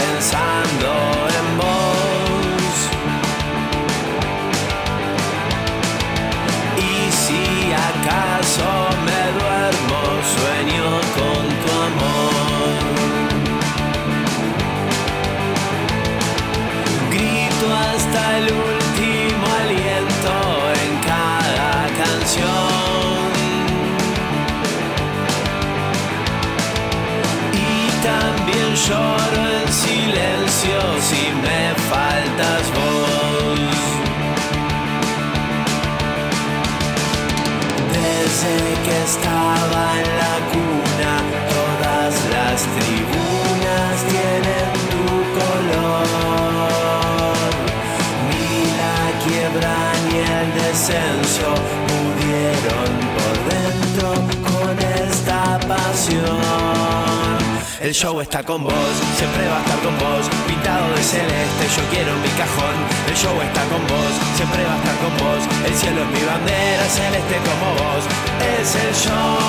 Pensando en vos. Y si acaso me duermo, sueño con tu amor. Grito hasta el último aliento en cada canción. lloro en pudieron por dentro con esta pasión. El show está con vos, siempre va a estar con vos. Pintado de celeste, yo quiero mi cajón. El show está con vos, siempre va a estar con vos. El cielo es mi bandera, celeste como vos. Es el show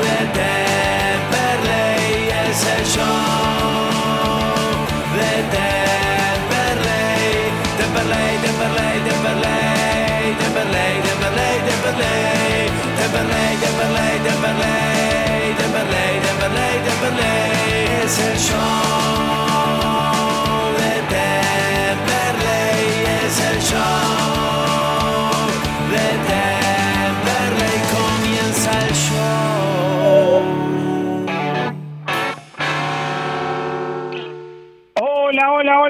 de Temperley, es el show de Temperley. Temperley, Temperley, Temperley, Temperley, Temperley, Temperley, Temperley, Temperley, Temperley. beleiden, beleiden, beleiden.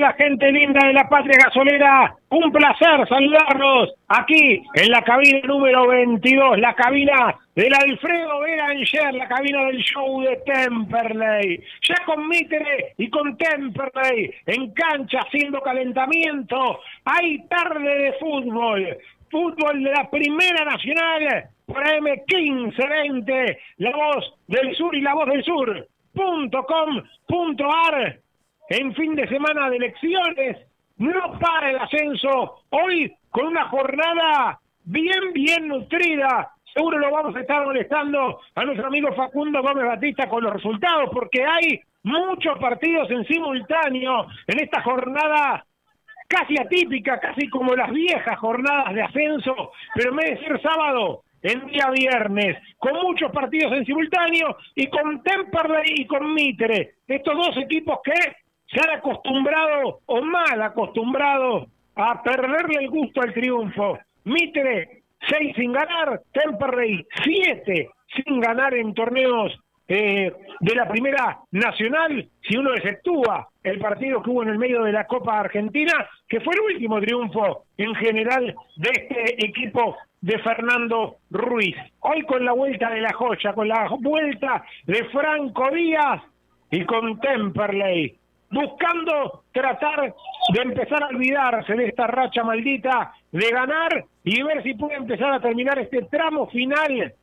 Hola, gente linda de la patria gasolera. Un placer saludarlos aquí en la cabina número 22, la cabina del Alfredo Beranger, la cabina del show de Temperley. Ya con Mitre y con Temperley en cancha haciendo calentamiento. Hay tarde de fútbol. Fútbol de la Primera Nacional por M1520, la voz del sur y la voz del sur. Punto com, punto ar. En fin de semana de elecciones, no para el ascenso. Hoy con una jornada bien, bien nutrida seguro lo vamos a estar molestando a nuestro amigo Facundo Gómez Batista con los resultados, porque hay muchos partidos en simultáneo en esta jornada casi atípica, casi como las viejas jornadas de ascenso, pero en vez de ser sábado, en día viernes, con muchos partidos en simultáneo y con Temperley y con Mitre, estos dos equipos que se han acostumbrado o mal acostumbrado a perderle el gusto al triunfo. Mitre seis sin ganar, Temperley siete sin ganar en torneos eh, de la primera nacional, si uno exceptúa el partido que hubo en el medio de la Copa Argentina, que fue el último triunfo en general de este equipo de Fernando Ruiz. Hoy con la vuelta de la joya, con la vuelta de Franco Díaz y con Temperley buscando tratar de empezar a olvidarse de esta racha maldita, de ganar y ver si puede empezar a terminar este tramo final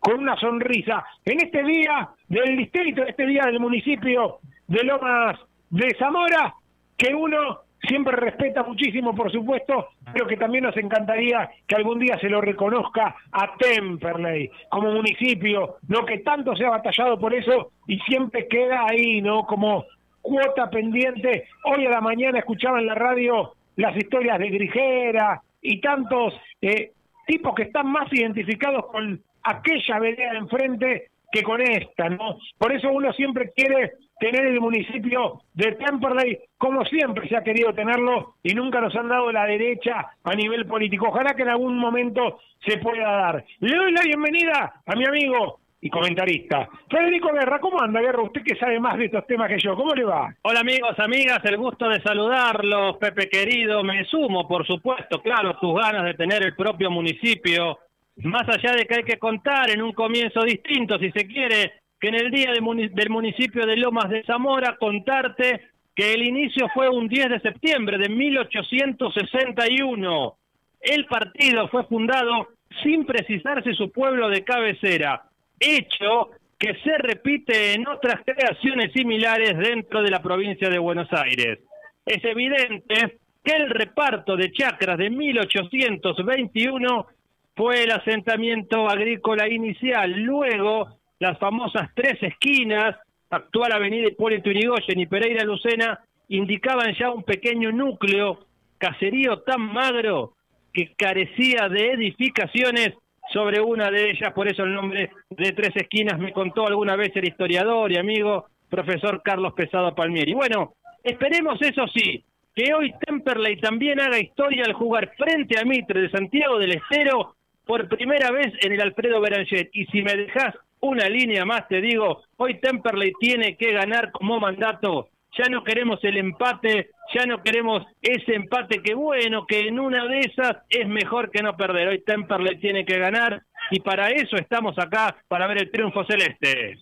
con una sonrisa. En este día del distrito, este día del municipio de Lomas de Zamora, que uno siempre respeta muchísimo, por supuesto, pero que también nos encantaría que algún día se lo reconozca a Temperley como municipio, no que tanto se ha batallado por eso y siempre queda ahí, ¿no? Como cuota pendiente. Hoy a la mañana escuchaba en la radio las historias de Grijera y tantos eh, tipos que están más identificados con aquella vereda de enfrente que con esta, ¿no? Por eso uno siempre quiere tener el municipio de Temperley como siempre se ha querido tenerlo y nunca nos han dado la derecha a nivel político. Ojalá que en algún momento se pueda dar. Le doy la bienvenida a mi amigo y comentarista. Federico Guerra, ¿cómo anda, Guerra? Usted que sabe más de estos temas que yo, ¿cómo le va? Hola amigos, amigas, el gusto de saludarlos, Pepe querido, me sumo, por supuesto, claro, tus ganas de tener el propio municipio, más allá de que hay que contar en un comienzo distinto, si se quiere, que en el día del municipio de Lomas de Zamora, contarte que el inicio fue un 10 de septiembre de 1861. El partido fue fundado sin precisarse su pueblo de cabecera, hecho que se repite en otras creaciones similares dentro de la provincia de Buenos Aires. Es evidente que el reparto de chacras de 1821 fue el asentamiento agrícola inicial, luego las famosas tres esquinas, actual avenida Hipólito Yrigoyen y Pereira Lucena, indicaban ya un pequeño núcleo, caserío tan magro que carecía de edificaciones sobre una de ellas, por eso el nombre de Tres Esquinas me contó alguna vez el historiador y amigo profesor Carlos Pesado Palmieri. Bueno, esperemos eso sí, que hoy Temperley también haga historia al jugar frente a Mitre de Santiago del Estero por primera vez en el Alfredo Beranger. Y si me dejas una línea más, te digo, hoy Temperley tiene que ganar como mandato. Ya no queremos el empate, ya no queremos ese empate que bueno, que en una de esas es mejor que no perder. Hoy Temperley tiene que ganar y para eso estamos acá, para ver el triunfo celeste.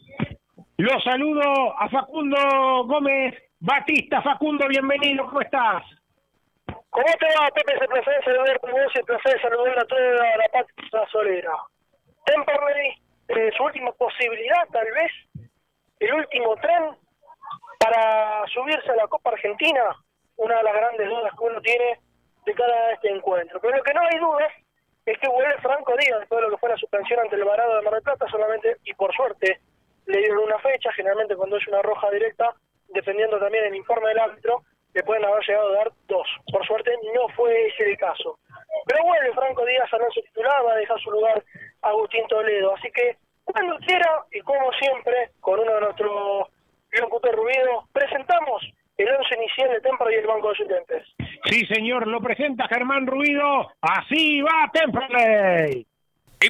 Lo saludo a Facundo Gómez Batista. Facundo, bienvenido, ¿cómo estás? ¿Cómo te va, Pepe? Un placer saludar con vos el placer saludar a toda la patria solera. Temperley eh, su última posibilidad, tal vez, el último tren para subirse a la Copa Argentina, una de las grandes dudas que uno tiene de cara a este encuentro. Pero lo que no hay dudas es que vuelve Franco Díaz después de lo que fue la suspensión ante el Varado de Mar del Plata, solamente, y por suerte, le dieron una fecha, generalmente cuando es una roja directa, defendiendo también el informe del árbitro, le pueden haber llegado a dar dos. Por suerte no fue ese el caso. Pero vuelve Franco Díaz a no se titular, va a dejar su lugar Agustín Toledo. Así que cuando quiera y como siempre, con uno de nuestros locutores ruido, presentamos el once inicial de Tempra y el banco de suplentes. Sí, señor, lo presenta Germán Ruido. Así va Temperley.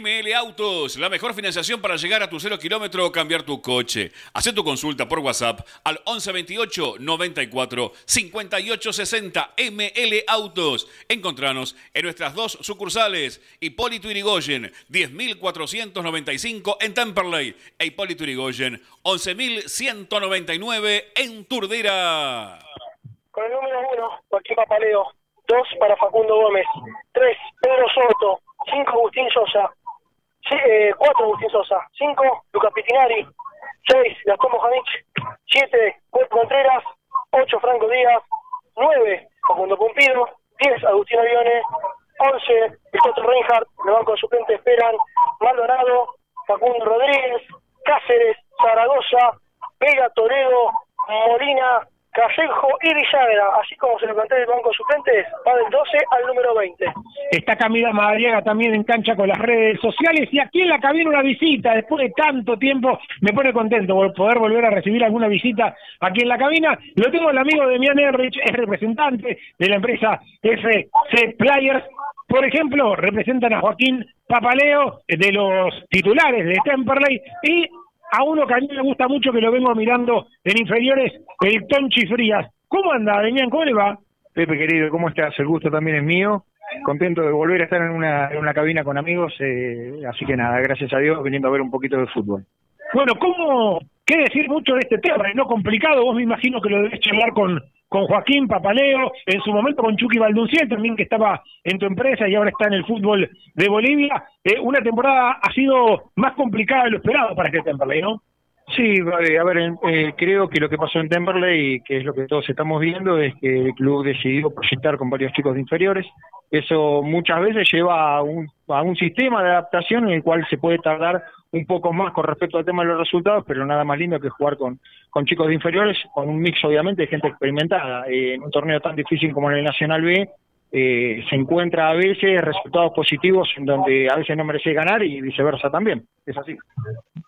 ML Autos, la mejor financiación para llegar a tu cero kilómetro o cambiar tu coche. Haz tu consulta por WhatsApp al 1128 94 58 60 ML Autos. Encontranos en nuestras dos sucursales, Hipólito Irigoyen, 10.495 en Temperley e Hipólito Irigoyen, 11.199 en Turdera. Con el número uno, Joaquín Papaleo. Dos para Facundo Gómez. Tres, Pedro Soto. Cinco, Agustín Sosa eh, 4 Agustín Sosa, 5 Lucas Pitinari, 6 Gastón Mojanic, 7 Cuerpo Contreras, 8 Franco Díaz, 9 Facundo Pumpido, 10 Agustín Aviones, 11 Victor Reinhardt, el banco de suplentes esperan Maldonado, Facundo Rodríguez, Cáceres, Zaragoza, Vega Toledo, Molina, Caseljo y Villagra, así como se lo plantea el banco de suplentes, va del 12 al número 20. Está Camila Madariaga también en cancha con las redes sociales y aquí en la cabina una visita, después de tanto tiempo, me pone contento poder volver a recibir alguna visita aquí en la cabina. Lo tengo el amigo de Mian Errich, es representante de la empresa FC Players. Por ejemplo, representan a Joaquín Papaleo, de los titulares de Temperley, y a uno que a mí me gusta mucho, que lo vengo mirando en inferiores, el Tonchi Frías. ¿Cómo anda, Demián? ¿Cómo le va? Pepe, querido, ¿cómo estás? El gusto también es mío. Contento de volver a estar en una, en una cabina con amigos, eh, así que nada, gracias a Dios, viniendo a ver un poquito de fútbol. Bueno, ¿cómo, qué decir mucho de este tema? ¿No complicado? Vos me imagino que lo debes charlar con, con Joaquín Papaleo, en su momento con Chucky Baldunciel, también que estaba en tu empresa y ahora está en el fútbol de Bolivia. Eh, una temporada ha sido más complicada de lo esperado para este Temperley, ¿no? Sí, a ver, eh, creo que lo que pasó en Temperley, que es lo que todos estamos viendo, es que el club decidió proyectar con varios chicos de inferiores. Eso muchas veces lleva a un, a un sistema de adaptación en el cual se puede tardar un poco más con respecto al tema de los resultados, pero nada más lindo que jugar con, con chicos de inferiores, con un mix obviamente de gente experimentada. Eh, en un torneo tan difícil como en el Nacional B, eh, se encuentra a veces resultados positivos en donde a veces no merece ganar y viceversa también. Es así.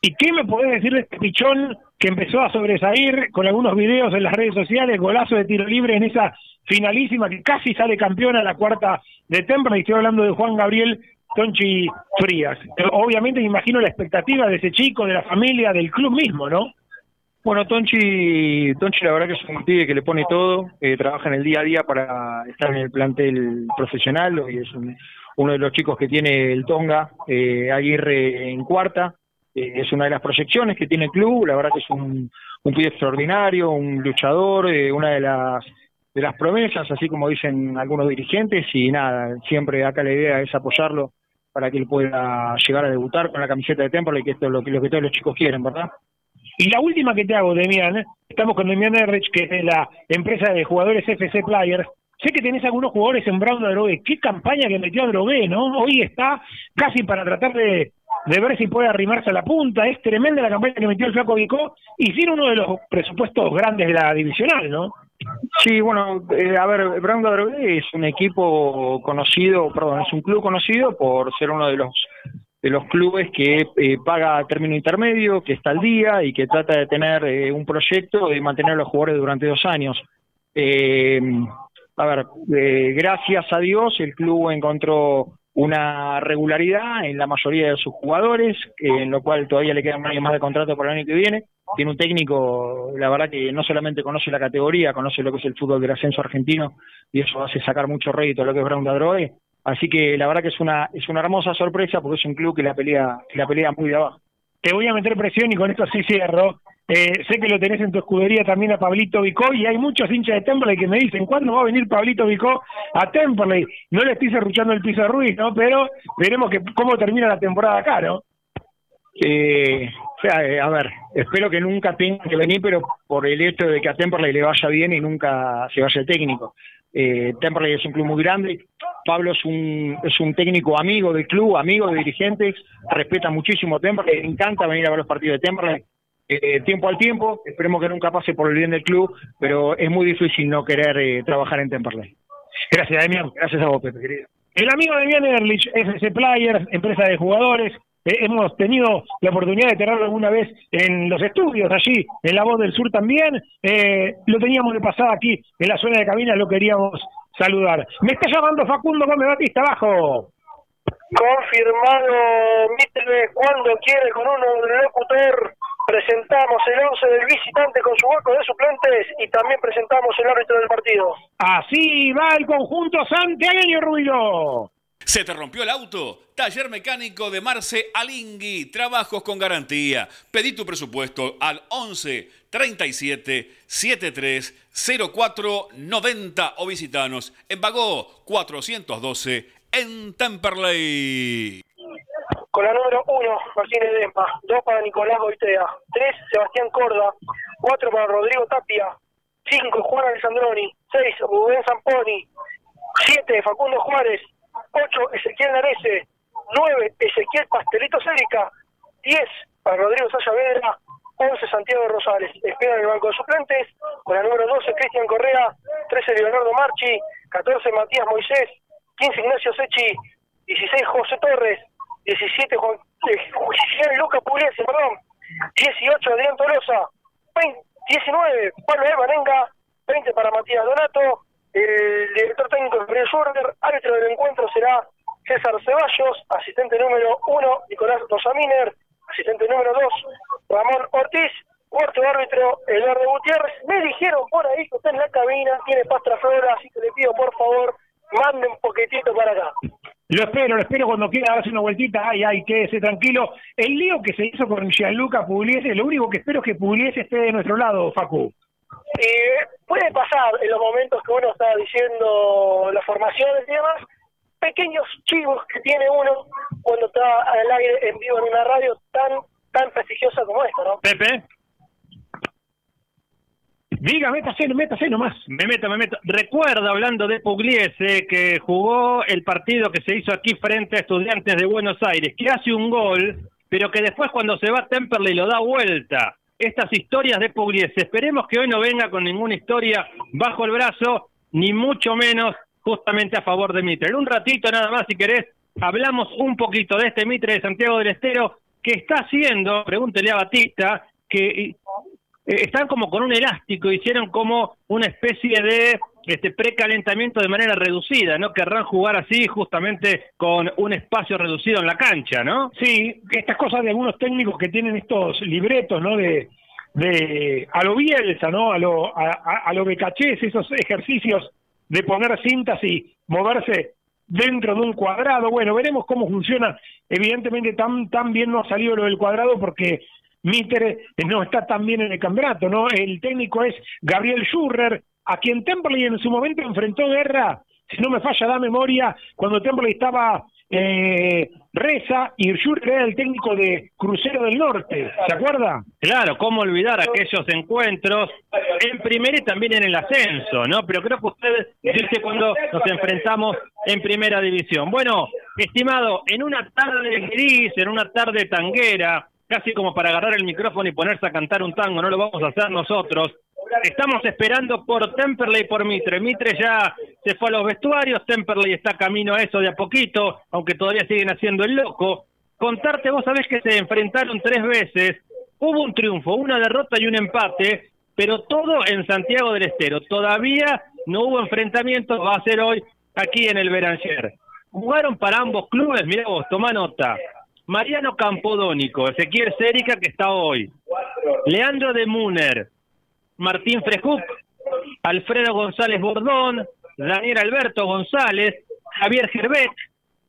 ¿Y qué me podés decir de este pichón que empezó a sobresalir con algunos videos en las redes sociales, golazo de tiro libre en esa finalísima que casi sale campeona la cuarta de Temple? Y estoy hablando de Juan Gabriel Tonchi Frías. Obviamente me imagino la expectativa de ese chico, de la familia, del club mismo, ¿no? Bueno, Tonchi, Tonchi la verdad que es un pibe que le pone todo, eh, trabaja en el día a día para estar en el plantel profesional y es uno de los chicos que tiene el Tonga, eh, Aguirre en cuarta, eh, es una de las proyecciones que tiene el club, la verdad que es un, un pibe extraordinario, un luchador, eh, una de las de las promesas, así como dicen algunos dirigentes, y nada, siempre acá la idea es apoyarlo para que él pueda llegar a debutar con la camiseta de Temple, que esto es lo que, lo que todos los chicos quieren, ¿verdad? Y la última que te hago, Demian, estamos con Demian Errich, que es de la empresa de jugadores FC Players. Sé que tenés algunos jugadores en Brown Drogué. Qué campaña que metió a ¿no? Hoy está casi para tratar de, de ver si puede arrimarse a la punta. Es tremenda la campaña que metió el Flaco Vicó y sin uno de los presupuestos grandes de la divisional, ¿no? Sí, bueno, eh, a ver, Brown Drogué es un equipo conocido, perdón, es un club conocido por ser uno de los de los clubes que eh, paga término intermedio, que está al día y que trata de tener eh, un proyecto de mantener a los jugadores durante dos años. Eh, a ver, gracias a Dios el club encontró una regularidad en la mayoría de sus jugadores, en lo cual todavía le queda un año más de contrato para el año que viene. Tiene un técnico, la verdad que no solamente conoce la categoría, conoce lo que es el fútbol del ascenso argentino y eso hace sacar mucho rédito a lo que es Brown Drogue Así que la verdad que es una es una hermosa sorpresa porque es un club que la pelea que la pelea muy de abajo. Te voy a meter presión y con esto sí cierro. Eh, sé que lo tenés en tu escudería también a Pablito Vicó y hay muchos hinchas de Temperley que me dicen, ¿cuándo va a venir Pablito Vicó a Temperley? No le estoy cerruchando el piso a Ruiz, ¿no? Pero veremos que, cómo termina la temporada acá, ¿no? Eh, o sea, eh, a ver, espero que nunca tenga que venir, pero por el hecho de que a Temperley le vaya bien y nunca se vaya el técnico. Eh, Temperley es un club muy grande. Pablo es un, es un técnico amigo del club, amigo de dirigentes, respeta muchísimo Temperley, le encanta venir a ver los partidos de Temperley. Eh, tiempo al tiempo, esperemos que nunca pase por el bien del club, pero es muy difícil no querer eh, trabajar en Temperley. Gracias, Demian. Gracias a vos, Pepe, querido. El amigo Demian Erlich, FC Players, empresa de jugadores, eh, hemos tenido la oportunidad de tenerlo alguna vez en los estudios allí, en La Voz del Sur también. Eh, lo teníamos de pasada aquí en la zona de cabina, lo queríamos saludar. Me está llamando Facundo Gómez Batista, abajo. Confirmado, Mitre, cuando quiere con uno del locutor. Presentamos el 11 del visitante con su banco de suplentes y también presentamos el árbitro del partido. Así va el conjunto santiagueño Ruido. ¿Se te rompió el auto? Taller mecánico de Marce Alingui. Trabajos con garantía. Pedí tu presupuesto al 11 37 73 04 90 o visitanos en Bagó 412 en Temperley. Con la número 1, Martínez Dempa. 2 para Nicolás Goitea. 3, Sebastián Corda. 4 para Rodrigo Tapia. 5, Juan Alessandroni. 6, Rubén Zamponi. 7, Facundo Juárez. 8, Ezequiel Narese, 9, Ezequiel Pastelito Cérica, 10 para Rodrigo Vedra, 11 Santiago Rosales. Esperan el banco de suplentes, con la número 12 Cristian Correa, 13 Leonardo Marchi, 14 Matías Moisés, 15 Ignacio Sechi, 16 José Torres, 17 Juan, eh, Lucas Pugliese, perdón, 18 Adrián Tolosa, 19 Pablo Evanenga, 20 para Matías Donato, el director técnico Gabriel Schurger, árbitro del encuentro será César Ceballos, asistente número uno Nicolás Rosaminer, asistente número dos Ramón Ortiz, cuarto árbitro Eduardo Gutiérrez. Me dijeron por ahí que usted en la cabina tiene pastra flora, así que le pido por favor, mande un poquitito para acá. Lo espero, lo espero cuando quiera darse una vueltita. Ay, ay, quédese tranquilo. El lío que se hizo con Gianluca Pugliese, lo único que espero es que Pugliese esté de nuestro lado, Facu. Eh, puede pasar en los momentos que uno está diciendo las formaciones y demás, pequeños chivos que tiene uno cuando está al aire en vivo en una radio tan tan prestigiosa como esta, ¿no? Pepe. Diga, métase, métase nomás. Me meto, me meto. Recuerda, hablando de Pugliese, que jugó el partido que se hizo aquí frente a Estudiantes de Buenos Aires, que hace un gol, pero que después cuando se va a Temperley lo da vuelta estas historias de Pugliese. Esperemos que hoy no venga con ninguna historia bajo el brazo, ni mucho menos justamente a favor de Mitre. En un ratito nada más, si querés, hablamos un poquito de este Mitre de Santiago del Estero, que está haciendo, pregúntele a Batista, que eh, están como con un elástico, hicieron como una especie de este precalentamiento de manera reducida, ¿no? Querrán jugar así justamente con un espacio reducido en la cancha, ¿no? Sí, estas cosas de algunos técnicos que tienen estos libretos, ¿no? De, de a lo Bielsa, ¿no? A lo, a, a lo Becachés, esos ejercicios de poner cintas y moverse dentro de un cuadrado. Bueno, veremos cómo funciona. Evidentemente tan, tan bien no ha salido lo del cuadrado porque Mitre no está tan bien en el campeonato, ¿no? El técnico es Gabriel Schurrer, a quien Temperley en su momento enfrentó guerra, si no me falla la memoria, cuando Temperley estaba eh, Reza y Schurrer era el técnico de Crucero del Norte, ¿se acuerda? Claro, cómo olvidar aquellos encuentros en primera y también en el ascenso, ¿no? Pero creo que ustedes dice cuando nos enfrentamos en primera división. Bueno, estimado, en una tarde gris, en una tarde tanguera, casi como para agarrar el micrófono y ponerse a cantar un tango, no lo vamos a hacer nosotros. Estamos esperando por Temperley y por Mitre. Mitre ya se fue a los vestuarios, Temperley está camino a eso de a poquito, aunque todavía siguen haciendo el loco. Contarte, vos sabés que se enfrentaron tres veces, hubo un triunfo, una derrota y un empate, pero todo en Santiago del Estero. Todavía no hubo enfrentamiento, va a ser hoy aquí en el Beranger. Jugaron para ambos clubes, mirá vos, toma nota. Mariano Campodónico, Ezequiel Cérica, que está hoy, Leandro de Muner, Martín Frejuc, Alfredo González Bordón, Daniel Alberto González, Javier Gerbeck,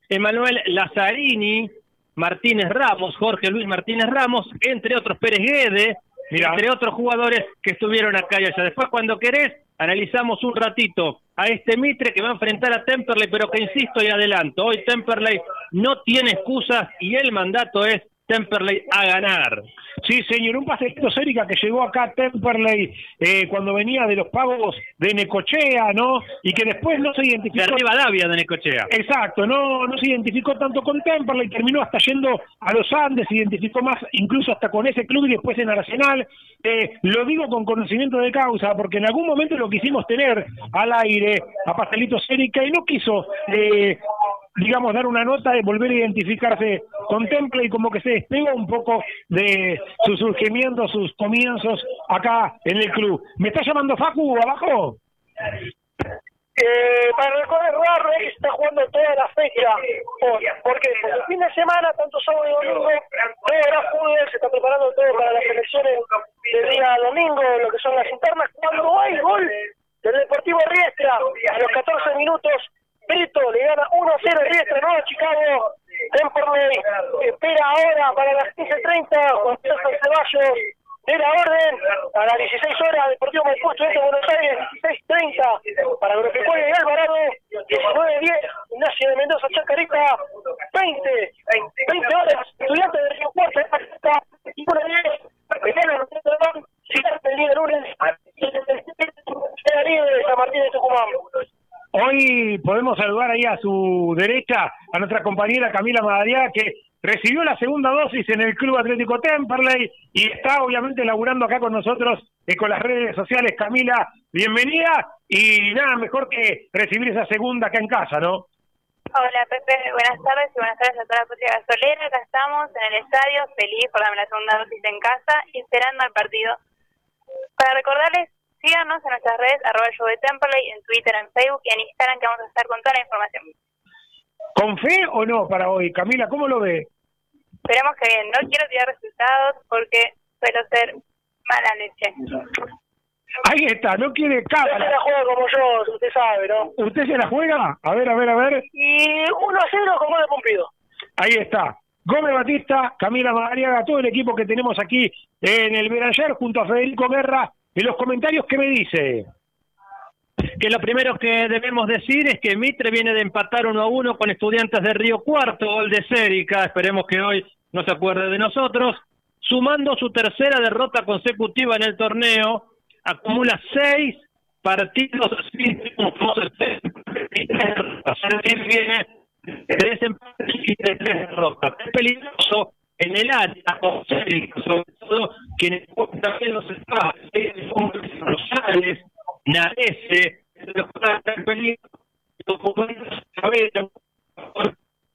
Emanuel Lazzarini, Martínez Ramos, Jorge Luis Martínez Ramos, entre otros Pérez Guede, entre otros jugadores que estuvieron acá y allá. Después, cuando querés, analizamos un ratito a este Mitre que va a enfrentar a Temperley, pero que insisto y adelanto, hoy Temperley no tiene excusas y el mandato es Temperley a ganar. Sí, señor, un pastelito Cérica que llegó acá a Temperley eh, cuando venía de los pagos de Necochea, ¿no? Y que después no se identificó. De Rivadavia de Necochea. Exacto, no, no se identificó tanto con Temperley, terminó hasta yendo a los Andes, se identificó más incluso hasta con ese club y después en Arsenal. Eh, lo digo con conocimiento de causa, porque en algún momento lo quisimos tener al aire a Pastelito Cérica y no quiso eh, digamos, dar una nota de volver a identificarse con Temple y como que se despega un poco de su surgimiento, sus comienzos acá en el club. ¿Me está llamando Facu abajo? Eh, para recordar que se está jugando toda la fecha porque el fin de semana, tanto sábado y domingo, todo era fútbol, se está preparando todo para las elecciones del día domingo, lo que son las internas. Cuando hay gol del Deportivo Riestra a los 14 minutos, Brito le gana 1-0 Riestra, no a Chicago. Temperley espera ahora para las 15.30 Juan César Ceballos de la orden a las 16 horas Deportivo Maipú de Buenos Aires 16.30 para Agropecuario y Alvarado 19.10 Ignacio de Mendoza Chacarita 20 20 horas Estudiante de Río Cuarto y 1.10 Veneno Gigante el día de lunes Queda libre San Martín de Tucumán Podemos saludar ahí a su derecha a nuestra compañera Camila Madariaga, que recibió la segunda dosis en el Club Atlético Temperley y está obviamente laburando acá con nosotros y con las redes sociales. Camila, bienvenida y nada mejor que recibir esa segunda acá en casa, ¿no? Hola Pepe, buenas tardes y buenas tardes a toda la patria gasolera. Acá estamos en el estadio, feliz por darme la segunda dosis en casa y esperando al partido. Para recordarles Síganos en nuestras redes, arroba show de Temperley, en Twitter, en Facebook y en Instagram, que vamos a estar con toda la información. ¿Con fe o no para hoy? Camila, ¿cómo lo ve? Esperemos que bien. No quiero tirar resultados porque suelo ser mala leche. Ahí está, no quiere cámara. Usted se la juega como yo, usted sabe, ¿no? ¿Usted se la juega? A ver, a ver, a ver. Y 1 a 0 como de Pompido. Ahí está. Gómez Batista, Camila Madariaga, todo el equipo que tenemos aquí en el Beranger junto a Federico Guerra en los comentarios, ¿qué me dice? Que lo primero que debemos decir es que Mitre viene de empatar uno a uno con estudiantes de Río Cuarto, gol de Cérica, esperemos que hoy no se acuerde de nosotros, sumando su tercera derrota consecutiva en el torneo, acumula seis partidos sin tres empates y tres derrotas. Es peligroso en el área, sobre todo quienes también los espacios, Rosales, Narese,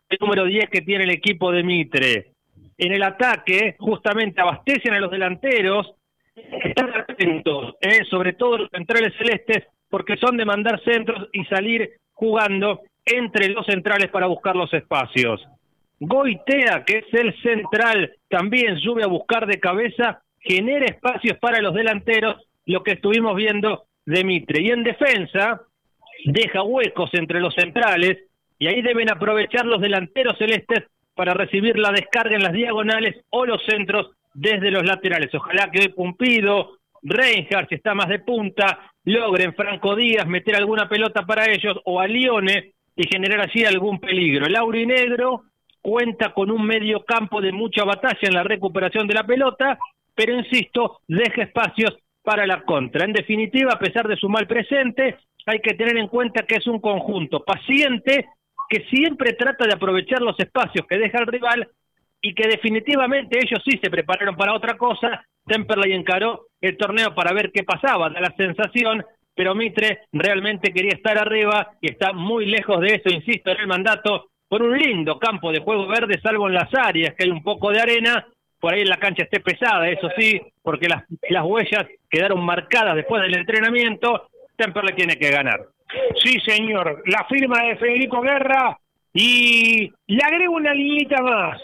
el número 10 que tiene el equipo de Mitre. En el ataque, justamente abastecen a los delanteros, están atentos, eh, sobre todo los centrales celestes, porque son de mandar centros y salir jugando entre los centrales para buscar los espacios. Goitea, que es el central, también sube a buscar de cabeza, genera espacios para los delanteros, lo que estuvimos viendo de Mitre. Y en defensa, deja huecos entre los centrales, y ahí deben aprovechar los delanteros celestes para recibir la descarga en las diagonales o los centros desde los laterales. Ojalá que Pumpido, Reinhardt, si está más de punta, logren Franco Díaz meter alguna pelota para ellos o a Lione y generar así algún peligro. El Aurinegro cuenta con un medio campo de mucha batalla en la recuperación de la pelota, pero insisto, deja espacios para la contra. En definitiva, a pesar de su mal presente, hay que tener en cuenta que es un conjunto paciente que siempre trata de aprovechar los espacios que deja el rival y que definitivamente ellos sí se prepararon para otra cosa. Temperley encaró el torneo para ver qué pasaba, da la sensación, pero Mitre realmente quería estar arriba y está muy lejos de eso, insisto, en el mandato, por un lindo campo de juego verde, salvo en las áreas, que hay un poco de arena, por ahí en la cancha esté pesada, eso sí, porque las, las huellas quedaron marcadas después del entrenamiento, Temperley tiene que ganar. Sí, señor, la firma de Federico Guerra y le agrego una liñita más.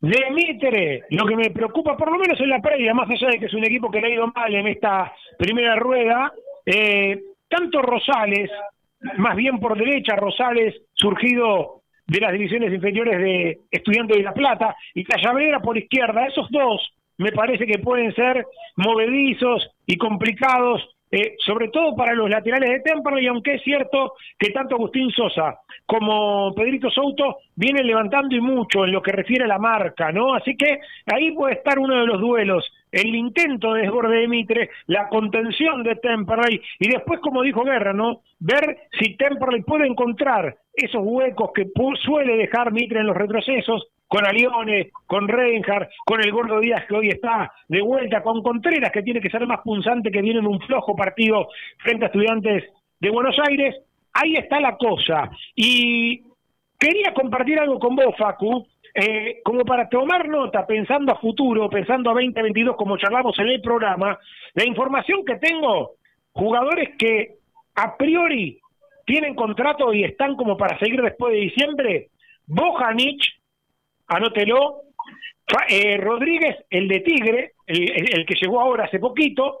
De Mitre, lo que me preocupa, por lo menos en la previa, más allá de que es un equipo que le ha ido mal en esta primera rueda, eh, tanto Rosales, más bien por derecha, Rosales, surgido de las divisiones inferiores de Estudiantes de La Plata, y Callabrera por izquierda, esos dos me parece que pueden ser movedizos y complicados eh, sobre todo para los laterales de Temperley, aunque es cierto que tanto Agustín Sosa como Pedrito Souto vienen levantando y mucho en lo que refiere a la marca, ¿no? Así que ahí puede estar uno de los duelos, el intento de desborde de Mitre, la contención de Temperley y después, como dijo Guerra, ¿no? Ver si Temperley puede encontrar esos huecos que suele dejar Mitre en los retrocesos con Alione, con Reinhardt, con el Gordo Díaz que hoy está de vuelta, con Contreras que tiene que ser más punzante que viene en un flojo partido frente a estudiantes de Buenos Aires. Ahí está la cosa. Y quería compartir algo con vos, Facu, eh, como para tomar nota, pensando a futuro, pensando a 2022, como charlamos en el programa, la información que tengo, jugadores que a priori tienen contrato y están como para seguir después de diciembre, Bojanich, anótelo. Eh, Rodríguez, el de Tigre, el, que llegó ahora hace poquito.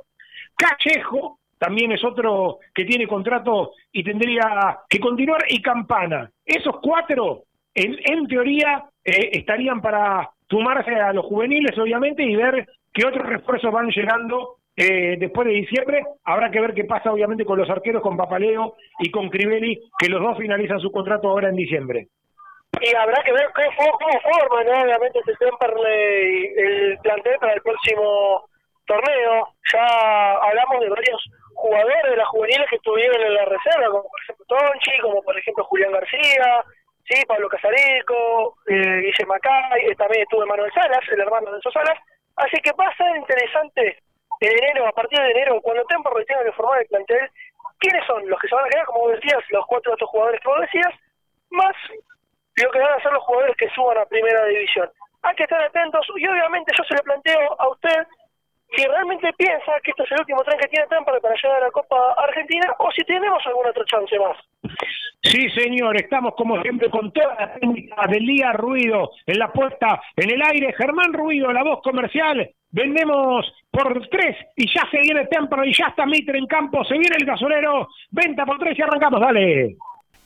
Callejo, también es otro que tiene contrato y tendría que continuar. Y Campana. Esos cuatro, en, teoría, eh, estarían para sumarse a los juveniles, obviamente, y ver qué otros refuerzos van llegando eh, después de diciembre. Habrá que ver qué pasa, obviamente, con los arqueros, con Papaleo y con Crivelli, que los dos finalizan su contrato ahora en diciembre y habrá que ver cómo, forma ¿no? obviamente ese Temperley el plantel para el próximo torneo ya hablamos de varios jugadores de las juveniles que estuvieron en la reserva como por ejemplo Tonchi como por ejemplo Julián García sí Pablo Casarico eh, Guille Macay eh, también estuvo Manuel Salas el hermano de esos Salas así que va a ser interesante en enero a partir de enero cuando Temperley tenga que formar el plantel quiénes son los que se van a quedar como decías los cuatro otros jugadores que vos decías más lo que van a hacer los jugadores que suban a primera división. Hay que estar atentos y obviamente yo se lo planteo a usted si realmente piensa que esto es el último tren que tiene Tampa para llegar a la Copa Argentina o si tenemos alguna otra chance más. Sí, señor, estamos como siempre con toda la técnica del día Ruido en la puesta en el aire. Germán Ruido, la voz comercial. Vendemos por tres y ya se viene Templo y ya está Mitre en campo. Se viene el gasolero. Venta por tres y arrancamos. Dale.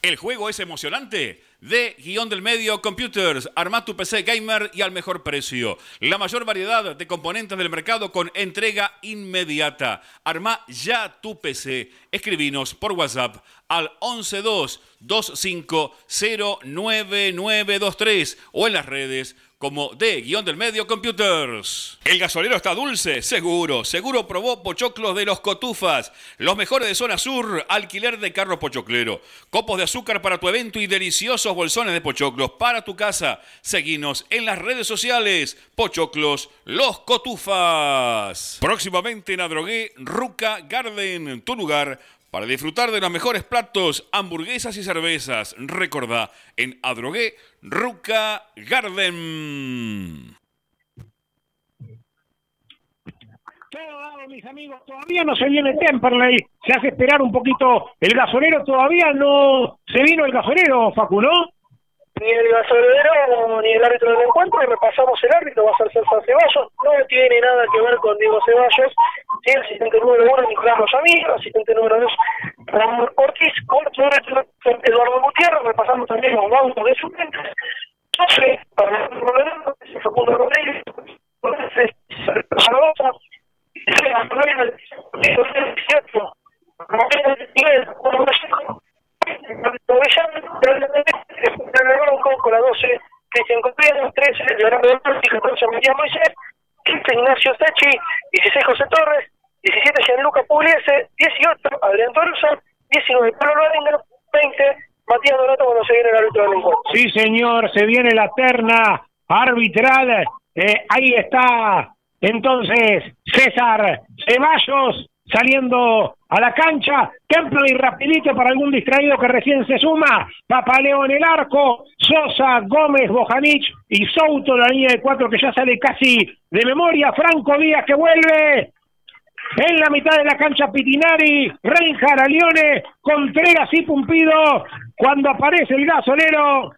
El juego es emocionante. De guion del medio Computers, arma tu PC gamer y al mejor precio. La mayor variedad de componentes del mercado con entrega inmediata. Arma ya tu PC. Escribinos por WhatsApp al 11225099923 o en las redes como de guion del medio Computers. El gasolero está dulce, seguro. Seguro probó pochoclos de los cotufas. Los mejores de zona sur, alquiler de carro pochoclero. Copos de azúcar para tu evento y deliciosos bolsones de pochoclos para tu casa. Seguinos en las redes sociales. Pochoclos, los cotufas. Próximamente en Adrogué, Ruca Garden, tu lugar para disfrutar de los mejores platos, hamburguesas y cervezas. Recordá, en Adrogué, Ruca Garden. Todo mis amigos. Todavía no se viene Temperley. Se hace esperar un poquito el gasolero. Todavía no se vino el gasolero, Facu, ¿no? Ni el gasolinero ni el árbitro del encuentro. Repasamos el árbitro, va a ser César Ceballos. No tiene nada que ver con Diego Ceballos. Sí, el asistente número uno, Nicolás Rosamiro. Asistente número dos, Ramón Ortiz. Árbitro, Eduardo Gutiérrez. Repasamos también los bancos de suplentes. 12 para el Facundo Rodríguez. Zaragoza. Con la 12, Cristian Contreras, 13, Leonardo Dolce, 14, Matías Moisés, 15, Ignacio Sechi, 16, José Torres, 17, Gianluca Pugliese, 18, Adrián Torres, 19, Pablo Lorengo, 20, Matías Donato cuando se viene el árbitro del encuentro. Sí, señor, se viene la terna arbitral. Eh, ahí está entonces César Ceballos saliendo a la cancha. Templo y rapidito para algún distraído que recién se suma. Papaleo en el arco. Sosa, Gómez, Bojanic y Souto, la línea de cuatro que ya sale casi de memoria. Franco Díaz que vuelve. En la mitad de la cancha Pitinari, Reinhard Alione, Contreras y Pumpido. Cuando aparece el gasolero,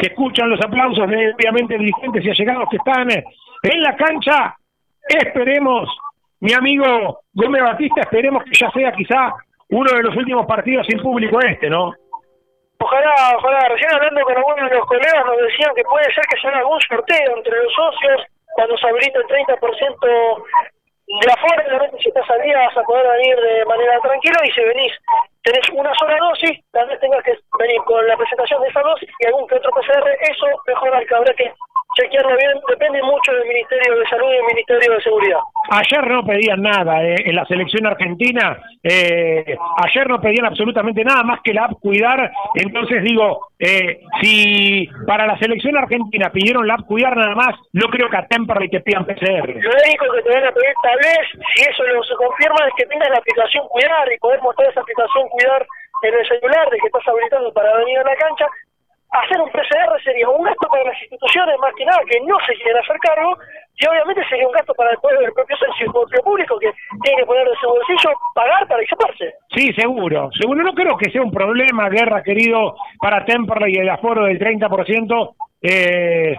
se escuchan los aplausos de obviamente dirigentes y allegados que están en la cancha. Esperemos, mi amigo Gómez Batista, esperemos que ya sea quizá uno de los últimos partidos sin público este, ¿no? Ojalá, ojalá. Recién hablando con algunos de los colegas nos decían que puede ser que se haga algún sorteo entre los socios cuando se habilita el 30% de la forma, realmente si estás al vas a poder venir de manera tranquila y si venís, tenés una sola dosis, tal vez tengas que venir con la presentación de esa dosis y algún que otro PCR, eso mejor que habrá que chequearlo bien, depende mucho del Ministerio de Salud y del Ministerio de Seguridad. Ayer no pedían nada eh, en la selección argentina, eh, ayer no pedían absolutamente nada más que la app Cuidar, entonces digo, eh, si para la selección argentina pidieron la app Cuidar nada más, no creo que a Temperley te pidan PCR. Lo único que te van a pedir tal vez, si eso lo se confirma, es que tengas la aplicación Cuidar y poder mostrar esa aplicación Cuidar en el celular de que estás habilitado para venir a la cancha, hacer un PCR sería un gasto para las instituciones más que nada que no se quieren hacer cargo y obviamente sería un gasto para el pueblo del propio el propio público que tiene que poner de su bolsillo pagar para equiparse. Sí, seguro, seguro. No creo que sea un problema, Guerra, querido, para Temperley y el aforo del 30%, eh,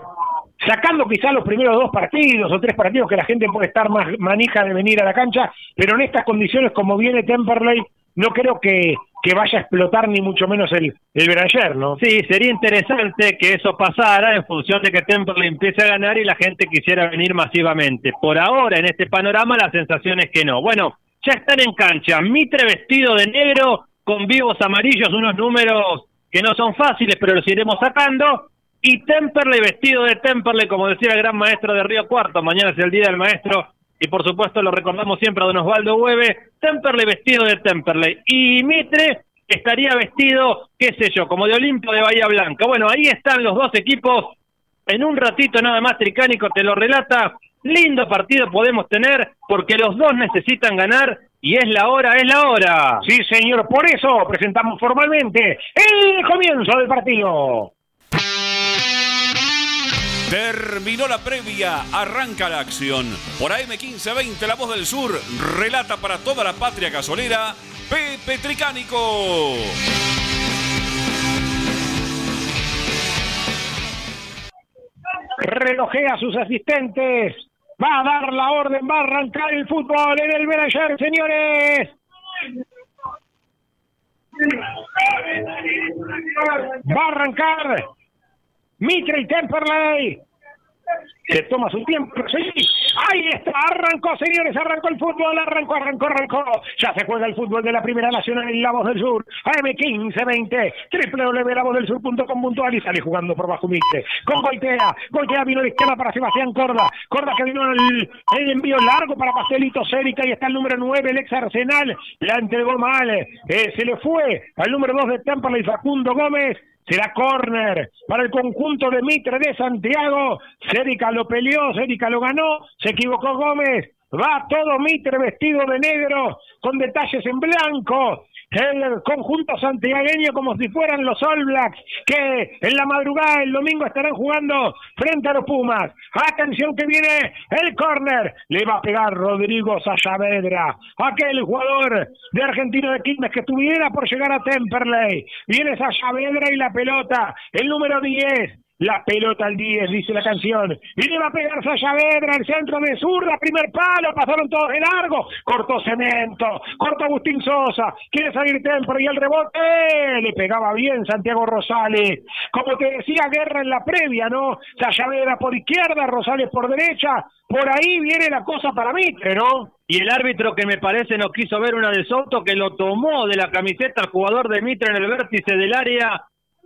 sacando quizá los primeros dos partidos o tres partidos que la gente puede estar más manija de venir a la cancha, pero en estas condiciones como viene Temperley, no creo que, que vaya a explotar ni mucho menos el, el Beranger, ¿no? Sí, sería interesante que eso pasara en función de que Temperley empiece a ganar y la gente quisiera venir masivamente. Por ahora, en este panorama, la sensación es que no. Bueno, ya están en cancha. Mitre vestido de negro con vivos amarillos, unos números que no son fáciles, pero los iremos sacando. Y Temperley vestido de Temperley, como decía el gran maestro de Río Cuarto, mañana es el día del maestro y por supuesto lo recordamos siempre a don Osvaldo Hueve, Temperley vestido de Temperley y Mitre estaría vestido, qué sé yo, como de Olimpio de Bahía Blanca. Bueno, ahí están los dos equipos, en un ratito nada más Tricánico te lo relata, lindo partido podemos tener porque los dos necesitan ganar y es la hora, es la hora. Sí, señor, por eso presentamos formalmente el comienzo del partido. Terminó la previa, arranca la acción. Por AM1520, La Voz del Sur, relata para toda la patria gasolera, Pepe Tricánico. Relojea a sus asistentes. Va a dar la orden, va a arrancar el fútbol en el Belayer, señores. Va a arrancar Mitre y Temperley. Se toma su tiempo, sí. Ahí está, arrancó, señores, arrancó el fútbol, arrancó, arrancó, arrancó. Ya se juega el fútbol de la Primera Nacional en La Voz del Sur. AM1520, www.lavozdelsur.com.ar y sale jugando por bajo Mitre. Con Goitea, Goitea vino de izquierda para Sebastián Corda. Corda que vino el, envío largo para Pastelito Cérica y está el número 9, el ex Arsenal. La entregó mal, eh, se le fue al número 2 de Temperley, Facundo Gómez. Será córner para el conjunto de Mitre de Santiago. Cérica lo peleó, Cérica lo ganó. Se equivocó Gómez. Va todo Mitre vestido de negro con detalles en blanco. El conjunto santiagueño como si fueran los All Blacks, que en la madrugada del domingo estarán jugando frente a los Pumas. Atención que viene el córner, le va a pegar Rodrigo Sayavedra, aquel jugador de Argentino de Quilmes que estuviera por llegar a Temperley. Viene Sayavedra y la pelota, el número 10, la pelota al 10, dice la canción. Y le va a pegar Sayavedra, el centro de zurda, primer palo, pasaron todos de largo. Cortó Cemento, cortó Agustín Sosa, quiere salir Temper y el rebote le pegaba bien Santiago Rosales. Como te decía, guerra en la previa, ¿no? Sayavedra por izquierda, Rosales por derecha. Por ahí viene la cosa para Mitre, ¿no? Y el árbitro que me parece no quiso ver una de Soto que lo tomó de la camiseta al jugador de Mitre en el vértice del área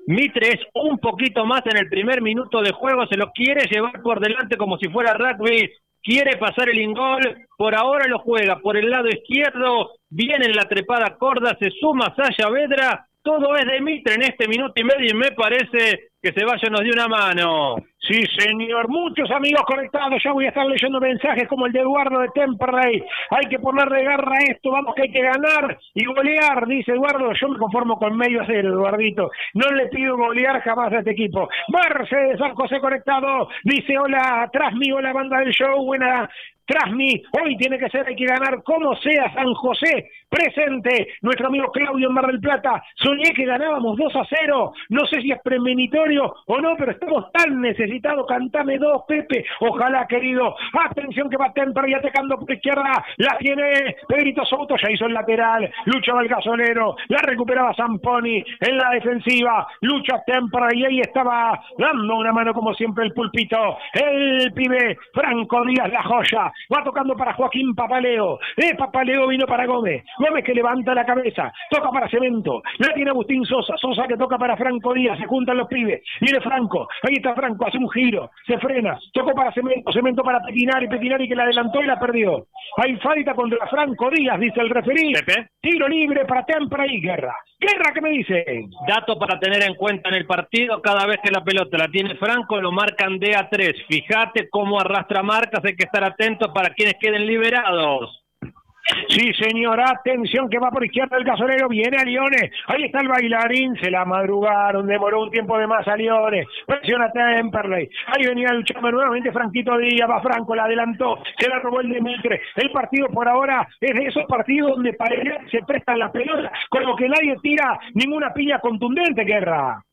Mitre es un poquito más en el primer minuto de juego, se lo quiere llevar por delante como si fuera rugby, quiere pasar el ingol, por ahora lo juega por el lado izquierdo, viene en la trepada corda, se suma Saya Vedra, todo es de Mitre en este minuto y medio y me parece que vaya nos dio una mano. Sí, señor. Muchos amigos conectados. Ya voy a estar leyendo mensajes como el de Eduardo de Temperley. Hay que ponerle garra a esto. Vamos que hay que ganar y golear, dice Eduardo. Yo me conformo con medio cero, Eduardito. No le pido golear jamás a este equipo. Mercedes San José conectado. Dice hola, atrás mío la banda del show. Buena tras mí. Hoy tiene que ser, hay que ganar como sea San José. Presente, nuestro amigo Claudio en Mar del Plata. Soñé que ganábamos 2 a 0. No sé si es premonitorio o no, pero estamos tan necesitados. Cantame dos, Pepe. Ojalá, querido. Atención que va Temper y atacando por izquierda. La tiene Pedrito Soto, ya hizo el lateral. Luchaba el gasolero. La recuperaba Zamponi en la defensiva. Lucha Temper y ahí estaba dando una mano como siempre el pulpito. El pibe Franco Díaz, la joya va tocando para Joaquín Papaleo, eh, Papaleo vino para Gómez, Gómez que levanta la cabeza, toca para Cemento, la tiene Agustín Sosa, Sosa que toca para Franco Díaz, se juntan los pibes, viene Franco, ahí está Franco, un giro, se frena, tocó para Cemento, Cemento para Petinari, Petinari que la adelantó y la perdió. Hay falta contra Franco Díaz, dice el referí. Tiro libre para Tempra y Guerra. Guerra, ¿qué me dice? Dato para tener en cuenta en el partido, cada vez que la pelota la tiene Franco, lo marcan de a 3. Fíjate cómo arrastra marcas, hay que estar atento para quienes queden liberados. Sí, señora, atención que va por izquierda el gasolero, viene a Liones, ahí está el bailarín, se la madrugaron, demoró un tiempo de más a Liones, presiona Temperley, ahí venía luchando nuevamente Franquito Díaz, va Franco, la adelantó, se la robó el Demitre, el partido por ahora es de esos partidos donde para se prestan las pelotas, como que nadie tira ninguna piña contundente, Guerra.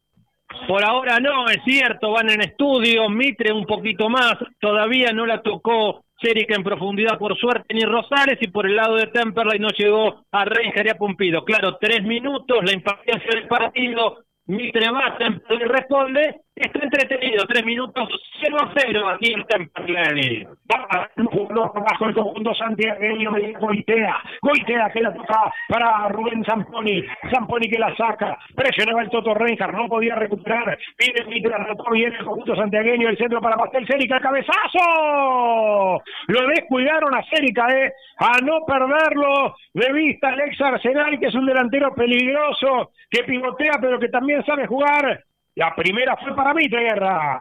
Por ahora no, es cierto, van en estudio, Mitre un poquito más, todavía no la tocó Cherica en profundidad por suerte ni Rosales y por el lado de Temperley no llegó a Reinger y a Pumpido. Claro, tres minutos, la impaciencia del partido, Mitre va, Temperley responde Está entretenido, tres minutos, 0 a 0 aquí en Temperley. Bajo el conjunto santiagueño de Goitea. Goitea que la toca para Rubén Zamponi. Zamponi que la saca. Presionaba el Toto Reinhardt, no podía recuperar. Pide Mitre, anotó bien el conjunto santiagueño. El centro para Pastel Cérica, cabezazo. Lo descuidaron a Cérica, ¿eh? A no perderlo de vista Alex Arsenal, que es un delantero peligroso, que pivotea, pero que también sabe jugar la primera fue para Mitre, Guerra.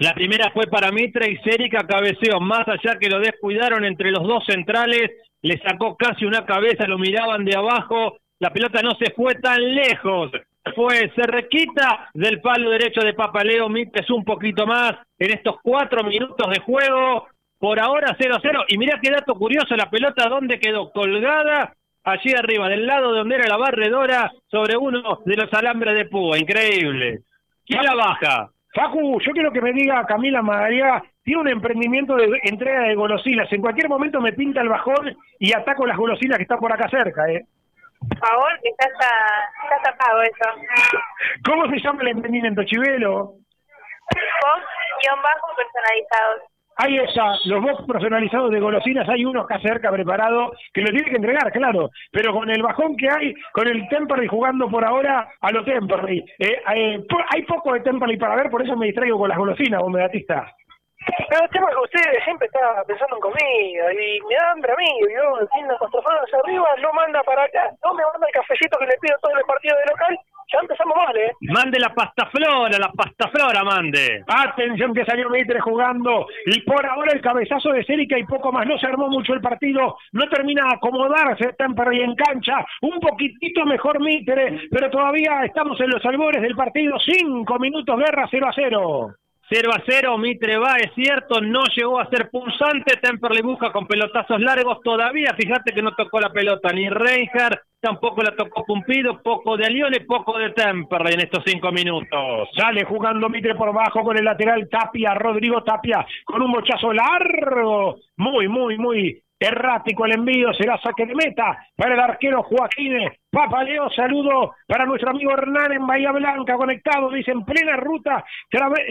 La primera fue para Mitre y Cérica cabeceó. Más allá que lo descuidaron entre los dos centrales, le sacó casi una cabeza, lo miraban de abajo. La pelota no se fue tan lejos. Fue Cerrequita del palo derecho de Papaleo. Mitre un poquito más en estos cuatro minutos de juego. Por ahora 0-0. Y mira qué dato curioso: la pelota, ¿dónde quedó? Colgada allí arriba, del lado de donde era la barredora, sobre uno de los alambres de púa. Increíble. ¿Quién la baja? Facu, yo quiero que me diga Camila Madariaga, tiene un emprendimiento de entrega de golosinas. En cualquier momento me pinta el bajón y ataco las golosinas que están por acá cerca, ¿eh? Por favor, que está, está tapado eso. ¿Cómo se llama el emprendimiento, Chivelo? Guión bajo personalizados. Hay esa, los box personalizados de golosinas, hay uno acá cerca preparado que lo tiene que entregar, claro, pero con el bajón que hay, con el Temperley jugando por ahora a los Temperley. Eh, eh, hay poco de Temperley para ver, por eso me distraigo con las golosinas, vos Batista. Pero el tema es que ustedes siempre están pensando en comida y me da hambre a mí, y yo tiene hacia arriba, no manda para acá, no me manda el cafecito que le pido todo el partido de local Ya empezamos mal, ¿eh? Mande la pasta flora, la pasta flora, mande. Atención que salió Mitre jugando y por ahora el cabezazo de Cérica y poco más. No se armó mucho el partido, no termina de acomodarse Temperley en cancha. Un poquitito mejor Mitre, pero todavía estamos en los albores del partido. Cinco minutos, guerra 0 a 0. 0 a 0, Mitre va, es cierto, no llegó a ser punzante, Temperley busca con pelotazos largos todavía, fíjate que no tocó la pelota ni Reinhardt, tampoco la tocó Pumpido, poco de Alione, poco de Temperley en estos cinco minutos. Sale jugando Mitre por bajo con el lateral Tapia, Rodrigo Tapia, con un mochazo largo, muy, muy, muy errático el envío, será saque de meta para el arquero Joaquín Papaleo, saludo para nuestro amigo Hernán en Bahía Blanca, conectado, dice, en plena ruta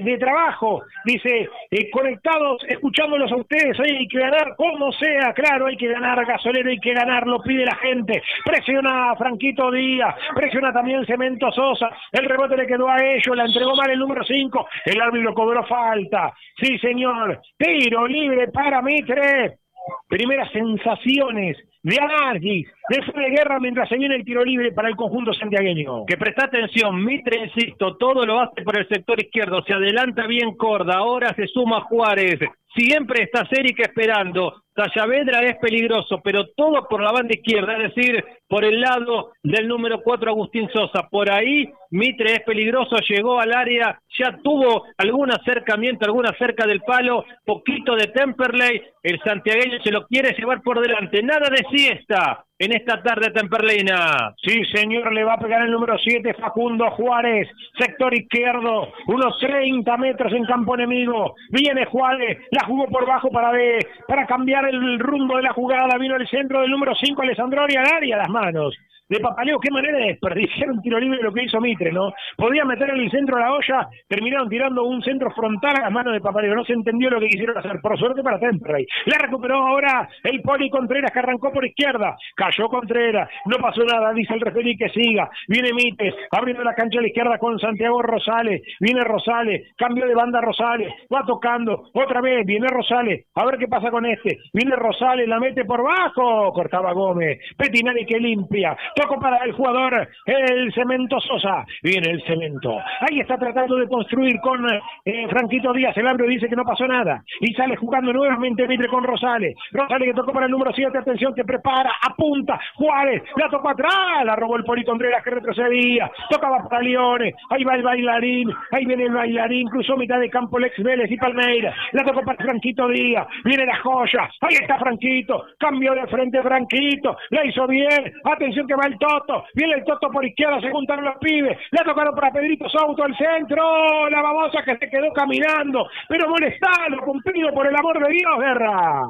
de trabajo, dice, eh, conectados, escuchándolos a ustedes, hay que ganar como sea, claro, hay que ganar, gasolero, hay que ganar, lo pide la gente, presiona Franquito Díaz, presiona también Cemento Sosa, el rebote le quedó a ellos, la entregó mal el número 5, el árbitro cobró falta, sí señor, tiro libre para Mitre, primeras sensaciones de análisis, de de guerra mientras se viene el tiro libre para el conjunto santiagueño. Que presta atención, Mitre, insisto, todo lo hace por el sector izquierdo, se adelanta bien Corda, ahora se suma Juárez, siempre está Cérica esperando, Sayavedra es peligroso, pero todo por la banda izquierda, es decir, por el lado del número 4 Agustín Sosa. Por ahí Mitre es peligroso, llegó al área, ya tuvo algún acercamiento, alguna cerca del palo, poquito de Temperley, el santiagueño se lo quiere llevar por delante, nada de siesta en esta tarde temperlina. Sí, señor, le va a pegar el número 7 Facundo Juárez, sector izquierdo, unos 30 metros en campo enemigo. Viene Juárez, la jugó por bajo para, de, para cambiar el rumbo de la jugada, vino el centro del número 5 Alessandro al área, las manos de Papaleo, qué manera de desperdiciar un tiro libre lo que hizo Mitre, ¿no? Podía meter en el centro la olla, terminaron tirando un centro frontal a las manos de Papaleo, no se entendió lo que quisieron hacer, por suerte para Temperley. La recuperó ahora el Poli Contreras que arrancó por izquierda, cayó Contreras, no pasó nada, dice el referí que siga, viene Mitre, abriendo la cancha a la izquierda con Santiago Rosales, viene Rosales, cambio de banda Rosales, va tocando, otra vez, viene Rosales, a ver qué pasa con este, viene Rosales, la mete por bajo, cortaba Gómez, Petinari que limpia, Toco para el jugador, el Cemento Sosa. Viene el Cemento. Ahí está tratando de construir con eh, Franquito Díaz. El árbitro dice que no pasó nada. Y sale jugando nuevamente Mitre con Rosales. Rosales que tocó para el número 7. Atención que prepara, apunta. Juárez la tocó atrás. La robó el Poli Contreras que retrocedía. Tocaba para Leones. Ahí va el bailarín. Ahí viene el bailarín. Cruzó mitad de campo Lex Vélez y Palmeira. La tocó para Franquito Díaz. Viene la joya. Ahí está Franquito. Cambio de frente Franquito. La hizo bien. Atención que va el Toto, viene el Toto por izquierda, se juntaron los pibes, le tocaron para Pedrito Souto al centro, la babosa que se quedó caminando, pero molestalo, cumplido por el amor de Dios, Guerra.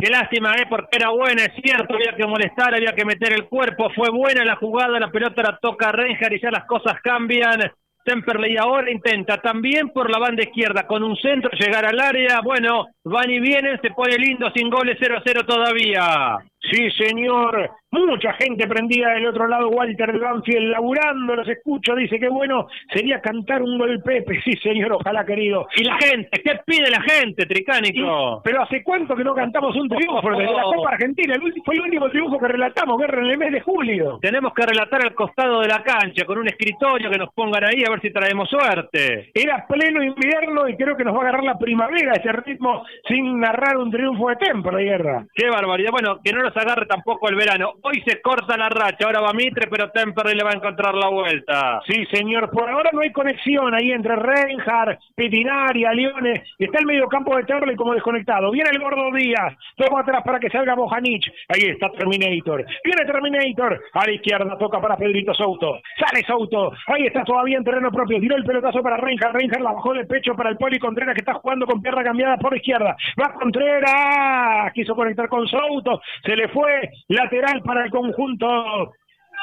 Qué lástima, ¿eh? porque era buena, es cierto, había que molestar, había que meter el cuerpo, fue buena la jugada, la pelota la toca Renjar y ya las cosas cambian. Temperley ahora intenta también por la banda izquierda con un centro llegar al área. Bueno, van y vienen, se pone lindo sin goles 0 a 0 todavía. Sí, señor. Mucha gente prendida del otro lado, Walter Banfield laburando, los escucho, dice que bueno, sería cantar un gol Pepe, sí señor, ojalá querido. ¿Y la gente? ¿Qué pide la gente, Tricánico? pero hace cuánto que no cantamos un triunfo de la Copa Argentina, fue el último triunfo que relatamos, guerra en el mes de julio. Tenemos que relatar al costado de la cancha, con un escritorio que nos pongan ahí a ver si traemos suerte. Era pleno invierno y creo que nos va a agarrar la primavera ese ritmo sin narrar un triunfo de tiempo la guerra. Qué barbaridad, bueno, que no nos agarre tampoco el verano. Hoy se corta la racha, ahora va Mitre, pero Temperley le va a encontrar la vuelta. Sí, señor, por ahora no hay conexión ahí entre Reinhardt, Petinari, Leones. Está el medio campo de Temperley como desconectado. Viene el gordo Díaz, toma atrás para que salga Bojanich. Ahí está Terminator. Viene Terminator, a la izquierda toca para Pedrito Souto. Sale Souto, ahí está todavía en terreno propio. Tiró el pelotazo para Reinhardt, Reinhardt la bajó de pecho para el Poli Contreras que está jugando con pierna cambiada por izquierda. Va Contreras, quiso conectar con Souto, se le fue lateral para el conjunto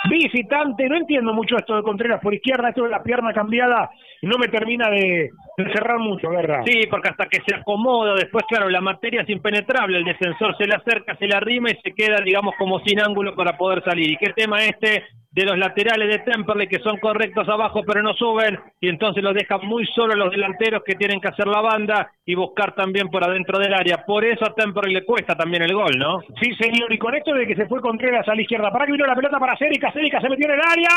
visitante. No entiendo mucho esto de Contreras por izquierda, esto de la pierna cambiada no me termina de, encerrar mucho, Guerra. Sí, porque hasta que se acomoda, después, claro, la materia es impenetrable, el defensor se le acerca, se le arrima y se queda, digamos, como sin ángulo para poder salir. ¿Y qué tema este de los laterales de Temperley que son correctos abajo pero no suben y entonces los dejan muy solo los delanteros que tienen que hacer la banda y buscar también por adentro del área. Por eso a Temperley le cuesta también el gol, ¿no? Sí, señor, y con esto de que se fue Contreras a la izquierda, para que vino la pelota para Cérica, Cérica se metió en el área,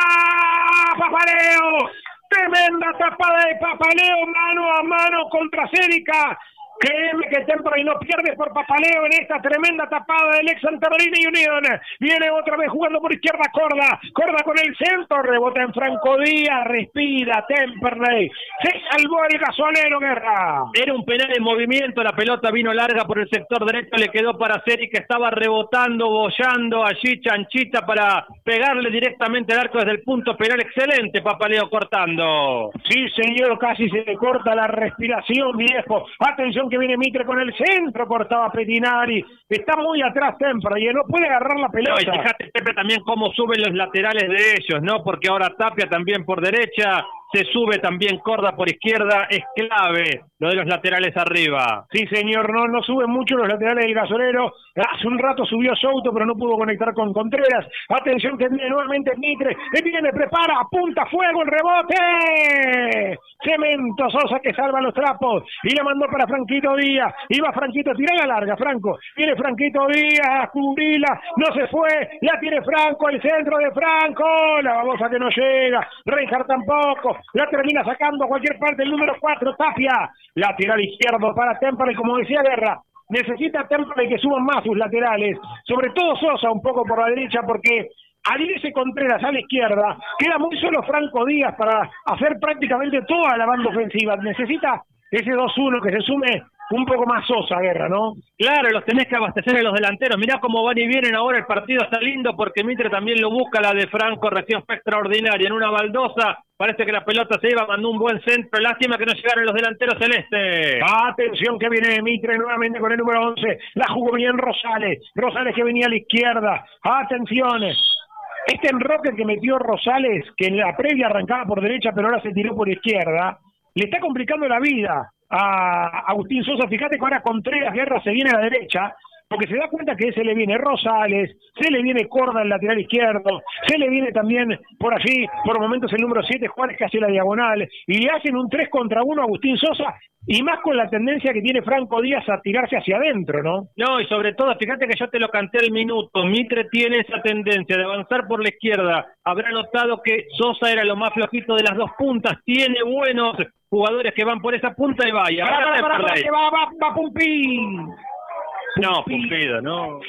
¡Papaleo! Tremenda tapada de Papaleo, mano a mano contra Cérica. Créeme que Temperley no pierde por papaleo en esta tremenda tapada del ex y Unión. Viene otra vez jugando por izquierda Corda. Corda con el centro. Rebota en Franco Díaz. Respira Temperley. Se salvó el gasolero, Guerra. Era un penal en movimiento. La pelota vino larga por el sector derecho. Le quedó para Seri que estaba rebotando, bollando allí Chanchita para pegarle directamente al arco desde el punto penal. Excelente Papaleo cortando. Sí, señor. Casi se le corta la respiración, viejo. Atención que viene Mitre con el centro, cortaba Petinari. Está muy atrás Tempra y no puede agarrar la pelota. y fíjate, Pepe, también cómo suben los laterales de ellos, ¿no? Porque ahora Tapia también por derecha, se sube también Corda por izquierda, es clave lo de los laterales arriba. Sí, señor, no, no suben mucho los laterales del gasolero. Hace un rato subió Souto, pero no pudo conectar con Contreras. Atención que viene nuevamente Mitre. Le viene, prepara, apunta, fuego, el rebote. Cemento Sosa que salva los trapos y le mandó para Franquito Díaz. Iba Franquito, tira la larga, Franco. Viene Franquito Díaz, cubrila, no se fue, la tiene Franco, el centro de Franco. La babosa que no llega, Reinhardt tampoco la termina sacando a cualquier parte el número 4, Tapia, lateral izquierdo para Temple, como decía Guerra, necesita Temple que suban más sus laterales, sobre todo Sosa un poco por la derecha, porque al irse Contreras a la izquierda, queda muy solo Franco Díaz para hacer prácticamente toda la banda ofensiva, necesita ese 2-1 que se sume un poco más sosa, Guerra, ¿no? Claro, los tenés que abastecer en los delanteros. Mirá cómo van y vienen ahora, el partido está lindo porque Mitre también lo busca, la de Franco recién fue extraordinaria, en una baldosa, parece que la pelota se iba, mandó un buen centro, lástima que no llegaron los delanteros celestes. Atención que viene Mitre nuevamente con el número 11, la jugó bien Rosales, Rosales que venía a la izquierda, atención, este enroque que metió Rosales, que en la previa arrancaba por derecha pero ahora se tiró por izquierda, le está complicando la vida a Agustín Sosa. Fíjate que ahora Contreras Guerra se viene a la derecha, porque se da cuenta que se le viene Rosales, se le viene Corda el lateral izquierdo, se le viene también por allí, por momentos el número 7, Juárez que hace la diagonal, y le hacen un 3 contra 1 a Agustín Sosa, y más con la tendencia que tiene Franco Díaz a tirarse hacia adentro, ¿no? No, y sobre todo, fíjate que yo te lo canté el minuto, Mitre tiene esa tendencia de avanzar por la izquierda, habrá notado que Sosa era lo más flojito de las dos puntas, tiene buenos jugadores que van por esa punta y vaya. Para, para, para, que va, va, va Pumpín. No, Pumpido, no.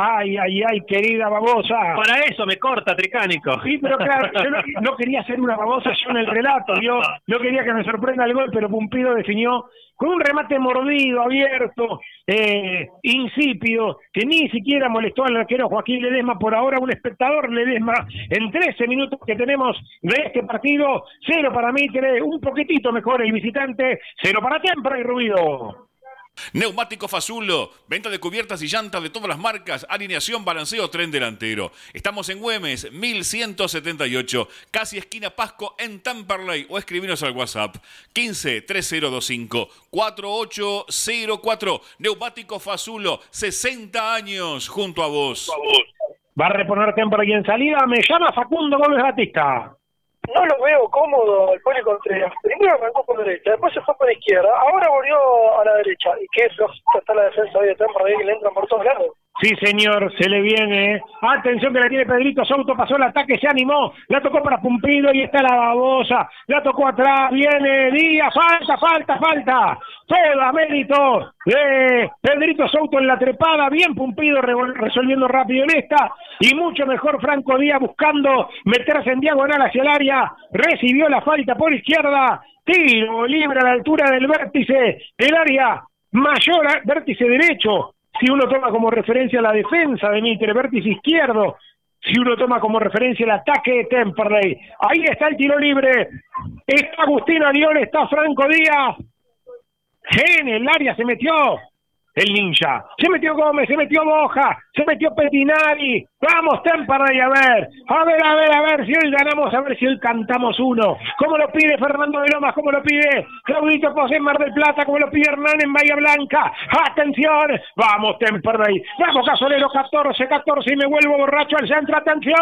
Ay, ay, ay, querida babosa. Para eso me corta, Tricánico. Sí, pero claro, yo no, quería ser una babosa yo en el relato, yo no quería que me sorprenda el gol, pero Pumpido definió con un remate mordido, abierto, eh, insípido, que ni siquiera molestó al arquero Joaquín Ledesma. Por ahora, un espectador Ledesma en 13 minutos que tenemos de este partido. Cero para mí, tiene un poquitito mejor el visitante. Cero para Tempra y Ruido. Neumático Fazulo, venta de cubiertas y llantas de todas las marcas, alineación, balanceo, tren delantero. Estamos en Güemes, 1178, casi esquina Pasco en Tamperley o escribinos al WhatsApp 15 3025 4804. Neumático Fazulo, 60 años junto a vos. Va a reponer Temperley en salida, me llama Facundo Gómez Batista no lo veo cómodo el Poli Contreras. Primero arrancó por derecha, después se fue por izquierda, ahora volvió a la derecha. ¿Y qué que está la defensa hoy de Temperley que le entran por todos lados? Sí, señor, se le viene. Atención que la tiene Pedrito Souto, pasó el ataque, se animó, la tocó para Pumpido y está la babosa, la tocó atrás, viene Díaz, falta, falta, falta. Todo mérito de Pedrito Souto en la trepada, bien Pumpido resolviendo rápido en esta y mucho mejor Franco Díaz buscando meterse en diagonal hacia el área, recibió la falta por izquierda, tiro libre a la altura del vértice, el área mayor, vértice derecho, si uno toma como referencia la defensa de Mitre, vértice izquierdo, si uno toma como referencia el ataque de Temperley, ahí está el tiro libre, está Agustín Arión, está Franco Díaz, en el área se metió, el ninja. Se metió Gómez, se metió Boja, se metió Petinari. Vamos, Temperley, a ver. A ver, a ver, a ver si hoy ganamos, a ver si hoy cantamos uno. ¿Cómo lo pide Fernando de Lomas? ¿Cómo lo pide Claudito José en Mar del Plata? ¿Cómo lo pide Hernán en Bahía Blanca? ¡Atención! Vamos, Temperley. Vamos, Casolero, 14, 14 y me vuelvo borracho al centro. ¡Atención!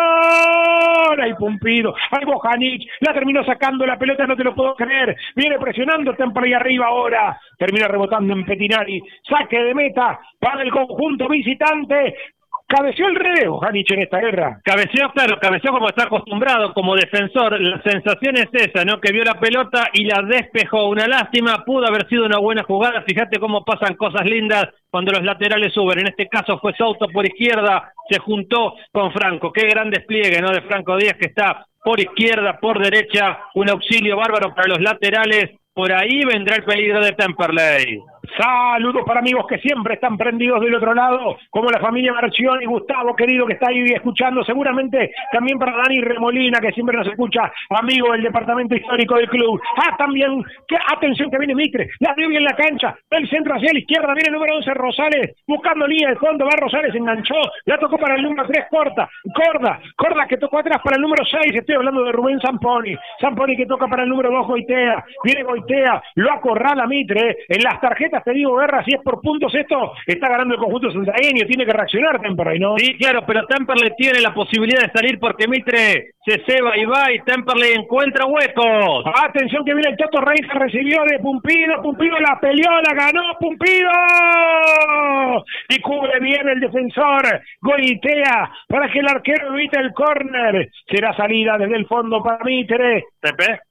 ¡Ay, Pumpido! ¡Ay, Bojanic! La terminó sacando la pelota, no te lo puedo creer. Viene presionando Temperley arriba ahora. Termina rebotando en Petinari. Saque de meta para el conjunto visitante. Cabeció el relevo, Janich, en esta guerra. Cabeceó, claro, cabeceó como está acostumbrado como defensor. La sensación es esa, ¿no? Que vio la pelota y la despejó. Una lástima, pudo haber sido una buena jugada. Fíjate cómo pasan cosas lindas cuando los laterales suben. En este caso fue Souto por izquierda, se juntó con Franco. Qué gran despliegue, ¿no? De Franco Díaz que está por izquierda, por derecha. Un auxilio bárbaro para los laterales. Por ahí vendrá el peligro de Temperley. Saludos para amigos que siempre están prendidos del otro lado, como la familia Marchión y Gustavo, querido, que está ahí escuchando. Seguramente también para Dani Remolina, que siempre nos escucha, amigo del departamento histórico del club. Ah, también, que, atención que viene Mitre, la dio bien la cancha, del centro hacia la izquierda, viene el número 11 Rosales, buscando línea de fondo, va Rosales, enganchó, la tocó para el número 3, corta, corda, corda que tocó atrás para el número 6, estoy hablando de Rubén Zamponi, Zamponi que toca para el número 2, Goitea, viene Goitea, lo acorrala Mitre, en las tarjetas te digo, Guerra, si es por puntos esto, está ganando el conjunto santagueño, tiene que reaccionar Temperley, ¿no? Sí, claro, pero Temperley tiene la posibilidad de salir porque Mitre se ceba y va y Temperley encuentra huecos. Atención que viene el Toto Reina, recibió de Pumpido, Pumpido la peleó, la ganó, Pumpido. Y cubre bien el defensor, Goitea, para que el arquero evite el córner. Será salida desde el fondo para Mitre.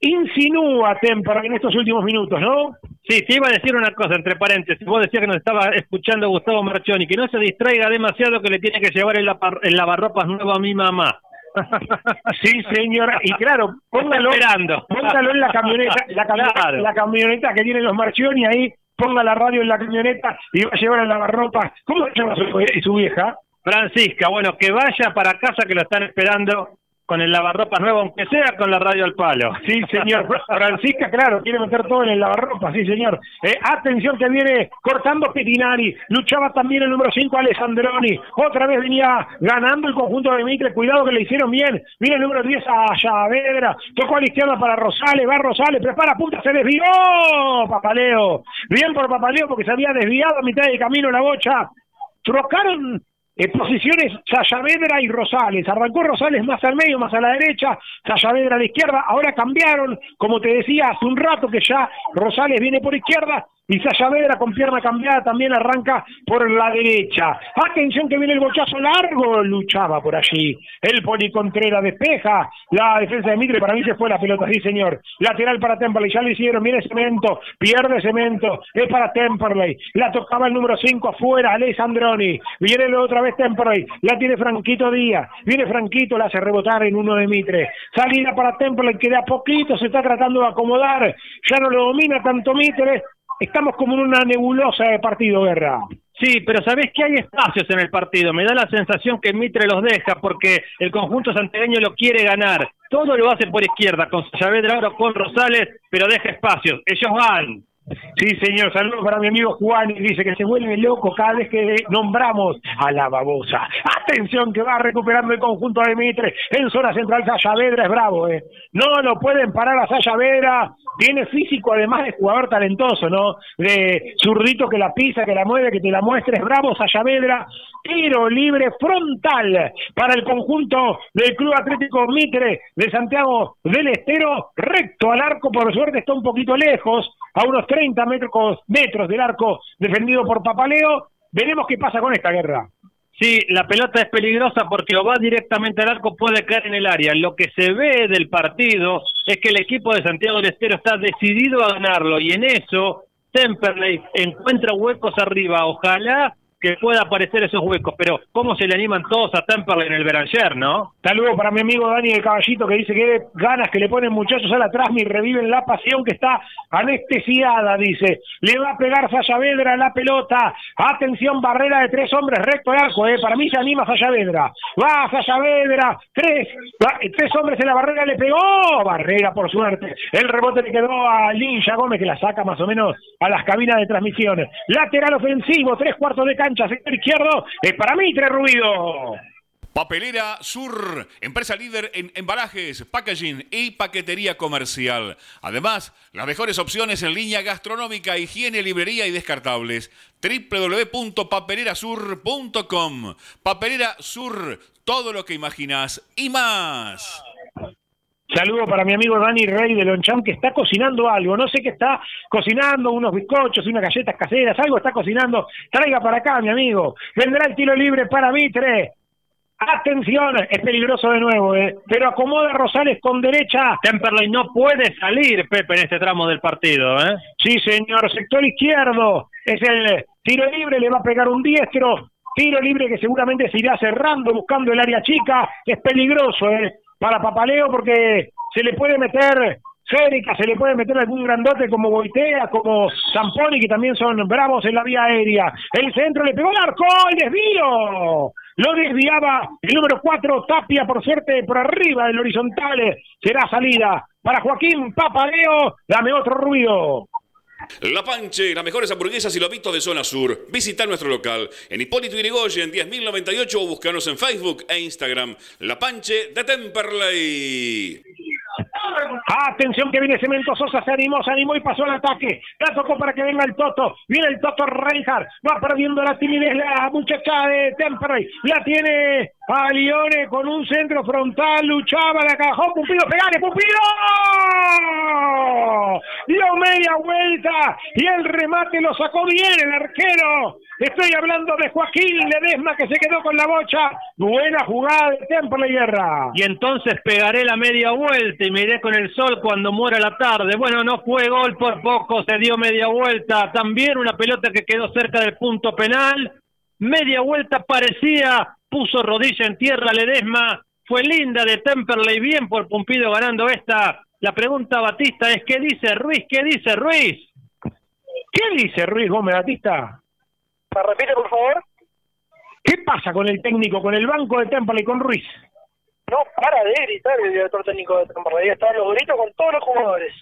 Insinúa Temperley en estos últimos minutos, ¿no? Sí, te iba a decir una cosa, entre paréntesis. Vos decías que nos estaba escuchando Gustavo Marchoni, que no se distraiga demasiado que le tiene que llevar el, el lavarropas nuevo a mi mamá. Sí, señora. Y claro, póngalo, Esperando. póngalo en la camioneta, la, cami- Claro. la camioneta que tienen los Marchioni ahí, ponga la radio en la camioneta y va a llevar el lavarropa. ¿Cómo se llama su, y su vieja? Francisca, bueno, que vaya para casa que lo están esperando con el lavarropas nuevo, aunque sea con la radio al palo. Sí, señor. Francisca, claro, quiere meter todo en el lavarropa, sí, señor. Eh, atención que viene cortando Petinari. Luchaba también el número 5, Alessandroni. Otra vez venía ganando el conjunto de Mitre. Cuidado que le hicieron bien. Viene el número 10 a Saavedra. Tocó a la izquierda para Rosales. Va Rosales. Prepara punta. Se desvió. Papaleo. Bien por Papaleo porque se había desviado a mitad de camino la bocha. Trocaron eh, posiciones Sayavedra y Rosales. Arrancó Rosales más al medio, más a la derecha, Sayavedra a la izquierda. Ahora cambiaron, como te decía hace un rato que ya Rosales viene por izquierda y Sayavedra con pierna cambiada también arranca por la derecha. Atención que viene el bochazo largo, luchaba por allí. El Poli Contreras despeja la defensa de Mitre. Para mí se fue la pelota, sí señor. Lateral para Temperley, ya lo hicieron. Viene Cemento, pierde Cemento. Es para Temperley. La tocaba el número 5 afuera, Alessandroni. Viene otra vez Temperley. La tiene Franquito Díaz. Viene Franquito, la hace rebotar en uno de Mitre. Salida para Temperley que de a poquito se está tratando de acomodar. Ya no lo domina tanto Mitre. Estamos como en una nebulosa de partido, Guerra. Sí, pero sabés que hay espacios en el partido. Me da la sensación que Mitre los deja porque el conjunto santiagueño lo quiere ganar. Todo lo hace por izquierda, con Saavedra ahora con Rosales, pero deja espacios. Ellos van. Sí, señor, saludos para mi amigo Juan, y dice que se vuelve loco cada vez que nombramos a la babosa. Atención que va recuperando el conjunto de Mitre en zona central, Sayavedra es bravo, ¿eh? No lo pueden parar a Sayavedra, tiene físico además de jugador talentoso, ¿no? De zurdito que la pisa, que la mueve, que te la muestre, es bravo Sayavedra, tiro libre frontal para el conjunto del Club Atlético Mitre de Santiago del Estero, recto al arco, por suerte está un poquito lejos, a unos 30 metros, metros del arco defendido por Papaleo. Veremos qué pasa con esta guerra. Sí, la pelota es peligrosa porque o va directamente al arco puede caer en el área. Lo que se ve del partido es que el equipo de Santiago del Estero está decidido a ganarlo y en eso Temperley encuentra huecos arriba. Ojalá que pueda aparecer esos huecos, pero cómo se le animan todos a Temperley en el Beranger, ¿no? Saludos para mi amigo Dani de Caballito que dice que ganas que le ponen muchachos a la trasmi y reviven la pasión que está anestesiada, dice. Le va a pegar Sayavedra la pelota. Atención, barrera de tres hombres recto de arco, eh. Para mí se anima Sayavedra. Va Sayavedra, tres, tres hombres en la barrera le pegó. Barrera por suerte. El rebote le quedó a Linja Gómez que la saca más o menos a las cabinas de transmisiones. Lateral ofensivo, tres cuartos de cancha, izquierdo. Es para mí tres ruido. Papelera Sur, empresa líder en embalajes, packaging y paquetería comercial. Además, las mejores opciones en línea gastronómica, higiene, librería y descartables. www.papelerasur.com. Papelera Sur, todo lo que imaginas y más. Saludo para mi amigo Dani Rey de Lonchan que está cocinando algo. No sé qué está cocinando, unos bizcochos, unas galletas caseras, algo está cocinando. Traiga para acá, mi amigo. Vendrá el tiro libre para Mitre. Atención, es peligroso de nuevo, ¿eh? pero acomoda Rosales con derecha. Temperley no puede salir, Pepe, en este tramo del partido. ¿eh? Sí, señor, sector izquierdo. Es el tiro libre, le va a pegar un diestro. Tiro libre que seguramente se irá cerrando, buscando el área chica. Es peligroso, ¿eh? Para Papaleo porque se le puede meter Férica, se le puede meter algún grandote como Boitea, como Zamponi, que también son bravos en la vía aérea. El centro le pegó el arco, el desvío. Lo desviaba el número 4, Tapia, por suerte, por arriba del horizontal. Será salida para Joaquín Papaleo. Dame otro ruido. La Panche, las mejores hamburguesas y lobitos de zona sur. Visita nuestro local en Hipólito Yrigoyen 10.098 o búscanos en Facebook e Instagram. La Panche de Temperley. Atención que viene Cemento Sosa, se animó, se animó y pasó al ataque. La tocó para que venga el Toto. Viene el Toto Reinhardt. Va perdiendo la timidez la muchacha de Temperley. La tiene a Lione con un centro frontal. Luchaba, la cajó. Pumpido, pegale, Pumpido. Dio media vuelta y el remate lo sacó bien el arquero. Estoy hablando de Joaquín Ledesma que se quedó con la bocha. Buena jugada de Temperley Guerra. Y entonces pegaré la media vuelta y me con el sol cuando muera la tarde. Bueno, no fue gol por poco, se dio media vuelta. También una pelota que quedó cerca del punto penal. Media vuelta parecía, puso rodilla en tierra Ledesma. Fue linda de Temperley, bien por Pumpido ganando esta. La pregunta Batista es, ¿qué dice Ruiz? ¿Qué dice Ruiz? ¿Qué dice Ruiz Gómez Batista? ¿Me repite, por favor? ¿Qué pasa con el técnico, con el banco de Temperley, con Ruiz? No para de gritar el director técnico de Temperley. Está los gritos con todos los jugadores.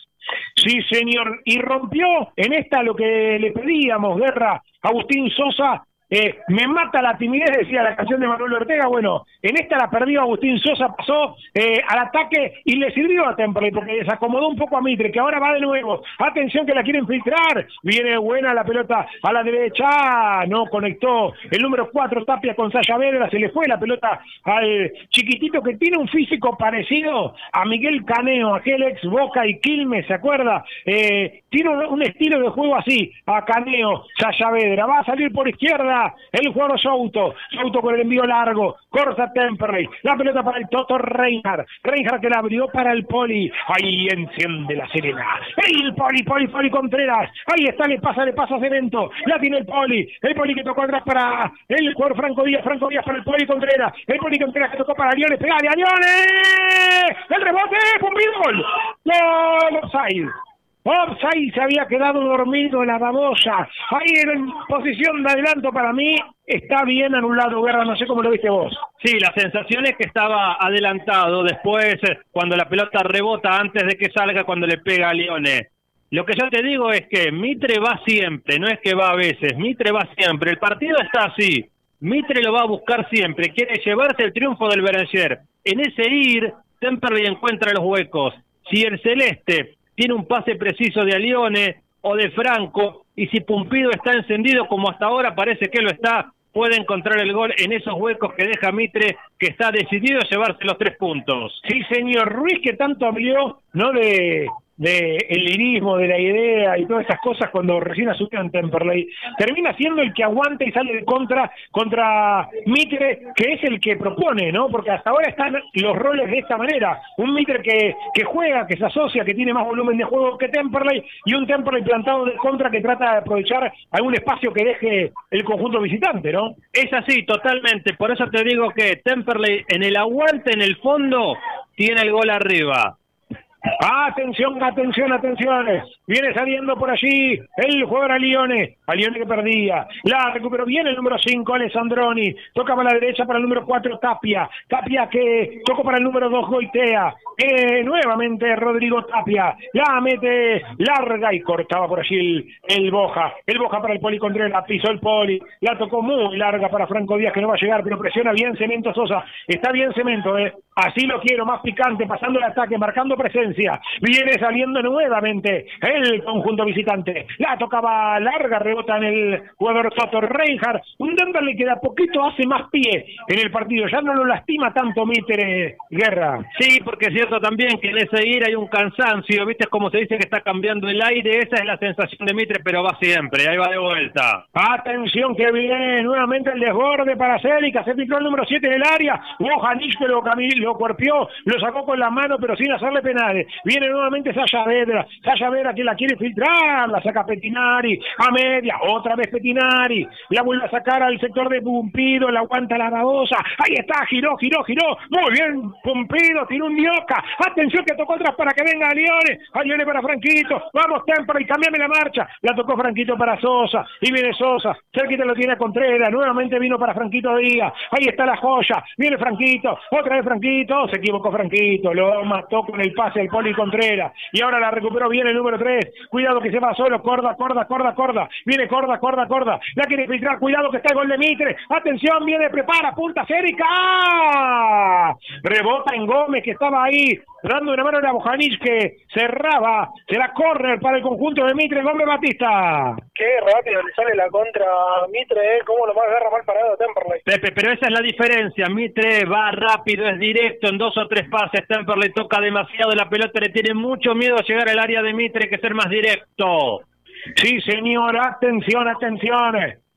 Sí, señor. Y rompió en esta lo que le pedíamos, Guerra, Agustín Sosa, eh, me mata la timidez, decía la canción de Manuel Ortega. Bueno, en esta la perdió Agustín Sosa, pasó eh, al ataque y le sirvió a Temple porque desacomodó un poco a Mitre, que ahora va de nuevo. Atención que la quieren filtrar. Viene buena la pelota a la derecha. No conectó el número 4, Tapia con Saya. Se le fue la pelota al chiquitito que tiene un físico parecido a Miguel Caneo, aquel ex Boca y Quilmes, ¿se acuerda? Eh, tiene un, estilo de juego así, a Caneo, Saya Vedra. Va a salir por izquierda el jugador Souto, Souto con el envío largo, corta Temperley, la pelota para el Toto Reinhardt, Reinhardt que la abrió para el Poli, ahí enciende la Serena, el Poli, Poli, Poli Contreras, ahí está, le pasa, le pasa Cemento, la tiene el Poli, el Poli que tocó atrás para el jugador Franco Díaz, Franco Díaz para el Poli Contreras, el Poli Contreras que tocó para Liones, pegale a Liones, el rebote, un gol, gol, offside. Offside se había quedado dormido la babosa. Ahí en posición de adelanto para mí está bien anulado, Guerra. No sé cómo lo viste vos. Sí, la sensación es que estaba adelantado. Después, cuando la pelota rebota antes de que salga, cuando le pega a Leone. Lo que yo te digo es que Mitre va siempre, no es que va a veces. Mitre va siempre. El partido está así. Mitre lo va a buscar siempre. Quiere llevarse el triunfo del Beranger. En ese ir, Temperley encuentra los huecos. Si el Celeste tiene un pase preciso de Alione o de Franco, y si Pumpido está encendido como hasta ahora parece que lo está, puede encontrar el gol en esos huecos que deja Mitre, que está decidido a llevarse los tres puntos. Sí, señor Ruiz, que tanto habló, ¿no? De de el lirismo, de la idea y todas esas cosas cuando recién asumió en Temperley, termina siendo el que aguanta y sale de contra contra Mitre, que es el que propone, ¿no? Porque hasta ahora están los roles de esta manera. Un Mitre que, que juega, que se asocia, que tiene más volumen de juego que Temperley, y un Temperley plantado de contra que trata de aprovechar algún espacio que deje el conjunto visitante, ¿no? Es así, totalmente. Por eso te digo que Temperley en el aguante, en el fondo, tiene el gol arriba. Atención, atención, atención. Viene saliendo por allí el jugador a Lione. A Lione que perdía. La recuperó bien el número 5, Alessandroni. Toca para la derecha para el número 4, Tapia. Tapia que tocó para el número 2, Goitea. Eh, nuevamente Rodrigo Tapia. La mete larga y cortaba por allí el, Boja. El Boja para el Poli Contreras. Pisó el Poli. La tocó muy larga para Franco Díaz que no va a llegar, pero presiona bien Cemento Sosa. Está bien Cemento, ¿eh? Así lo quiero, más picante, pasando el ataque, marcando presencia. Viene saliendo nuevamente el conjunto visitante. La tocaba larga, rebota en el jugador Toto Reinhardt. Un Denverle que de a poquito hace más pie en el partido. Ya no lo lastima tanto Mitre Guerra. Sí, porque es cierto también que en ese ir hay un cansancio. ¿Viste cómo se dice que está cambiando el aire? Esa es la sensación de Mitre, pero va siempre. Ahí va de vuelta. Atención que viene nuevamente el desborde para Célica. Se picó el número 7 en el área. Mojanich que lo, lo cuerpió, lo sacó con la mano, pero sin hacerle penales. Viene nuevamente Sasha Vedra. Sasha Vedra que la quiere filtrar, la saca Petinari a media, otra vez Petinari. La vuelve a sacar al sector de Pumpido, la aguanta la babosa. Ahí está, giró, giró, giró. Muy bien, Pumpido, tiene un dioca. Atención que tocó atrás para que venga a Lione. A Lione para Franquito. Vamos, Tempra y cambiame la marcha. La tocó Franquito para Sosa. Y viene Sosa. Cerquita lo tiene a Contreras. Nuevamente vino para Franquito Díaz. Ahí está la joya. Viene Franquito. Otra vez Franquito. Se equivocó Franquito. Lo mató con el pase al Poli Contreras. Y ahora la recuperó bien el número 3. Cuidado que se va solo. Corda, corda, corda, corda. Viene corda, corda, corda. La quiere filtrar. Cuidado que está el gol de Mitre. Atención, viene, prepara. Punta Cérica. Rebota en Gómez que estaba ahí dando una mano a Bojanic que cerraba. Será córner para el conjunto de Mitre. Gómez Batista. Qué rápido le sale la contra a Mitre, ¿eh? Cómo lo más agarra mal parado Temperley. Pepe, pero esa es la diferencia. Mitre va rápido, es directo en dos o tres pases. Temperley toca demasiado la pelota, le tiene mucho miedo a llegar al área de Mitre que ser más directo. Sí, señor, atención, atención.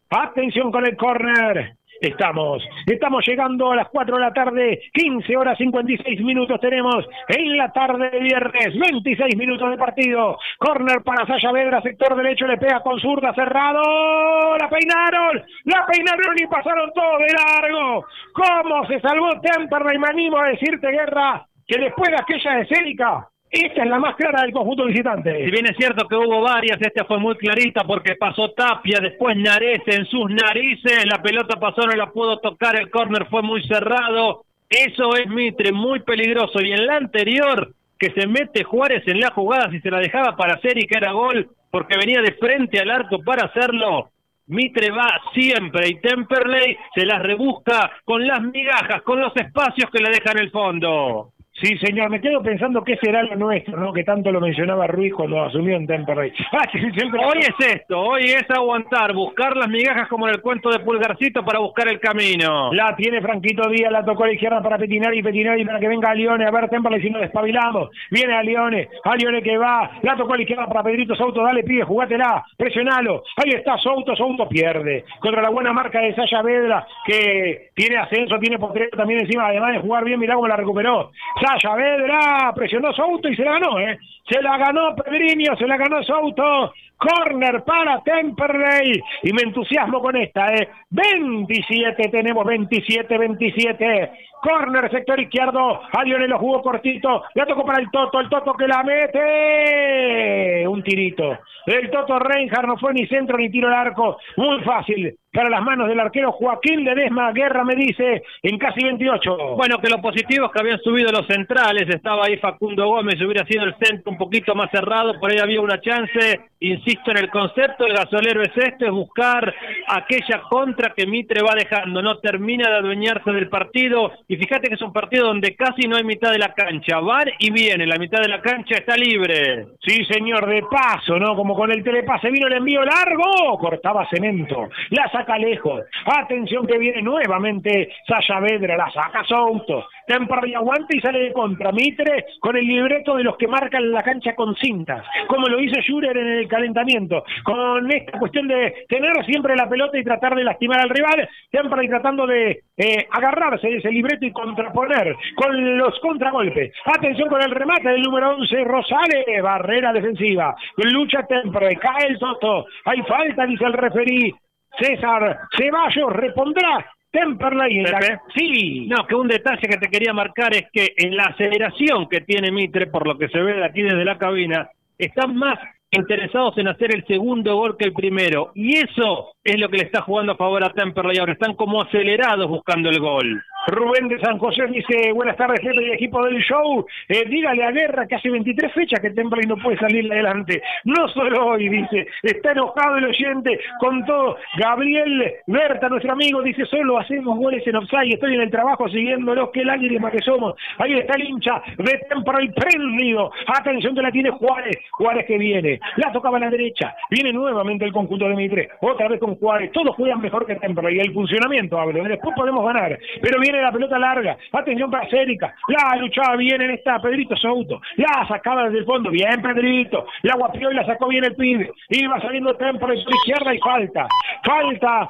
Atención con el córner. Estamos, estamos llegando a las 4 de la tarde, 15 horas 56 minutos tenemos en la tarde de viernes, 26 minutos de partido. Corner para Vedra, sector derecho, le pega con zurda, cerrado. La peinaron, la peinaron y pasaron todo de largo. ¿Cómo se salvó Temperley? Me animo a decirte, Guerra, que después de aquella escénica, esta es la más clara del conjunto visitante. Si bien es cierto que hubo varias, esta fue muy clarita porque pasó Tapia, después Narece en sus narices, la pelota pasó, no la pudo tocar, el córner fue muy cerrado. Eso es Mitre, muy peligroso. Y en la anterior, que se mete Juárez en la jugada, si se la dejaba para hacer y que era gol, porque venía de frente al arco para hacerlo. Mitre va siempre y Temperley se las rebusca con las migajas, con los espacios que le dejan el fondo. Sí, señor, me quedo pensando qué será lo nuestro, ¿no? Que tanto lo mencionaba Ruiz cuando asumió en Temperley. Ah. Hoy es esto, hoy es aguantar, buscar las migajas como en el cuento de Pulgarcito para buscar el camino. La tiene Franquito Díaz, la tocó a la izquierda para Petinari, Petinari para que venga a Lione, a ver Temperley si no despabilamos. Viene a Lione, a Lione que va, la tocó a la izquierda para Pedrito Souto, dale pide, jugátela, presionalo. Ahí está Souto, Souto pierde. Contra la buena marca de Saya Vedra, que tiene ascenso, tiene potrero también encima, además de jugar bien, mirá cómo la recuperó. Saya Vedra presionó su auto y se la ganó, ¿eh? Se la ganó Pedriño, se la ganó su auto. Corner para Temperley. Y me entusiasmo con esta, ¿eh? 27, tenemos 27, 27. Corner, sector izquierdo. A Lionel lo jugó cortito. La tocó para el Toto. El Toto que la mete. Un tirito. El Toto Reinhardt no fue ni centro ni tiro al arco. Muy fácil para las manos del arquero Joaquín Ledesma. Guerra me dice en casi 28. Bueno, que lo positivo es que habían subido los centrales. Estaba ahí Facundo Gómez. Hubiera sido el centro un poquito más cerrado. Por ahí había una chance. Insisto en el concepto. El gasolero es esto: es buscar aquella contra que Mitre va dejando. No termina de adueñarse del partido. Y fíjate que es un partido donde casi no hay mitad de la cancha. Van y viene. La mitad de la cancha está libre. Sí, señor, de paso, ¿no? Como con el telepase vino el envío largo. Cortaba cemento. La saca lejos. Atención que viene nuevamente Sasha Vedra, la saca Souto. Temperley aguanta y sale de contra. Mitre con el libreto de los que marcan la cancha con cintas, como lo hizo Schurer en el calentamiento. Con esta cuestión de tener siempre la pelota y tratar de lastimar al rival, Temperley tratando de eh, agarrarse de ese libreto y contraponer con los contragolpes. Atención con el remate del número 11, Rosales, barrera defensiva. Lucha Temperley, cae el Toto. Hay falta, dice el referí. César Ceballos repondrá Temperley. Sí. No, que un detalle que te quería marcar es que en la aceleración que tiene Mitre, por lo que se ve de aquí desde la cabina, están más interesados en hacer el segundo gol que el primero. Y eso es lo que le está jugando a favor a Temperley ahora. Están como acelerados buscando el gol. Rubén de San José dice, buenas tardes, jefe y equipo del show. Eh, dígale a Guerra que hace 23 fechas que Temperley no puede salir adelante. No solo hoy, dice. Está enojado el oyente con todo. Gabriel Berta, nuestro amigo, dice, solo hacemos goles en offside. Estoy en el trabajo siguiéndolos. Qué lágrima que somos. Ahí está el hincha de Temperley prendido. Atención que la tiene Juárez. Juárez que viene. La tocaba a la derecha. Viene nuevamente el conjunto de Mitre. Otra vez con Todos juegan mejor que Temperley. El funcionamiento hablo. Después podemos ganar. Pero viene la pelota larga. Atención para Cérica. La luchaba bien en esta Pedrito Souto. La sacaba desde el fondo. Bien, Pedrito. La guapió y la sacó bien el pibe. Iba saliendo de su izquierda y falta. Falta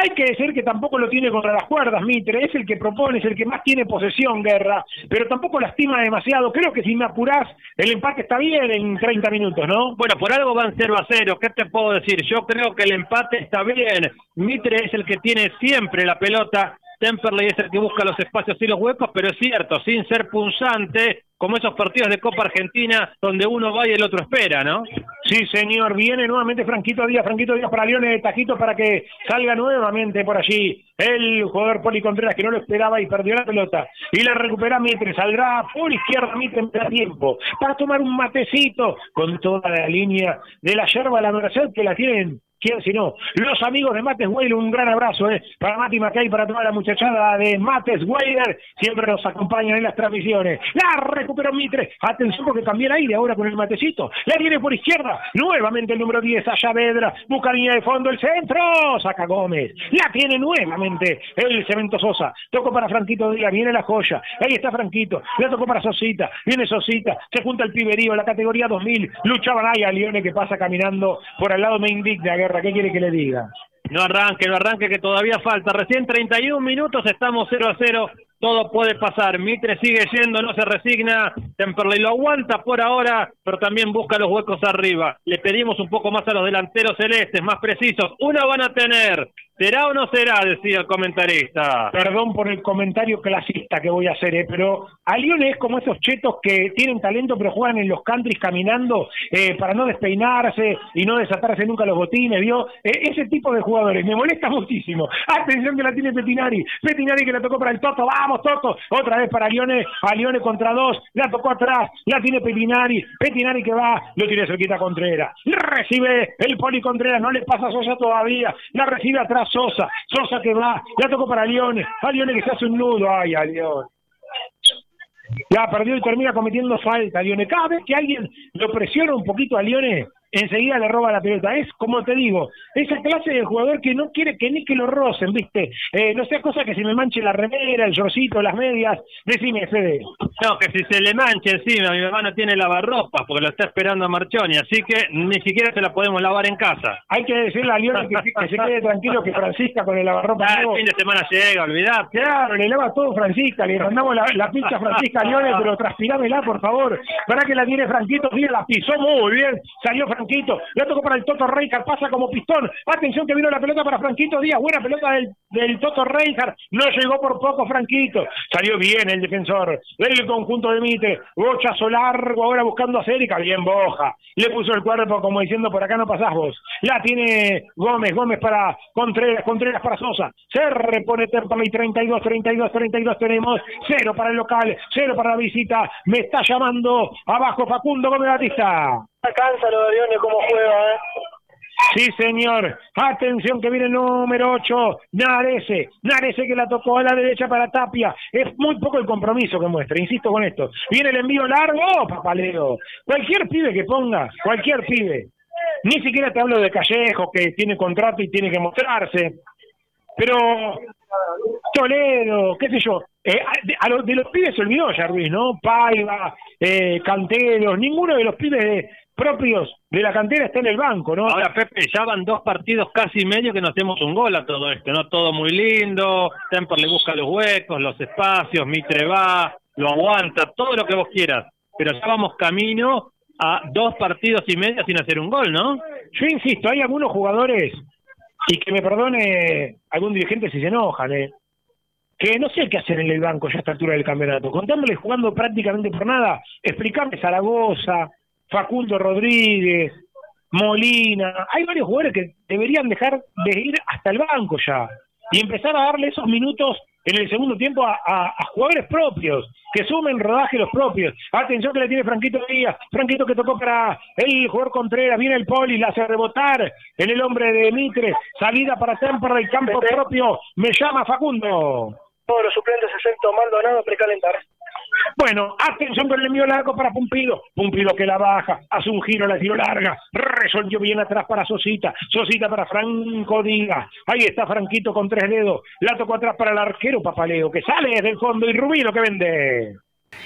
hay que decir que tampoco lo tiene contra las cuerdas, Mitre, es el que propone, es el que más tiene posesión, Guerra, pero tampoco lastima demasiado. Creo que si me apurás, el empate está bien en 30 minutos, ¿no? Bueno, por algo van 0 a 0, ¿qué te puedo decir? Yo creo que el empate está bien. Mitre es el que tiene siempre la pelota Temperley es el que busca los espacios y los huecos, pero es cierto, sin ser punzante, como esos partidos de Copa Argentina donde uno va y el otro espera, ¿no? Sí, señor, viene nuevamente Franquito Díaz, Franquito Díaz para Leones de Tajito para que salga nuevamente por allí el jugador Poli Contreras que no lo esperaba y perdió la pelota. Y la recupera Mitre, saldrá por izquierda Mitre en tiempo para tomar un matecito con toda la línea de la yerba la Merced que la tienen ¿Quién si no? Los amigos de Mates Weiler, un gran abrazo ¿eh? para Mati Macay, para toda la muchachada de Mates Weiler, siempre nos acompañan en las transmisiones. La recuperó Mitre, atención porque también aire ahora con el matecito. La viene por izquierda, nuevamente el número 10, allá Vedra, busca línea de fondo, el centro, saca Gómez. La tiene nuevamente el Cemento Sosa, tocó para Franquito Díaz, viene la joya, ahí está Franquito, la tocó para Sosita, viene Sosita, se junta el piberío, la categoría 2000, luchaban ahí a Lione que pasa caminando por al lado, me indigna, guerra. ¿qué quiere que le diga? No arranque, no arranque, que todavía falta. Recién 31 minutos, estamos 0 a 0. Todo puede pasar. Mitre sigue yendo, no se resigna. Temperley lo aguanta por ahora, pero también busca los huecos arriba. Le pedimos un poco más a los delanteros celestes, más precisos. Una van a tener. ¿Será o no será? Decía el comentarista. Perdón por el comentario clasista que voy a hacer, ¿eh? pero a Lyon es como esos chetos que tienen talento pero juegan en los countries caminando eh, para no despeinarse y no desatarse nunca los botines, ¿vio? Eh, ese tipo de jugadores me molesta muchísimo. Atención que la tiene Petinari. Petinari que la tocó para el Toto. ¡Vamos, Toto! Otra vez para Lione. A Lione contra dos. La tocó atrás. La tiene Petinari. Petinari que va. Lo tiene cerquita Contreras. Recibe el Poli Contreras. No le pasa a Sosa todavía. La recibe atrás Sosa, Sosa que va, ya tocó para Leone, a Leone que se hace un nudo, ay, a Leone. Ya perdió y termina cometiendo falta, Leone. Cada vez que alguien lo presiona un poquito a Leone, enseguida le roba la pelota. Es, como te digo, esa clase de jugador que no quiere que ni que lo rocen, ¿viste? Eh, no sea cosa que se me manche la remera, el shortcito, las medias. Decime, Fede. No, que si se le manche encima, mi mamá no tiene lavarropa porque lo está esperando a Marchoni, así que ni siquiera se la podemos lavar en casa. Hay que decirle a Leone que, se quede tranquilo que Francisca con el lavarropa. Ah, el fin de semana llega, olvidad. Claro, le lava todo Francisca, le mandamos la, la pizza Francisca a Leone, pero transpirámela, por favor. Para que la tiene Franquito, mira, la pisó muy bien, salió Franquito Franquito, le tocó para el Toto Reijard, pasa como pistón, atención que vino la pelota para Franquito Díaz, buena pelota del, Toto Reijard, no llegó por poco Franquito, salió bien el defensor. Del conjunto de Mite, bochazo largo, ahora buscando a Cérica, bien Boja, le puso el cuerpo como diciendo por acá no pasás vos, la tiene Gómez, Gómez para Contreras, Contreras para Sosa, se repone Temperley. 32, 32, 32 tenemos, cero para el local, cero para la visita, me está llamando abajo Facundo Gómez Batista. Alcanza lo de Lione cómo juega, ¿eh? Sí, señor. Atención que viene el número 8, Narese. Narese que la tocó a la derecha para Tapia. Es muy poco el compromiso que muestra, insisto con esto. Viene el envío largo, papaleo. Cualquier pibe que ponga, cualquier pibe. Ni siquiera te hablo de Callejo, que tiene contrato y tiene que mostrarse. Pero Toledo, qué sé yo, eh, a- a los- de los pibes se olvidó ya Ruiz, ¿no? Paiva, eh, Canteros, ninguno de los pibes de- propios de la cantera está en el banco, ¿no? Ahora, Pepe, ya van dos partidos casi medio que no hacemos un gol a todo esto, ¿no? Todo muy lindo, Temper le busca los huecos, los espacios, Mitre va, lo aguanta, todo lo que vos quieras. Pero ya vamos camino a dos partidos y medio sin hacer un gol, ¿no? Yo insisto, hay algunos jugadores, y que me perdone algún dirigente si se enojan, ¿eh? que no sé qué hacer en el banco ya a esta altura del campeonato. Contándole jugando prácticamente por nada, explicarme Zaragoza, Facundo Rodríguez, Molina. Hay varios jugadores que deberían dejar de ir hasta el banco ya y empezar a darle esos minutos en el segundo tiempo a, jugadores propios, que sumen rodaje los propios. Atención que le tiene Franquito Díaz, Franquito que tocó para el jugador Contreras, viene el poli, la hace rebotar en el hombre de Mitre, salida para Temperley, campo propio, me llama Facundo. Todos los suplentes excepto Maldonado precalentar. Bueno, atención con el envío largo para Pumpido. Pumpido que la baja, hace un giro, la tiro larga. Resolvió bien atrás para Sosita. Sosita para Franco Díaz. Ahí está Franquito con tres dedos. La tocó atrás para el arquero Papaleo, que sale desde el fondo. Y Rubí lo que vende.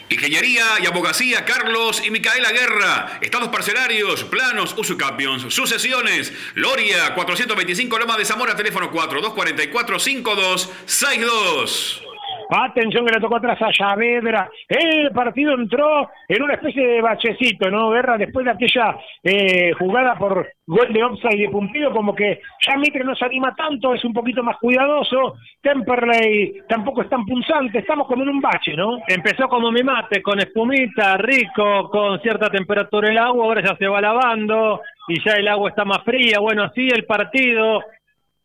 Ingeniería y abogacía Carlos y Micaela Guerra. Estados parcelarios, planos, uso campions, sucesiones. Loria 425 Loma de Zamora, teléfono 4244-5262. Atención que le tocó atrás a Saavedra. El partido entró en una especie de bachecito, ¿no? Guerra después de aquella eh, jugada por gol de offside de Pumpido, como que ya Mitre no se anima tanto, es un poquito más cuidadoso. Temperley tampoco es tan punzante, estamos como en un bache, ¿no? Empezó como mi mate, con espumita, rico, con cierta temperatura el agua, ahora ya se va lavando y ya el agua está más fría. Bueno, así el partido,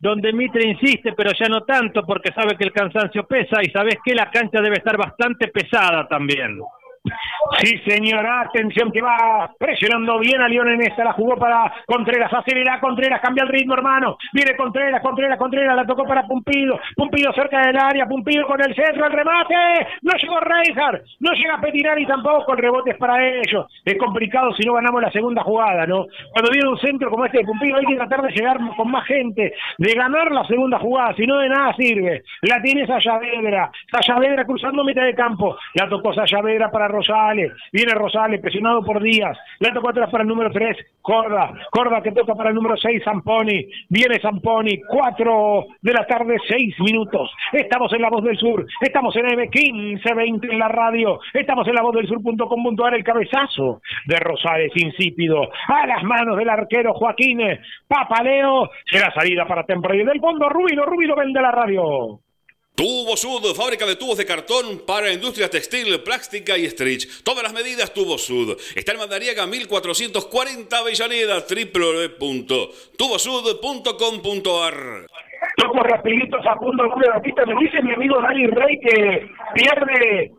donde Mitre insiste, pero ya no tanto, porque sabe que el cansancio pesa y sabes que la cancha debe estar bastante pesada también. Sí, señora, atención que va presionando bien a León en esta, la jugó para Contreras, acelera Contreras, cambia el ritmo, hermano, viene Contreras, Contreras, Contreras, la tocó para Pumpido, Pumpido cerca del área, Pumpido con el centro, el remate, no llegó Reinhardt, no llega Petinari tampoco, el rebote es para ellos, es complicado si no ganamos la segunda jugada, ¿no? Cuando viene un centro como este de Pumpido hay que tratar de llegar con más gente, de ganar la segunda jugada, si no de nada sirve, la tiene Sayavedra, Sayavedra cruzando mitad de campo, la tocó Sayavedra para Rosales, viene Rosales presionado por Díaz, la tocó atrás para el número 3, Corda, Corda que toca para el número 6, Zamponi, viene Zamponi, 4 de la tarde, 6 minutos, estamos en La Voz del Sur, estamos en M1520 en la radio, estamos en la voz del sur.com.ar, el cabezazo de Rosales insípido, a las manos del arquero Joaquín Papaleo, será salida para Temple del fondo, Rubino, Rubino vende la radio. Tubo Sud, fábrica de tubos de cartón para industria textil, plástica y stretch. Todas las medidas Tubo Sud. Está en Madariaga 1440 Avellaneda, www.tubosud.com.ar. Toco rapidito Facundo Gómez Batista, me dice mi amigo Dani Rey que pierde,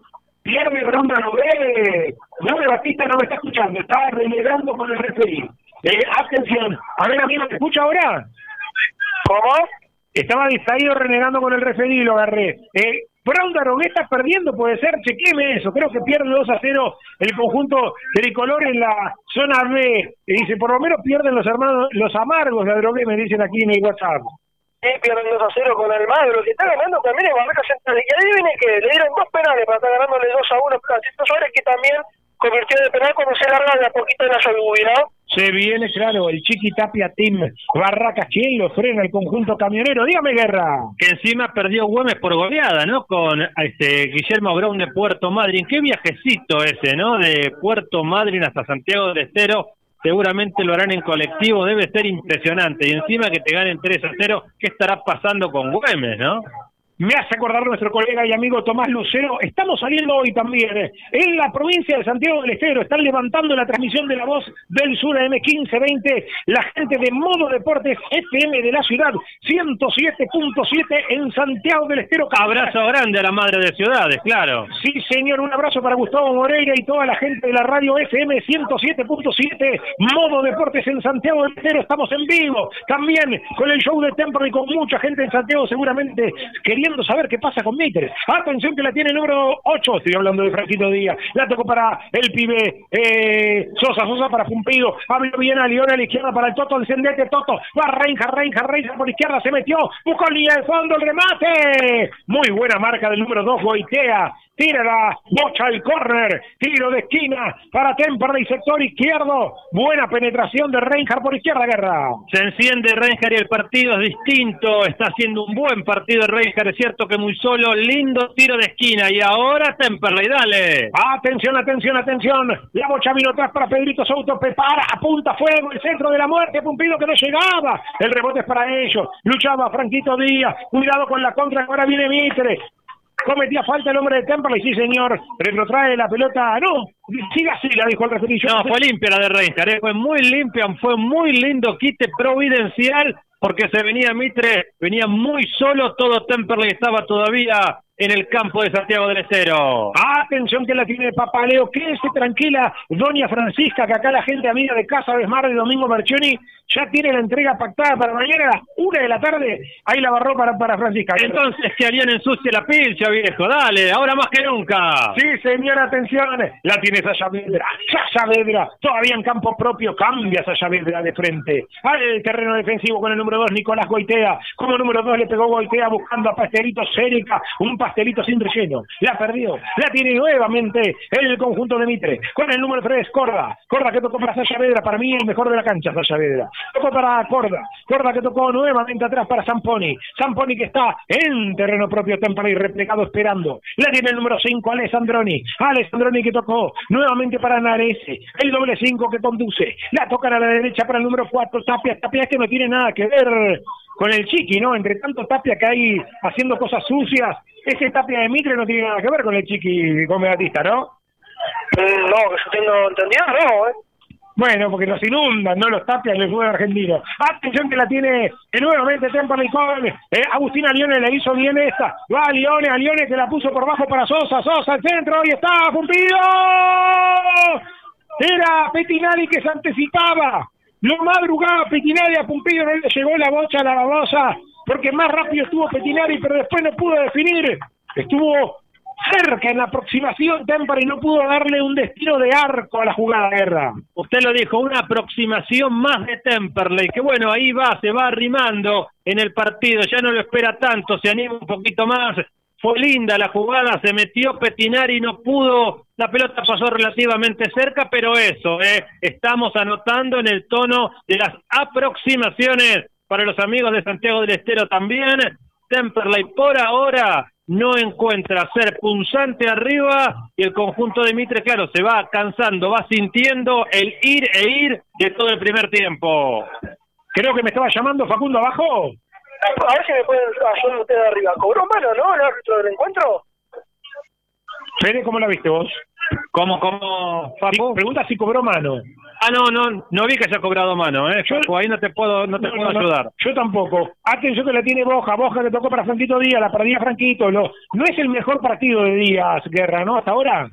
pierde ronda Nobel. Gómez Batista no me está escuchando, está renegando con el referí. Eh, atención, a ver amigo, ¿me escucha ahora? ¿Cómo? Estaba distraído renegando con el referí, lo agarré. Eh, Darogué está perdiendo, puede ser, chequeme eso. Creo que pierde 2 a 0 el conjunto tricolor en la zona B. Y dice, por lo menos pierden los hermanos, los amargos de Adrogué, me dicen aquí en el WhatsApp. Sí, pierden 2 a 0 con Almagro, que está ganando también en Barraca Central. Y adivinen que le dieron dos penales para estar ganándole 2 a 1 a Tito Suárez, que también convirtió de penal cuando se larga de a poquito en la Yolgubi, ¿no? Se viene, claro, el Chiqui Tapia Team Barracas. ¿Quién lo frena el conjunto camionero? Dígame, Guerra. Que encima perdió Güemes por goleada, ¿no? Con este Guillermo Brown de Puerto Madryn. Qué viajecito ese, ¿no? De Puerto Madryn hasta Santiago del Estero. Seguramente lo harán en colectivo, debe ser impresionante. Y encima que te ganen 3 a 0, ¿qué estará pasando con Güemes, no? Me hace acordar nuestro colega y amigo Tomás Lucero. Estamos saliendo hoy también eh, en la provincia de Santiago del Estero. Están levantando la transmisión de la voz del sur M1520. La gente de Modo Deportes FM de la ciudad, 107.7 en Santiago del Estero. Abrazo grande a la madre de ciudades, claro. Sí, señor, un abrazo para Gustavo Moreira y toda la gente de la radio FM 107.7, Modo Deportes en Santiago del Estero. Estamos en vivo también con el show de Tempo y con mucha gente en Santiago seguramente queriendo saber qué pasa con Mitre. Atención que la tiene el número 8, estoy hablando de Franquito Díaz. La tocó para el pibe eh, Sosa, Sosa para Pumpido. Abrió bien a León a la izquierda para el Toto, descendete Toto. Va Reinja, Reinja, Reinja por izquierda, se metió. Buscó línea de fondo, el remate. Muy buena marca del número 2, Goitea. Tira la bocha al córner. Tiro de esquina para Temperley, sector izquierdo. Buena penetración de Reinhardt por izquierda, Guerra. Se enciende Reinhardt y el partido es distinto. Está haciendo un buen partido Reinhardt. Es cierto que muy solo. Lindo tiro de esquina. Y ahora Temperley, dale. Atención, atención, atención. La bocha vino atrás para Pedrito Souto. Prepara, apunta fuego. El centro de la muerte. Pumpido que no llegaba. El rebote es para ellos. Luchaba Franquito Díaz. Cuidado con la contra. Ahora viene Mitre. Cometía falta el hombre de Temperley, sí señor. Retrotrae la pelota. No, sigue así, la dijo el referido. No, fue limpia la de Reinhardt. eh, Fue muy limpia. Fue muy lindo quite providencial porque se venía Mitre. Venía muy solo. Todo Temperley estaba todavía en el campo de Santiago del Estero. Atención que la tiene Papaleo. Quédese tranquila, doña Francisca, que acá la gente amiga de Casa Desmar de Domingo Marchioni ya tiene la entrega pactada para mañana a las una de la tarde. Ahí la barró para, para Francisca. Entonces que harían ensucie la pilcha, viejo. Dale, ahora más que nunca. Sí, señora, atención. La tiene Sayavedra. Sayavedra, todavía en campo propio, cambia Sayavedra de frente. Al terreno defensivo con el número 2, Nicolás Goitea. Como número 2 le pegó Goitea buscando a Pastelito Cérica, un pastelito sin relleno. La perdió. La tiene nuevamente el conjunto de Mitre. Con el número 3, Corda. Corda que tocó para Sayavedra. Para mí el mejor de la cancha, Sayavedra. Tocó para Corda. Corda que tocó nuevamente atrás para Zamponi. Zamponi que está en terreno propio, Temperley replegado esperando. La tiene el número 5, Alessandroni. Alessandroni que tocó nuevamente para Narese. El doble 5 que conduce. La tocan a la derecha para el número 4, Tapia. Tapia que no tiene nada que ver con el Chiqui, ¿no? Entre tanto Tapia que hay haciendo cosas sucias. Ese Tapia de Mitre no tiene nada que ver con el Chiqui con Megatista, ¿no? Mm, No, que yo tengo entendido, no, ¿eh? Bueno, porque los inundan, no los tapian el fútbol argentino. Atención que la tiene eh, nuevamente Temperley con eh, Agustina Lione le hizo bien esta. Va a Lione, a Lione que la puso por bajo para Sosa, Sosa al centro, y está, Pumpido. Era Petinari que se anticipaba. Lo madrugaba Petinari a Pumpido, no le llegó la bocha a la babosa, porque más rápido estuvo Petinari, pero después no pudo definir. Estuvo cerca en la aproximación Temperley, no pudo darle un destino de arco a la jugada guerra. Usted lo dijo, una aproximación más de Temperley, que bueno, ahí va, se va arrimando en el partido, ya no lo espera tanto, se anima un poquito más. Fue linda la jugada, se metió Petinari y no pudo, la pelota pasó relativamente cerca, pero eso, eh, estamos anotando en el tono de las aproximaciones para los amigos de Santiago del Estero también. Temperley por ahora no encuentra ser punzante arriba y el conjunto de Mitre, claro, se va cansando, va sintiendo el ir e ir de todo el primer tiempo. Creo que me estaba llamando Facundo abajo. A ver si me pueden ayudar usted de arriba. ¿Cobró mano, no, el árbitro del encuentro? Fede, ¿cómo la viste vos? ¿Cómo, cómo, Facu? Pregunta si cobró mano. Ah, no, no, no vi que haya cobrado mano, ¿eh? Facu, ahí no te puedo, no te No, puedo no, no, ayudar. Yo tampoco. Atención que la tiene Boja. Boja que tocó para Franquito Díaz, la perdía Franquito. Lo, no es el mejor partido de Díaz, Guerra, ¿no? Hasta ahora.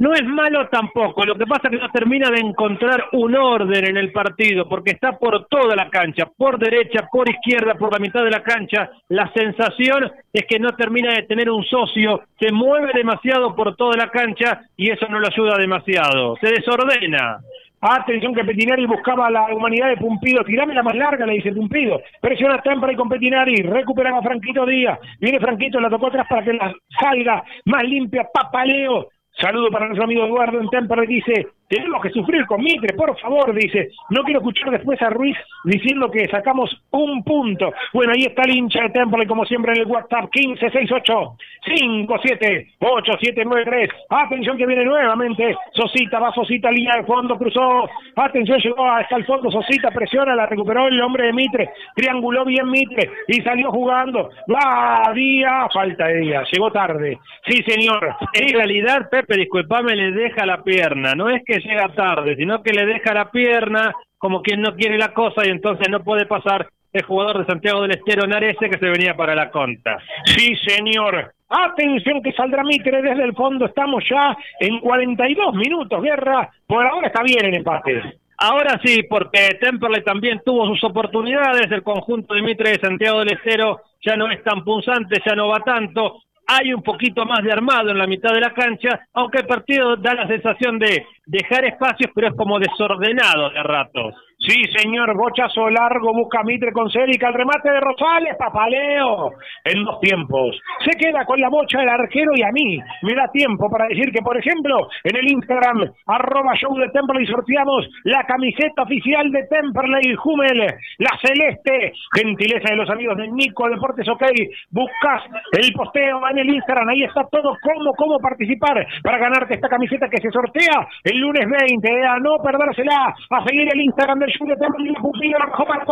No es malo tampoco, lo que pasa es que no termina de encontrar un orden en el partido, porque está por toda la cancha, por derecha, por izquierda, por la mitad de la cancha. La sensación es que no termina de tener un socio, se mueve demasiado por toda la cancha y eso no lo ayuda demasiado, se desordena. Atención que Petinari buscaba la humanidad de Pumpido. Tirame la más larga, le dice Pumpido. Presiona Temperley con Petinari. Recuperaba Franquito Díaz. Viene Franquito, la tocó atrás para que la salga más limpia. Papaleo. Saludo para nuestro amigo Eduardo en Temperley. Dice, tenemos que sufrir con Mitre, por favor, dice. No quiero escuchar después a Ruiz diciendo que sacamos un punto. Bueno, ahí está el hincha de Temperley, como siempre, en el WhatsApp 1568 578793. Atención que viene nuevamente. Sosita, va Sosita, línea de fondo, cruzó. Atención, llegó hasta el fondo. Sosita presiona, la recuperó el hombre de Mitre. Trianguló bien Mitre y salió jugando. Va Díaz, falta de Díaz, llegó tarde. Sí, señor. En realidad, Pepe, disculpame, le deja la pierna. No es que llega tarde, sino que le deja la pierna como quien no quiere la cosa y entonces no puede pasar el jugador de Santiago del Estero Narese que se venía para la conta. Sí, señor. Atención que saldrá Mitre desde el fondo. Estamos ya en 42 minutos, guerra. Por ahora está bien el empate. Ahora sí, porque Temperley también tuvo sus oportunidades, el conjunto de Mitre de Santiago del Estero ya no es tan punzante, ya no va tanto, hay un poquito más de armado en la mitad de la cancha, aunque el partido da la sensación de dejar espacios, pero es como desordenado de ratos. Sí, señor, bochazo largo, busca Mitre con Cérica, el remate de Rosales, papaleo, en dos tiempos. Se queda con la bocha del arquero y a mí me da tiempo para decir que, por ejemplo, en el Instagram, arroba show de Temperley, sorteamos la camiseta oficial de Temperley Hummel, la celeste, gentileza de los amigos de Nico Deportes OK, buscas el posteo en el Instagram, ahí está todo, cómo, cómo participar para ganarte esta camiseta que se sortea el lunes 20, a no perdérsela, a seguir el Instagram del la la bajó para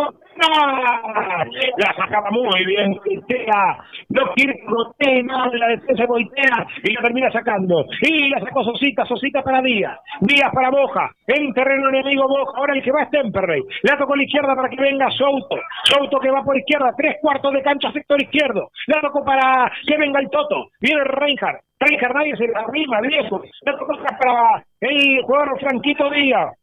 la sacaba muy bien, no quiere que nada de la defensa de Boitea. Y la termina sacando. Y la sacó Sosita, Sosita para Díaz, Díaz para Boja, en terreno enemigo Boja, ahora el que va es Temperley, la tocó a la izquierda para que venga Souto, Souto que va por izquierda, tres cuartos de cancha, sector izquierdo, la tocó para que venga el Toto, viene Reinhardt, Reinhardt nadie se arriba, viejo, la tocó para el jugador Franquito Díaz,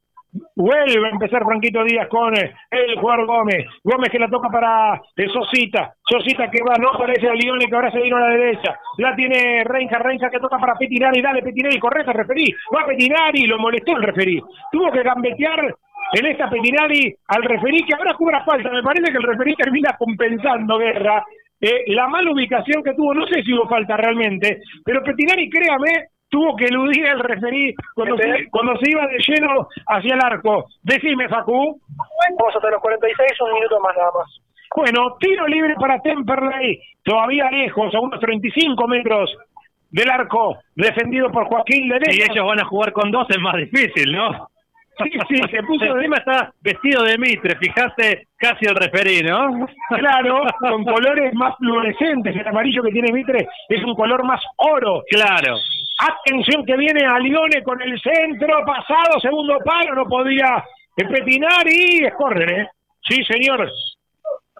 Vuelve a empezar Franquito Díaz con eh, el jugador Gómez. Gómez que la toca para eh, Sosita. Sosita que va, no parece a Lione que ahora se vino a la derecha. La tiene Renja, Renja que toca para Petinari. Dale Petinari, correcto, referí. Va Petinari, lo molestó el referí. Tuvo que gambetear en esta Petinari al referí que ahora cubra falta. Me parece que el referí termina compensando guerra. Eh, la mala ubicación que tuvo, no sé si hubo falta realmente, pero Petinari, créame, tuvo que eludir el referí cuando, se, cuando se iba de lleno hacia el arco. Decime, Facu. Vamos hasta los 46, un minuto más nada más. Bueno, tiro libre para Temperley, todavía lejos, a unos 35 metros del arco, defendido por Joaquín Ledesma. Y ellos van a jugar con dos, es más difícil, ¿no? Sí, sí, se puso Encima está vestido de Mitre, fijaste casi el referí, ¿no? Claro, con colores más fluorescentes. El amarillo que tiene Mitre es un color más oro. Claro. Atención que viene a Lione con el centro pasado, segundo palo, no podía petinar y es córner, ¿eh? Sí, señor.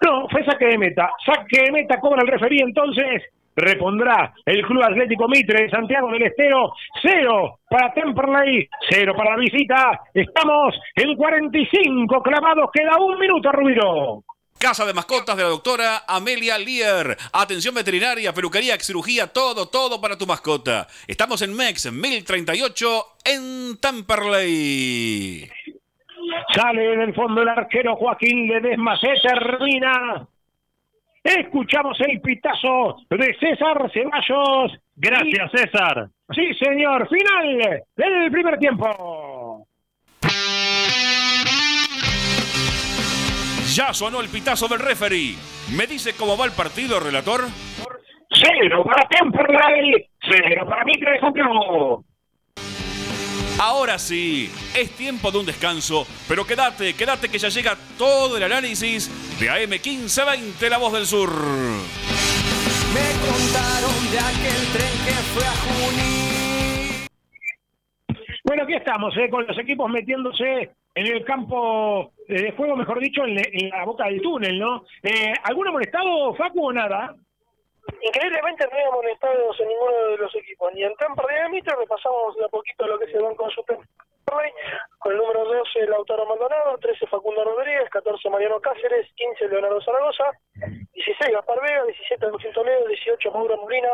No, fue saque de meta. Saque de meta cobra el referí entonces. Repondrá el Club Atlético Mitre de Santiago del Estero. Cero para Temperley, cero para la visita. Estamos en 45 clavados. Queda un minuto, Rubiro. Casa de mascotas de la doctora Amelia Lear. Atención veterinaria, peluquería, cirugía, todo, todo para tu mascota. Estamos en MEX 1038 en Temperley. Sale en el fondo el arquero Joaquín Ledesma. Se termina. Escuchamos el pitazo de César Ceballos. Gracias, César. Sí, señor. Final del primer tiempo. Ya sonó el pitazo del referee. ¿Me dice cómo va el partido, relator? Cero para Temperley. Cero para Santiago. Ahora sí, es tiempo de un descanso, pero quédate, quédate que ya llega todo el análisis de AM1520, La Voz del Sur. Me contaron de aquel tren que fue a Junín. Bueno, aquí estamos, eh, con los equipos metiéndose en el campo de juego, mejor dicho, en, en la boca del túnel, ¿no? Eh, ¿Alguno molestado, Facu, o nada? Increíblemente no habíamos molestados en ninguno de los equipos, ni en de Mitre, repasamos de a poquito lo que se van con su con el número 12 Lautaro Maldonado, 13 Facundo Rodríguez, 14 Mariano Cáceres, 15 Leonardo Zaragoza, 16 Gaspar Vega, 17 Agustín Toledo, 18 Mauro Molina,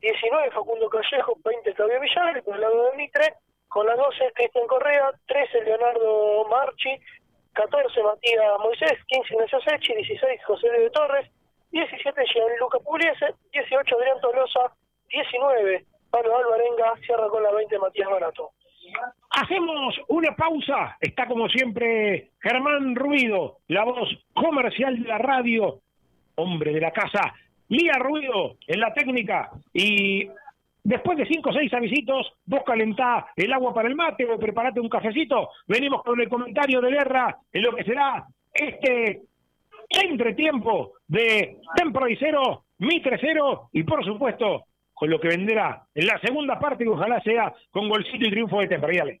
19 Facundo Callejo, 20 Claudio Villar, y por el lado de Mitre, con la 12 Cristian Correa, 13 Leonardo Marchi, 14 Matías Moisés, 15 Ignacio Sechi, 16 José de Torres, 17 Gianluca Pugliese, 18 Adrián Tolosa, 19 Pablo Alvarenga, cierra con la 20 Matías Barato. Hacemos una pausa. Está como siempre Germán Ruido, la voz comercial de la radio, hombre de la casa. Lía Ruido en la técnica y después de cinco o seis avisitos, vos calentá el agua para el mate o preparate un cafecito. Venimos con el comentario de guerra en lo que será este entretiempo de Temperley cero, Mitre cero y por supuesto con lo que vendrá en la segunda parte que ojalá sea con golcito y triunfo de Temperley.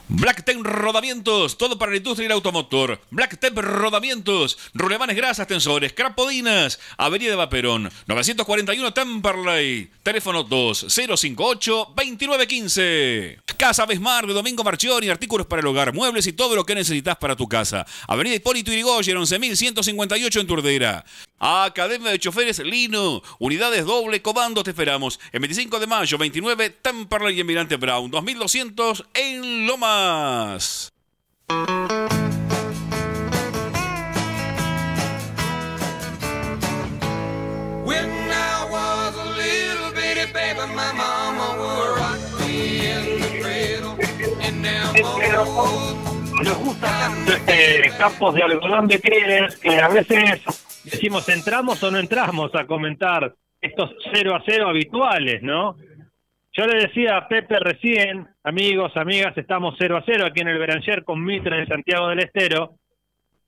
Blacktep Rodamientos, todo para la industria y el automotor. Blacktep Rodamientos, rulemanes grasas, tensores, crapodinas, Avenida Vaperón, 941 Temperley, teléfono 2058-2915. Casa Besmar de Domingo Marchioni, artículos para el hogar, muebles y todo lo que necesitas para tu casa. Avenida Hipólito Yrigoyen, 11158 en Turdera. Academia de Choferes Lino, unidades doble comando, te esperamos. El 25 de mayo, 29, Temperley y Emirante Brown, 2200 en Lomas. When I was a little bitty baby, my mama would rock me in the cradle. And now Nos gusta tanto este campos de algodón de Tigres que a veces decimos entramos o no entramos a comentar estos 0 a 0 habituales, ¿no? Yo le decía a Pepe recién, amigos, amigas, estamos 0 a 0 aquí en el Beranger con Mitre de Santiago del Estero,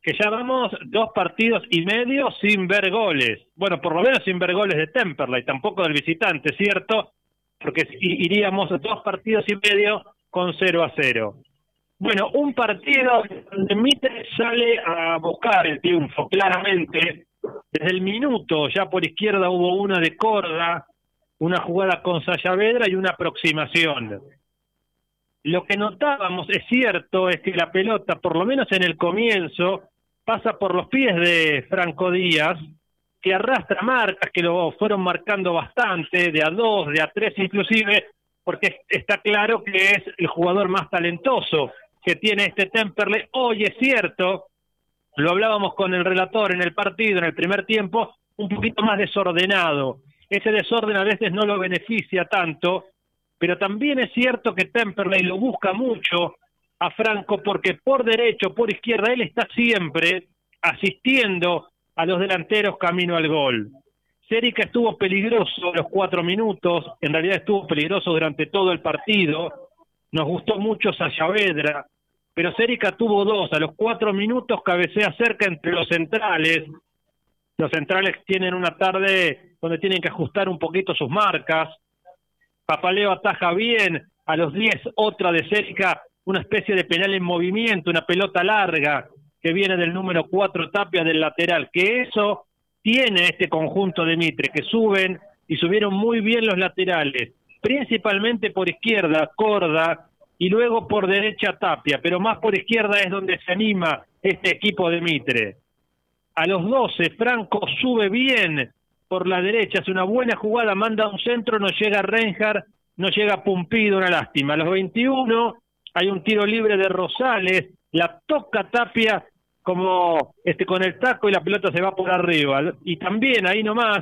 que ya vamos dos partidos y medio sin ver goles. Bueno, por lo menos sin ver goles de Temperley, tampoco del visitante, ¿cierto? Porque iríamos dos partidos y medio con 0 a 0. Bueno, un partido donde Mitre sale a buscar el triunfo, claramente. Desde el minuto, ya por izquierda hubo una de Corda, una jugada con Sayavedra y una aproximación. Lo que notábamos, es cierto, es que la pelota, por lo menos en el comienzo, pasa por los pies de Franco Díaz, que arrastra marcas, que lo fueron marcando bastante, de a dos, de a tres inclusive, porque está claro que es el jugador más talentoso que tiene este Temperley. Hoy es cierto, lo hablábamos con el relator en el partido, en el primer tiempo, un poquito más desordenado. Ese desorden a veces no lo beneficia tanto, pero también es cierto que Temperley lo busca mucho a Franco porque por derecho, por izquierda, él está siempre asistiendo a los delanteros camino al gol. Cérica estuvo peligroso los cuatro minutos, en realidad estuvo peligroso durante todo el partido. Nos gustó mucho Sayavedra, pero Cérica tuvo dos. A los cuatro minutos cabecea cerca entre los centrales. Los centrales tienen una tarde donde tienen que ajustar un poquito sus marcas. Papaleo ataja bien. A los 10, otra de Cérica, una especie de penal en movimiento, una pelota larga que viene del número 4 Tapia del lateral. Que eso tiene este conjunto de Mitre, que suben y subieron muy bien los laterales, principalmente por izquierda, Corda, y luego por derecha Tapia, pero más por izquierda es donde se anima este equipo de Mitre. A los 12, Franco sube bien por la derecha, hace una buena jugada, manda un centro, no llega Reinhardt, no llega Pumpido, una lástima. A los 21 hay un tiro libre de Rosales, la toca Tapia como este con el taco y la pelota se va por arriba. Y también ahí nomás,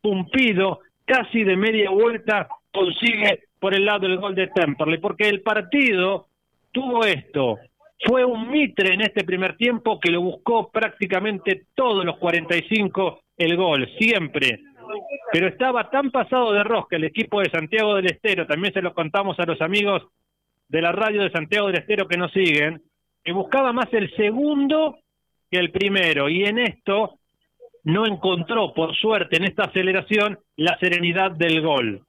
Pumpido, casi de media vuelta, consigue por el lado el gol de Temperley, porque el partido tuvo esto. Fue un Mitre en este primer tiempo que lo buscó prácticamente todos los 45 el gol, siempre. Pero estaba tan pasado de rosca el equipo de Santiago del Estero, también se lo contamos a los amigos de la radio de Santiago del Estero que nos siguen, que buscaba más el segundo que el primero. Y en esto no encontró, por suerte, en esta aceleración, la serenidad del gol.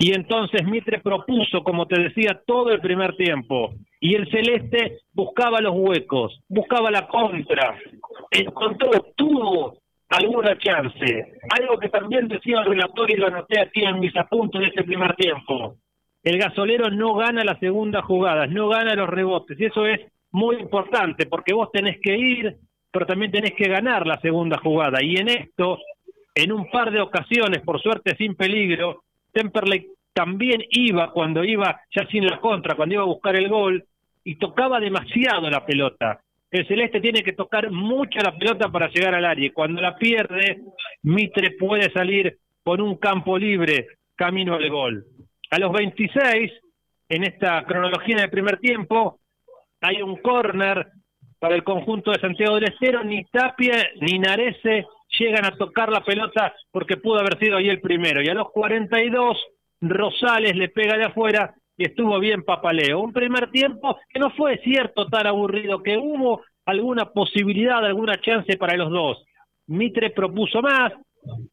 Y entonces Mitre propuso, como te decía, todo el primer tiempo. Y el Celeste buscaba los huecos, buscaba la contra. Encontró, tuvo alguna chance. Algo que también decía el relator y lo anoté aquí en mis apuntes de este primer tiempo. El gasolero no gana la segunda jugada, no gana los rebotes. Y eso es muy importante porque vos tenés que ir, pero también tenés que ganar la segunda jugada. Y en esto, en un par de ocasiones, por suerte sin peligro, Temperley también iba cuando iba ya sin la contra, cuando iba a buscar el gol, y tocaba demasiado la pelota. El Celeste tiene que tocar mucho la pelota para llegar al área. y Cuando la pierde, Mitre puede salir con un campo libre camino al gol. A los 26, en esta cronología del primer tiempo, hay un córner para el conjunto de Santiago del Estero. Ni Tapia ni Narese llegan a tocar la pelota porque pudo haber sido ahí el primero. Y a los 42, Rosales le pega de afuera y estuvo bien Papaleo. Un primer tiempo que no fue cierto tan aburrido, que hubo alguna posibilidad, alguna chance para los dos. Mitre propuso más,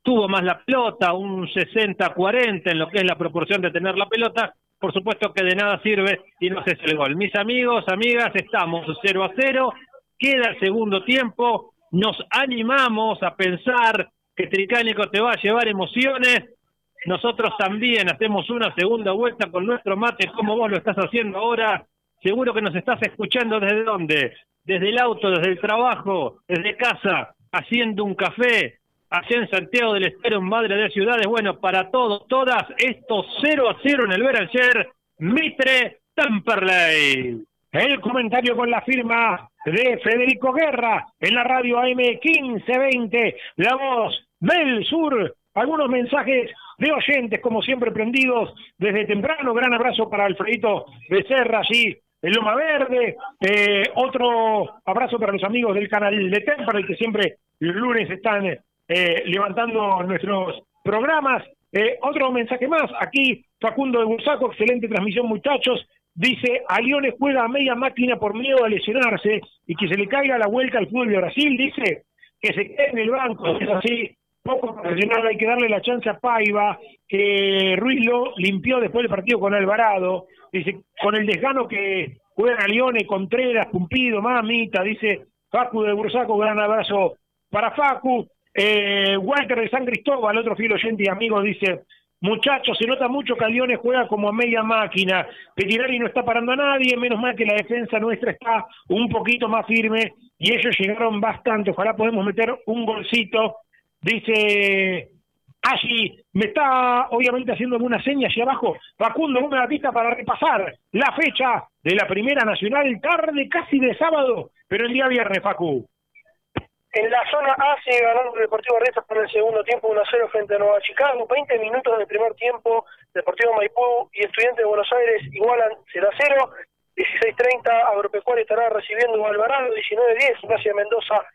tuvo más la pelota, un 60-40 en lo que es la proporción de tener la pelota. Por supuesto que de nada sirve y no haces el gol. Mis amigos, amigas, estamos 0 a 0. Queda el segundo tiempo. Nos animamos a pensar que Tricánico te va a llevar emociones. Nosotros también hacemos una segunda vuelta con nuestro mate, como vos lo estás haciendo ahora. Seguro que nos estás escuchando desde dónde? Desde el auto, desde el trabajo, desde casa, haciendo un café, allá en Santiago del Estero, en Madre de Ciudades. Bueno, para todos, todas, esto 0 a 0 en el Beranger, Mitre Tamperley. El comentario con la firma de Federico Guerra en la radio AM 1520, la voz del sur. Algunos mensajes de oyentes, como siempre, prendidos desde temprano. Gran abrazo para Alfredito Becerra, allí en Loma Verde. Eh, otro abrazo para los amigos del canal de Temperley, que siempre los lunes están eh, levantando nuestros programas. Eh, otro mensaje más, aquí Facundo de Bursaco, excelente transmisión muchachos, dice, a Liones juega a media máquina por miedo a lesionarse y que se le caiga la vuelta al fútbol de Brasil, dice que se quede en el banco, es así, poco profesional, hay que darle la chance a Paiva, que Ruiz lo limpió después del partido con Alvarado, dice, con el desgano que juegan a Liones, Contreras, Cumpido, Mamita, dice Facu de Bursaco, gran abrazo para Facu, eh, Walter de San Cristóbal, otro fiel oyente y amigo, dice, muchachos, se nota mucho que Leones juega como a media máquina, Petirari no está parando a nadie, menos mal que la defensa nuestra está un poquito más firme y ellos llegaron bastante, ojalá podemos meter un golcito, dice allí, me está obviamente haciendo una seña allí abajo, Facundo, una pista para repasar la fecha de la Primera Nacional, tarde casi de sábado, pero el día viernes, Facu. En la zona A sigue ganando el Deportivo Riestra por el segundo tiempo 1-0 frente a Nueva Chicago. 20 minutos del primer tiempo, Deportivo Maipú y Estudiantes de Buenos Aires igualan 0-0. 16.30, Agropecuario estará recibiendo Alvarado. 19.10, Ignacia Mendoza.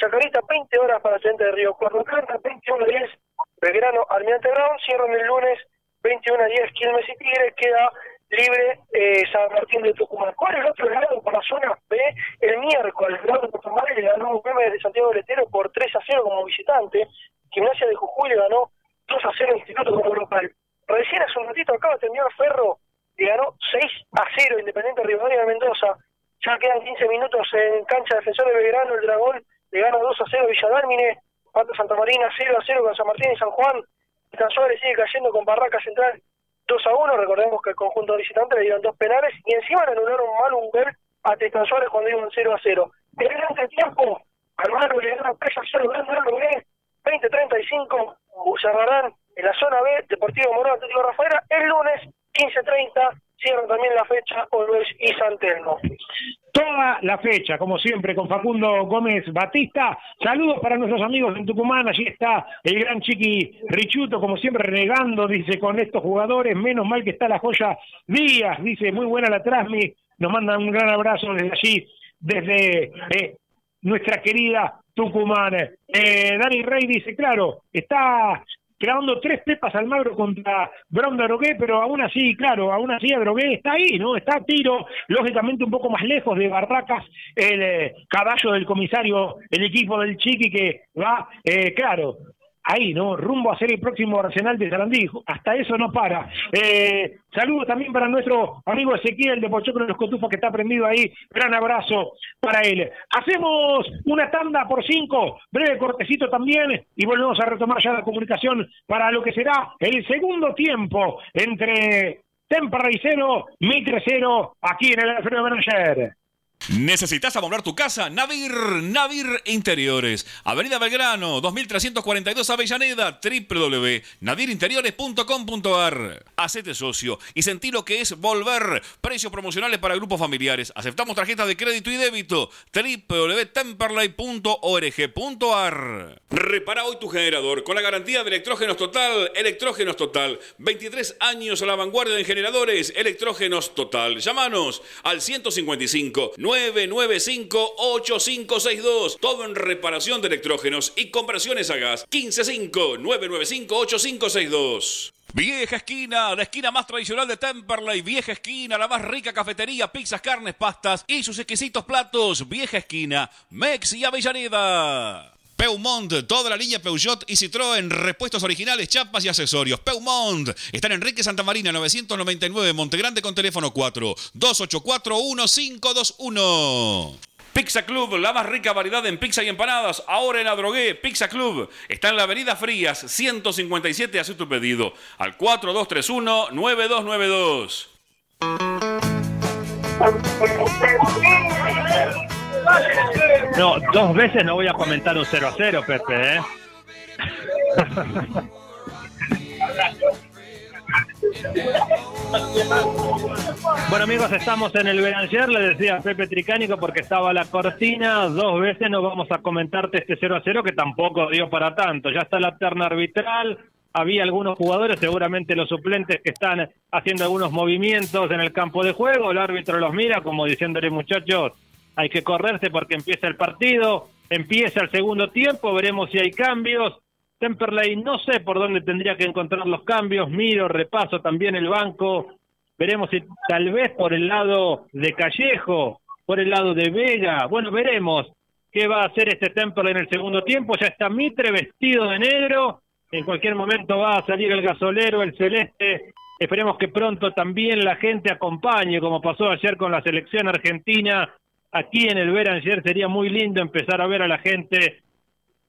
Chacarita, 20 horas para Estudiantes de Río Cuarto Plata. 21.10, Belgrano, Almirante Brown. Cierran el lunes, 21.10, Quilmes y Tigre. Queda libre eh, San Martín de Tucumán. ¿Cuál es el otro grado por la zona B? El miércoles, grado de Tucumán le ganó un de Santiago del Estero por 3 a 0 como visitante. Gimnasia de Jujuy le ganó 2 a 0 Instituto como local. Recién hace un ratito acaba de terminar Ferro, le ganó 6 a 0 Independiente Rivadavia de Mendoza. Ya quedan 15 minutos en cancha defensor de Belgrano, el Dragón le gana 2 a 0 Villadármine, Pato Santa Marina 0 a 0 con San Martín y San Juan. San Suárez sigue cayendo con Barraca Central 2 a 1, recordemos que el conjunto visitante le dieron dos penales y encima le anularon mal un gol a Tristan Suárez cuando iban 0 a 0. Durante el tiempo, Alvaro le gana 3 a 0, ganando B, 20-35, cerrarán en la zona B, Deportivo Morón Atlético Rafaela, el lunes 15-30, cierran también la fecha Olves y Santelmo. Toda la fecha, como siempre, con Facundo Gómez Batista. Saludos para nuestros amigos en Tucumán. Allí está el gran Chiqui Richuto, como siempre, renegando, dice, con estos jugadores. Menos mal que está la joya Díaz, dice, muy buena la Trasmi. Nos manda un gran abrazo desde allí, desde eh, nuestra querida Tucumán. Eh, Dani Rey dice, claro, está clavando tres pepas al Magro contra Brown de Drogué, pero aún así, claro, aún así Drogué está ahí, ¿no? Está a tiro, lógicamente un poco más lejos de Barracas, el eh, caballo del comisario, el equipo del Chiqui que va, eh, claro, ahí, ¿no? Rumbo a ser el próximo Arsenal de Sarandí. Hasta eso no para. Eh, saludos también para nuestro amigo Ezequiel de Pochocro de los Cotufos que está prendido ahí. Gran abrazo para él. Hacemos una tanda por cinco, breve cortecito también, y volvemos a retomar ya la comunicación para lo que será el segundo tiempo entre Temperley 0, Mitre 0, aquí en el Alfredo Benayer. ¿Necesitas amoblar tu casa? Navir, Navir Interiores. Avenida Belgrano, 2342 Avellaneda, www.nadirinteriores.com.ar. Hacete socio y sentí lo que es volver. Precios promocionales para grupos familiares. Aceptamos tarjetas de crédito y débito. www.temperley.org.ar. Repara hoy tu generador con la garantía de Electrógenos Total. Electrógenos Total. 23 años a la vanguardia en generadores. Electrógenos Total. Llámanos al 155 995-8562. Todo en reparación de electrógenos y conversiones a gas. 155-995-8562. Vieja esquina, la esquina más tradicional de Temperley. Vieja esquina, la más rica cafetería, pizzas, carnes, pastas y sus exquisitos platos. Vieja esquina, Mex y Avellaneda. Peumont, toda la línea Peugeot y Citroën, repuestos originales, chapas y accesorios. Peumont, está en Enrique Santa Marina 999, Montegrande con teléfono 4 284 1521. Pizza Club, la más rica variedad en pizza y empanadas. Ahora en Adrogué, Pizza Club. Está en la Avenida Frías, 157. Haz tu pedido al 4231-9292. No, dos veces no voy a comentar un 0 a 0, Pepe, ¿eh? Bueno amigos, estamos en el Beranger, le decía Pepe Tricánico porque estaba la cortina, dos veces no vamos a comentarte este 0 a 0 que tampoco dio para tanto, ya está la terna arbitral, había algunos jugadores, seguramente los suplentes que están haciendo algunos movimientos en el campo de juego, el árbitro los mira como diciéndole muchachos, hay que correrse porque empieza el partido, empieza el segundo tiempo, veremos si hay cambios, Temperley no sé por dónde tendría que encontrar los cambios, miro, repaso también el banco, veremos si tal vez por el lado de Callejo, por el lado de Vega, bueno, veremos qué va a hacer este Temperley en el segundo tiempo, ya está Mitre vestido de negro, en cualquier momento va a salir el gasolero, el celeste, esperemos que pronto también la gente acompañe, como pasó ayer con la selección argentina, aquí en el Beranger sería muy lindo empezar a ver a la gente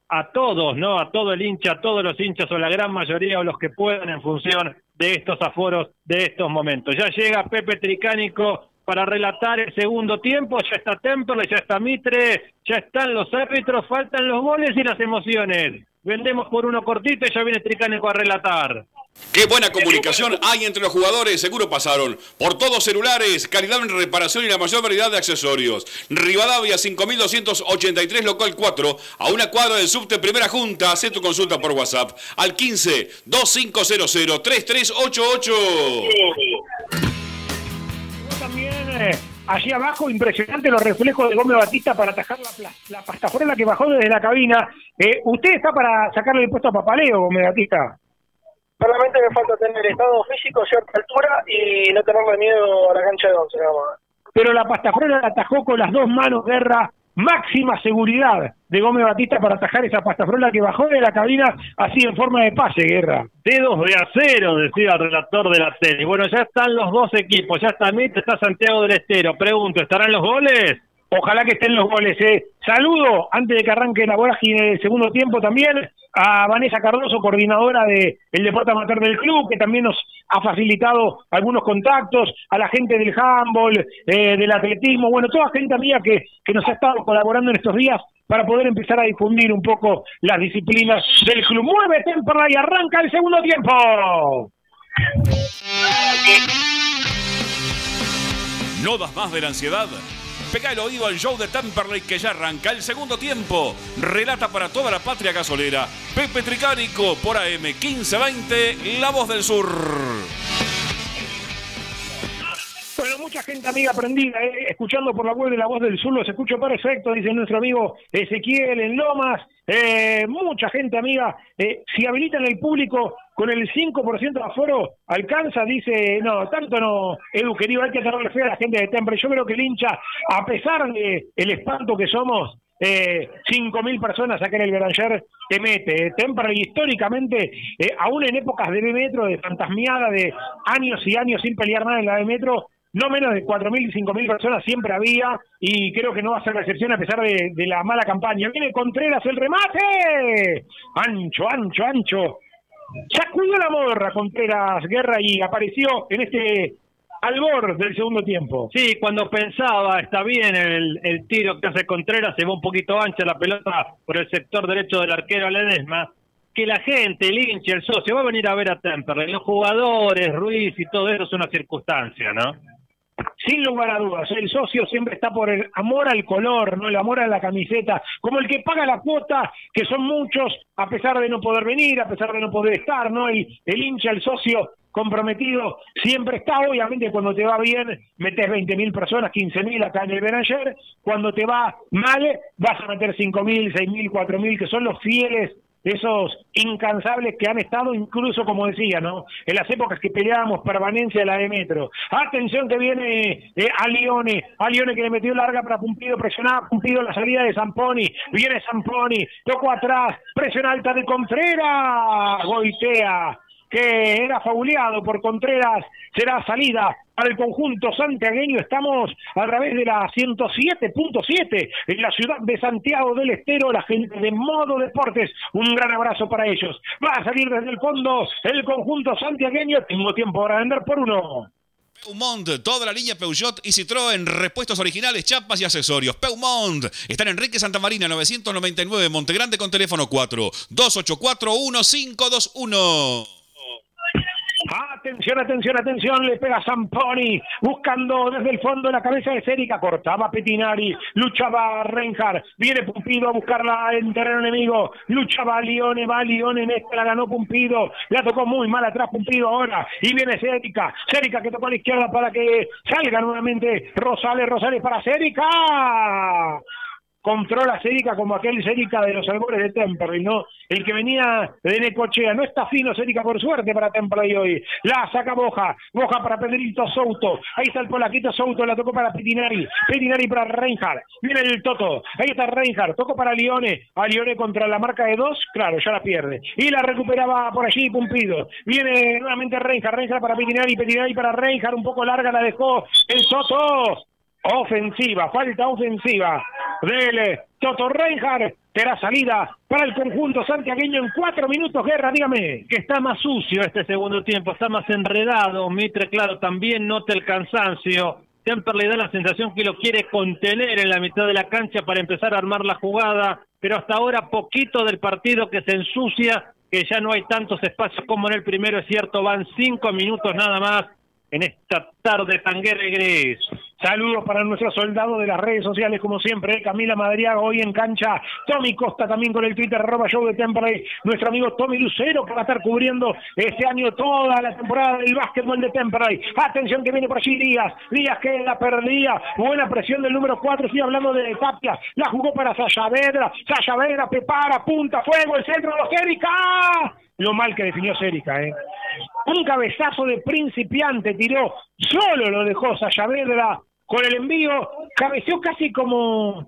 a todos, ¿no? A todo el hincha, a todos los hinchas o la gran mayoría o los que puedan en función de estos aforos, de estos momentos. Ya llega Pepe Tricánico para relatar el segundo tiempo, ya está Temple, ya está Mitre, ya están los árbitros, faltan los goles y las emociones. Vendemos por uno cortito y ya viene Tricánico a relatar. Qué buena comunicación hay entre los jugadores, seguro pasaron por todos celulares, calidad en reparación y la mayor variedad de accesorios. Rivadavia 5283 local 4, a una cuadra del subte Primera Junta, haz tu consulta por WhatsApp al 15 2500 3388. También eh, allí abajo, impresionante los reflejos de Gómez Batista para atajar la, la, que bajó desde la cabina. Eh, ¿Usted está para sacarle el puesto a Papaleo, Gómez Batista? Solamente me falta tener estado físico, cierta altura y no tenerle miedo a la cancha de once, nada más. Pero la pastaforela la atajó con las dos manos, Guerra, máxima seguridad de Gómez Batista para atajar esa pastafrola que bajó de la cabina así en forma de pase, Guerra. Dedos de acero, decía el relator de la tele. Bueno, ya están los dos equipos, ya está Mit, está Santiago del Estero. Pregunto, ¿estarán los goles? Ojalá que estén los goles. Eh. Saludo, antes de que arranque la vorágine del segundo tiempo también, a Vanessa Cardoso, coordinadora del el deporte amateur del club, que también nos ha facilitado algunos contactos, a la gente del handball, eh, del atletismo, bueno, toda gente amiga que, que nos ha estado colaborando en estos días para poder empezar a difundir un poco las disciplinas del club. Mueve Temperley y arranca el segundo tiempo. ¿No das más de la ansiedad? Pega el oído al show de Temperley que ya arranca el segundo tiempo. Relata para toda la patria gasolera. Pepe Tricánico por AM 1520, La Voz del Sur. Bueno, mucha gente amiga prendida, eh, escuchando por la web de La Voz del Sur, los escucho perfecto, dice nuestro amigo Ezequiel en Lomas. Eh, mucha gente amiga, eh, si habilitan el público con el 5% de aforo, alcanza, dice, no, tanto no, Edu querido, hay que tenerle fe a la gente de Temple. Yo creo que el hincha, a pesar de el espanto que somos, eh, 5.000 personas acá en el Beranger te mete. Eh. Históricamente, eh, aún en épocas de B metro, de fantasmiada, de años y años sin pelear nada en la B metro, no menos de 4.000 y 5.000 personas siempre había y creo que no va a ser la excepción a pesar de, la mala campaña. Viene Contreras el remate. Ancho, ancho, ancho. Sacudió la morra Contreras Guerra y apareció en este al borde del segundo tiempo. Sí, cuando pensaba, está bien el, el tiro que hace Contreras, se va un poquito ancha la pelota por el sector derecho del arquero Ledesma, que la gente, el hincha, el socio, va a venir a ver a Temperley. Los jugadores, Ruiz y todo eso es una circunstancia, ¿no? Sin lugar a dudas, el socio siempre está por el amor al color, no el amor a la camiseta, como el que paga la cuota, que son muchos, a pesar de no poder venir, a pesar de no poder estar, ¿no? El, el hincha, el socio comprometido, siempre está, obviamente cuando te va bien, metes 20.000 personas, 15.000 acá en el Benayer, cuando te va mal, vas a meter 5.000, 6.000, 4.000, que son los fieles esos incansables que han estado incluso, como decía, ¿no? En las épocas que peleábamos permanencia de la de Metro. Atención que viene eh, a Lione, a Lione que le metió larga para Pumpido, presionaba Pumpido la salida de Zamponi, viene Zamponi, tocó atrás, presión alta de Contreras, goitea, que era fauleado por Contreras, será salida para el conjunto santiagueño. Estamos a través de la 107.7 en la ciudad de Santiago del Estero, la gente de Modo Deportes. Un gran abrazo para ellos. Va a salir desde el fondo el conjunto santiagueño. Tengo tiempo para vender por uno. Peumont, toda la línea Peugeot y Citroën, repuestos originales, chapas y accesorios. Peumont, está en Enrique Santa Marina 999, Montegrande con teléfono 4 284 1521. Atención, atención, atención, le pega Zamponi, buscando desde el fondo la cabeza de Cérica, cortaba Petinari, luchaba Reinhardt, viene Pumpido a buscarla en terreno enemigo, luchaba Lione, va Lione, en esta la ganó Pumpido, la tocó muy mal atrás Pumpido ahora, y viene Cérica, Cérica que tocó a la izquierda para que salga nuevamente Rosales, Rosales para Cérica controla Cérica como aquel Cérica de los albores de Temperley, ¿no? El que venía de Necochea. No está fino Cérica por suerte para Temperley hoy. La saca Boja. Boja para Pedrito Souto. Ahí está el polaquito Souto. La tocó para Pitinari. Pitinari para Reinhardt. Viene el Toto. Ahí está Reinhardt. Tocó para Lione. A Lione contra la marca de dos. Claro, ya la pierde. Y la recuperaba por allí Pumpido. Viene nuevamente Reinhardt. Reinhardt para Pitinari. Pitinari para Reinhardt. Un poco larga la dejó el Toto. Ofensiva, falta ofensiva del Toto Reinhardt. Será salida para el conjunto santiagueño en cuatro minutos. Guerra, dígame. Que está más sucio este segundo tiempo, está más enredado. Mitre, claro, también nota el cansancio. Temper le da la sensación que lo quiere contener en la mitad de la cancha para empezar a armar la jugada, pero hasta ahora poquito del partido que se ensucia, que ya no hay tantos espacios como en el primero, es cierto, van cinco minutos nada más en esta tarde tanguera y gris. Saludos para nuestro soldado de las redes sociales, como siempre, Camila Madriaga, hoy en cancha. Tommy Costa también con el Twitter, arroba show de Temperley. Nuestro amigo Tommy Lucero, que va a estar cubriendo este año toda la temporada del básquetbol de Temperley. Atención que viene por allí Díaz. Díaz que la perdía. Buena presión del número 4, estoy hablando de Tapia. La jugó para Sayavedra. Sayavedra prepara, punta, fuego, el centro de los Erika. Lo mal que definió Cérica, ¿eh? Un cabezazo de principiante tiró, solo lo dejó Sayavedra con el envío, cabeceó casi como,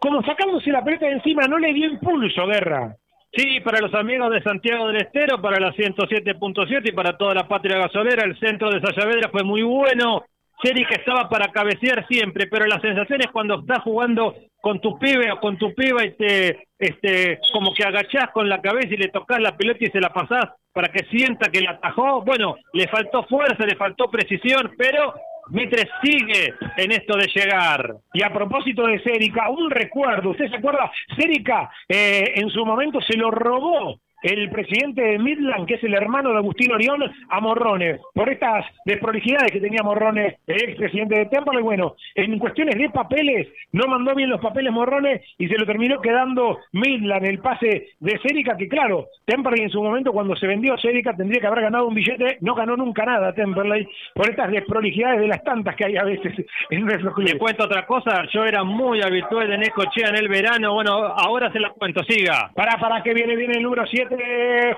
como sacándose la pelota de encima, no le dio impulso, Guerra. Sí, para los amigos de Santiago del Estero, para la 107.7 y para toda la patria gasolera, el centro de Sayavedra fue muy bueno. que estaba para cabecear siempre, pero la sensación es cuando estás jugando con tu pibe o con tu piba y te, este, como que agachás con la cabeza y le tocas la pelota y se la pasás para que sienta que la atajó. Bueno, le faltó fuerza, le faltó precisión, pero Mitre sigue en esto de llegar. Y a propósito de Cérica, un recuerdo, ¿usted se acuerda? Cérica eh, en su momento se lo robó el presidente de Midland, que es el hermano de Agustín Orión, a Morrones, por estas desprolijidades que tenía Morrones, el expresidente de Temple, bueno, en cuestiones de papeles, no mandó bien los papeles Morrones y se lo terminó quedando Midland, el pase de Cérica, que claro, Temperley en su momento cuando se vendió Cérica tendría que haber ganado un billete, no ganó nunca nada Temperley, por estas desprolijidades de las tantas que hay a veces en nuestros Le cuento otra cosa, yo era muy habitual de Necochea en el verano, bueno, ahora se la cuento, siga. Para, para que viene, viene el número 7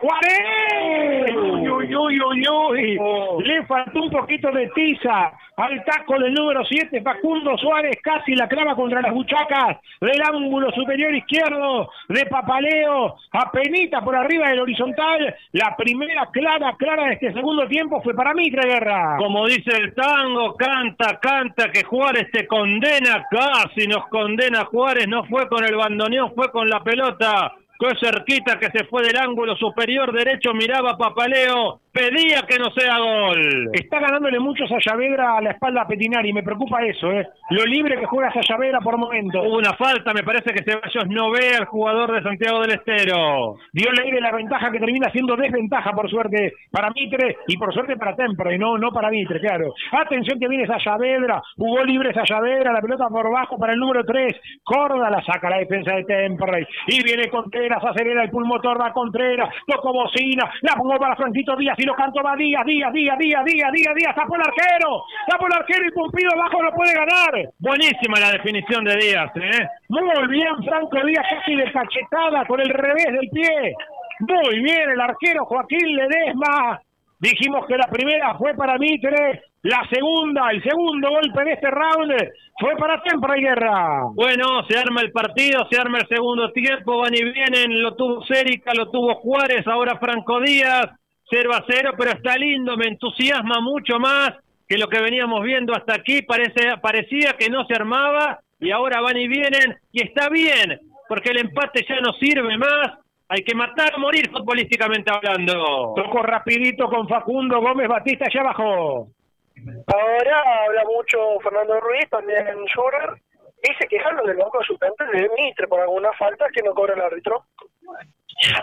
Juárez. Uy, uy, uy, uy, uy. Le faltó un poquito de tiza al taco del número 7, Facundo Suárez casi la clava contra las buchacas del ángulo superior izquierdo de Papaleo, apenita por arriba del horizontal. La primera clara, clara de este segundo tiempo fue para Mitre Guerra. Como dice el tango, canta, canta, que Juárez te condena, casi nos condena Juárez, no fue con el bandoneón, fue con la pelota. Qué cerquita que se fue del ángulo superior derecho, miraba Papaleo pedía que no sea gol. Está ganándole mucho Sayavedra a la espalda a Petinari, me preocupa eso, ¿eh? Lo libre que juega Sayavedra por momento. Hubo una falta, me parece que Ceballos no ve al jugador de Santiago del Estero. Dio de la ventaja que termina siendo desventaja, por suerte, para Mitre y por suerte para Tempra, y no, no para Mitre, claro. Atención que viene Sayavedra, jugó libre Sayavedra, la pelota por bajo para el número 3. Corda la saca la defensa de Temperley. Y viene Contreras, acelera el pulmotor, va Contreras, tocó bocina, la pongo para Franquito Díaz y lo canto va Díaz, Díaz, Díaz, Díaz, Díaz, Díaz, Díaz, tapó el arquero, tapó el arquero y Pumpido abajo no puede ganar. Buenísima la definición de Díaz, ¿eh? Muy bien, Franco Díaz casi de cachetada con el revés del pie. Muy bien el arquero Joaquín Ledesma. Dijimos que la primera fue para Mitre, la segunda, el segundo golpe de este round fue para Tempra y Guerra. Bueno, se arma el partido, se arma el segundo tiempo, van y vienen, lo tuvo Cérica, lo tuvo Juárez, ahora Franco Díaz, 0 a 0, pero está lindo, me entusiasma mucho más que lo que veníamos viendo hasta aquí, parece, parecía que no se armaba y ahora van y vienen y está bien, porque el empate ya no sirve más, hay que matar o morir futbolísticamente hablando. Tocó rapidito con Facundo Gómez Batista allá abajo. Ahora habla mucho Fernando Ruiz, también Schurer, y se quejaron del banco de suplentes de Mitre por algunas faltas que no cobra el árbitro.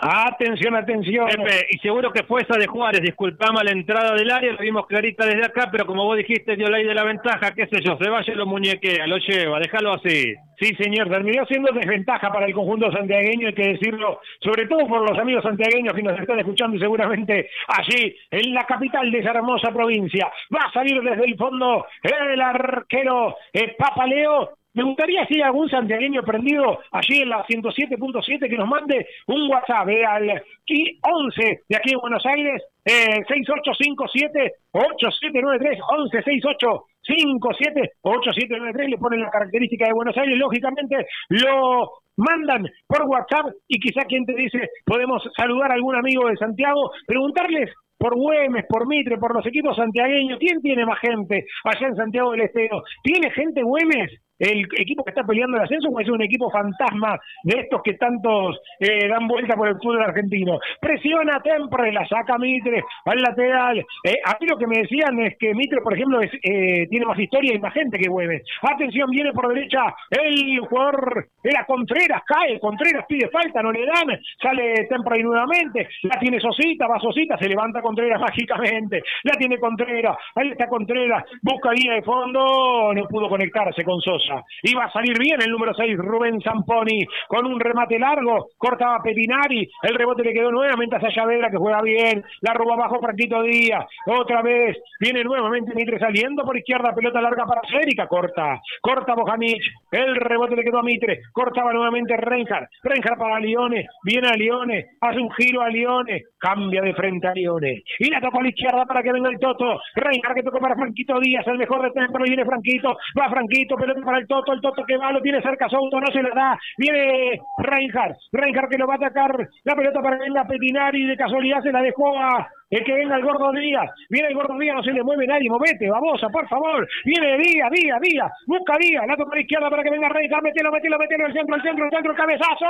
Atención, atención. Pepe, y seguro que fue esa de Juárez, disculpame la entrada del área, lo vimos clarita desde acá, pero como vos dijiste, dio ley de la ventaja, qué sé yo, se vaya lo muñequea, lo lleva, déjalo así. Sí, señor, terminó siendo desventaja para el conjunto santiagueño, hay que decirlo, sobre todo por los amigos santiagueños que nos están escuchando y seguramente allí, en la capital de esa hermosa provincia. Va a salir desde el fondo el arquero eh, Papaleo, me gustaría si hay algún santiagueño prendido allí en la 107.7 que nos mande un WhatsApp eh, al 11 de aquí en Buenos Aires, eh, 6857 8793 11 68 57 8793 le ponen la característica de Buenos Aires, lógicamente lo mandan por WhatsApp y quizá quien te dice podemos saludar a algún amigo de Santiago, preguntarles por Güemes, por Mitre, por los equipos santiagueños, ¿quién tiene más gente allá en Santiago del Estero? ¿Tiene gente Güemes? El equipo que está peleando el ascenso o es un equipo fantasma de estos que tantos eh, dan vuelta por el fútbol argentino. Presiona Tempre, la saca Mitre al lateral. Eh, a mí lo que me decían es que Mitre, por ejemplo, eh, tiene más historia y más gente que Güemes. Atención, viene por derecha el jugador, era Contreras, cae, Contreras pide falta, no le dan, sale Tempre nuevamente, la tiene Sosita, va Sosita, se levanta Contreras mágicamente, la tiene Contreras, ahí está Contreras, busca línea de fondo, no pudo conectarse con Sosa. Iba a salir bien el número 6, Rubén Zamponi, con un remate largo, cortaba Petinari, el rebote le quedó nuevamente a Sayavedra, que juega bien, la roba abajo Franquito Díaz, otra vez, viene nuevamente Mitre saliendo por izquierda, pelota larga para Férica, corta, corta Bojanic, el rebote le quedó a Mitre, cortaba nuevamente Reinhardt, Reinhardt para Lione, viene a Lione, hace un giro a Lione, cambia de frente a Lione, y la tocó a la izquierda para que venga el Toto, Reinhardt que tocó para Franquito Díaz, el mejor de tempo, viene Franquito, va Franquito, pelota para el Toto, el Toto que va, lo tiene cerca Souto, no se le da, viene Reinhardt, Reinhardt que lo va a atacar, la pelota para venga Petinari, de casualidad se la dejó a el que venga el Gordo Díaz, viene el Gordo Díaz, no se le mueve nadie, movete, babosa, por favor, viene Díaz, Díaz, Díaz, busca Díaz, la toca la izquierda para que venga Reinhardt, metelo, metelo, metelo, el centro, el centro, el centro, cabezazo,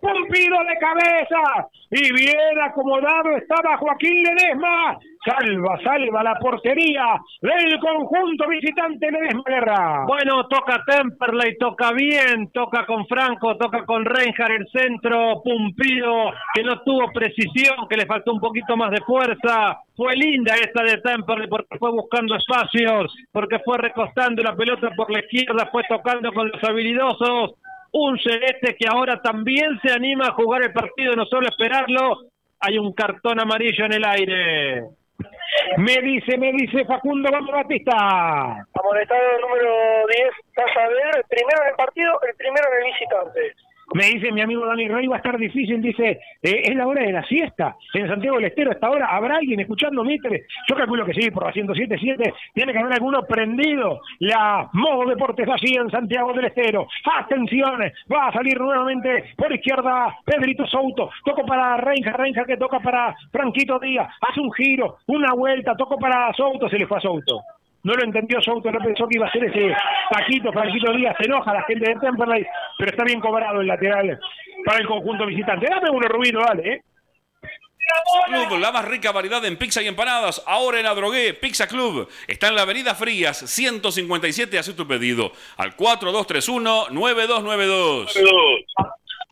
Pumpido de cabeza, y bien acomodado estaba Joaquín Ledesma, salva, salva la portería del conjunto visitante Ledesma Guerra. Bueno, toca Temperley, toca bien, toca con Franco, toca con Reinhardt el centro, Pumpido, que no tuvo precisión, que le faltó un poquito más de fuerza. Fue linda esta de Temperley porque fue buscando espacios, porque fue recostando la pelota por la izquierda, fue tocando con los habilidosos. Un celeste que ahora también se anima a jugar el partido, no solo esperarlo. Hay un cartón amarillo en el aire. Me dice, me dice Facundo Gómez Batista. Amonestado número 10, vas a ver, el primero en el partido, el primero en el visitante. Me dice mi amigo Dani Rey, va a estar difícil, dice, eh, es la hora de la siesta. En Santiago del Estero, a esta hora, ¿habrá alguien escuchando Mitre? Yo calculo que sí, por la 107.7 tiene que haber alguno prendido. La Modo Deportes allí en Santiago del Estero. Atención, va a salir nuevamente por izquierda Pedrito Souto. Toco para Reinja, Reinja que toca para Franquito Díaz. Hace un giro, una vuelta, toco para Souto, se le fue a Souto. No lo entendió Souto, no pensó que iba a ser ese Paquito, Franquito Díaz, se enoja la gente de Temperley, pero está bien cobrado el lateral para el conjunto visitante. Dame uno, Rubino, dale, ¿eh? Club, la más rica variedad en pizza y empanadas. Ahora en Adrogué, Pizza Club. Está en la avenida Frías, 157. Haz tu pedido al 4231-9292.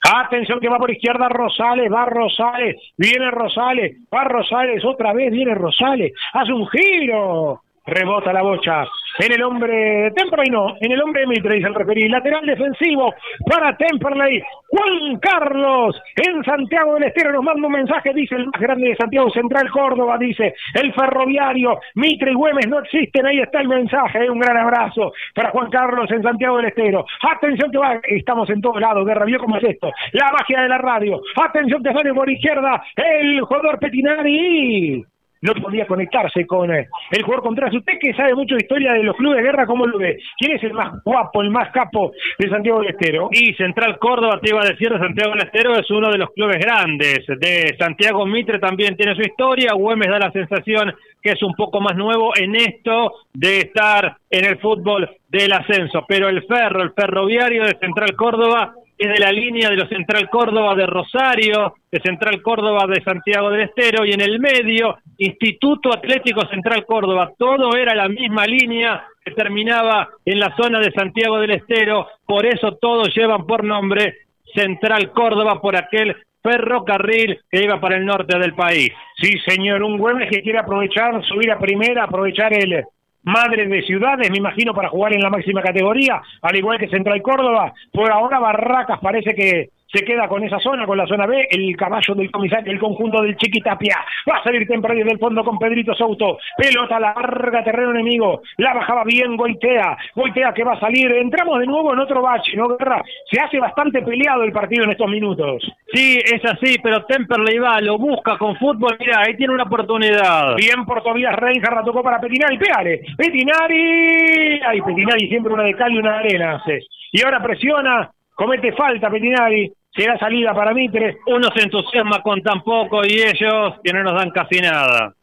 Atención que va por izquierda Rosales, va Rosales, viene Rosales, va Rosales, otra vez viene Rosales, hace un giro, rebota la bocha. En el hombre Temperley, no, en el hombre Mitre, dice el referí. Lateral defensivo para Temperley. Juan Carlos en Santiago del Estero nos manda un mensaje, dice el más grande de Santiago Central Córdoba, dice el ferroviario. Mitre y Güemes no existen, ahí está el mensaje. Un gran abrazo para Juan Carlos en Santiago del Estero. Atención que va, estamos en todos lados, Guerra, vio cómo es esto. La magia de la radio. Atención que sale por izquierda el jugador Petinari no podía conectarse con eh, el jugador Contreras. Usted que sabe mucho de historia de los clubes de guerra, ¿cómo lo ve? ¿Quién es el más guapo, el más capo de Santiago del Estero? Y Central Córdoba, te iba a decir, de Santiago del Estero es uno de los clubes grandes. De Santiago Mitre también tiene su historia. Güemes da la sensación que es un poco más nuevo en esto de estar en el fútbol del ascenso. Pero el ferro, el ferroviario de Central Córdoba es de la línea de los Central Córdoba de Rosario, de Central Córdoba de Santiago del Estero y en el medio Instituto Atlético Central Córdoba. Todo era la misma línea que terminaba en la zona de Santiago del Estero, por eso todos llevan por nombre Central Córdoba por aquel ferrocarril que iba para el norte del país. Sí, señor, un Güemes que quiere aprovechar, subir a primera, aprovechar el Madre de Ciudades, me imagino, para jugar en la máxima categoría, al igual que Central Córdoba. Por ahora Barracas parece que se queda con esa zona, con la zona B, el caballo del comisario, el conjunto del Chiquitapia. Va a salir temprano del fondo con Pedrito Souto. Pelota larga, terreno enemigo. La bajaba bien Goitea. Goitea que va a salir. Entramos de nuevo en otro bache, ¿no, Guerra? Se hace bastante peleado el partido en estos minutos. Sí, es así, pero Temperley va, lo busca con fútbol. Mira, ahí tiene una oportunidad. Bien por Tobias Reinhardt, la tocó para Petinari. Pégale. Petinari. Ay, Petinari siempre una de cal y una de arena hace. Y ahora presiona. Comete falta Petinari. Será salida para Mitre. Uno se entusiasma con tan poco y ellos que no nos dan casi nada.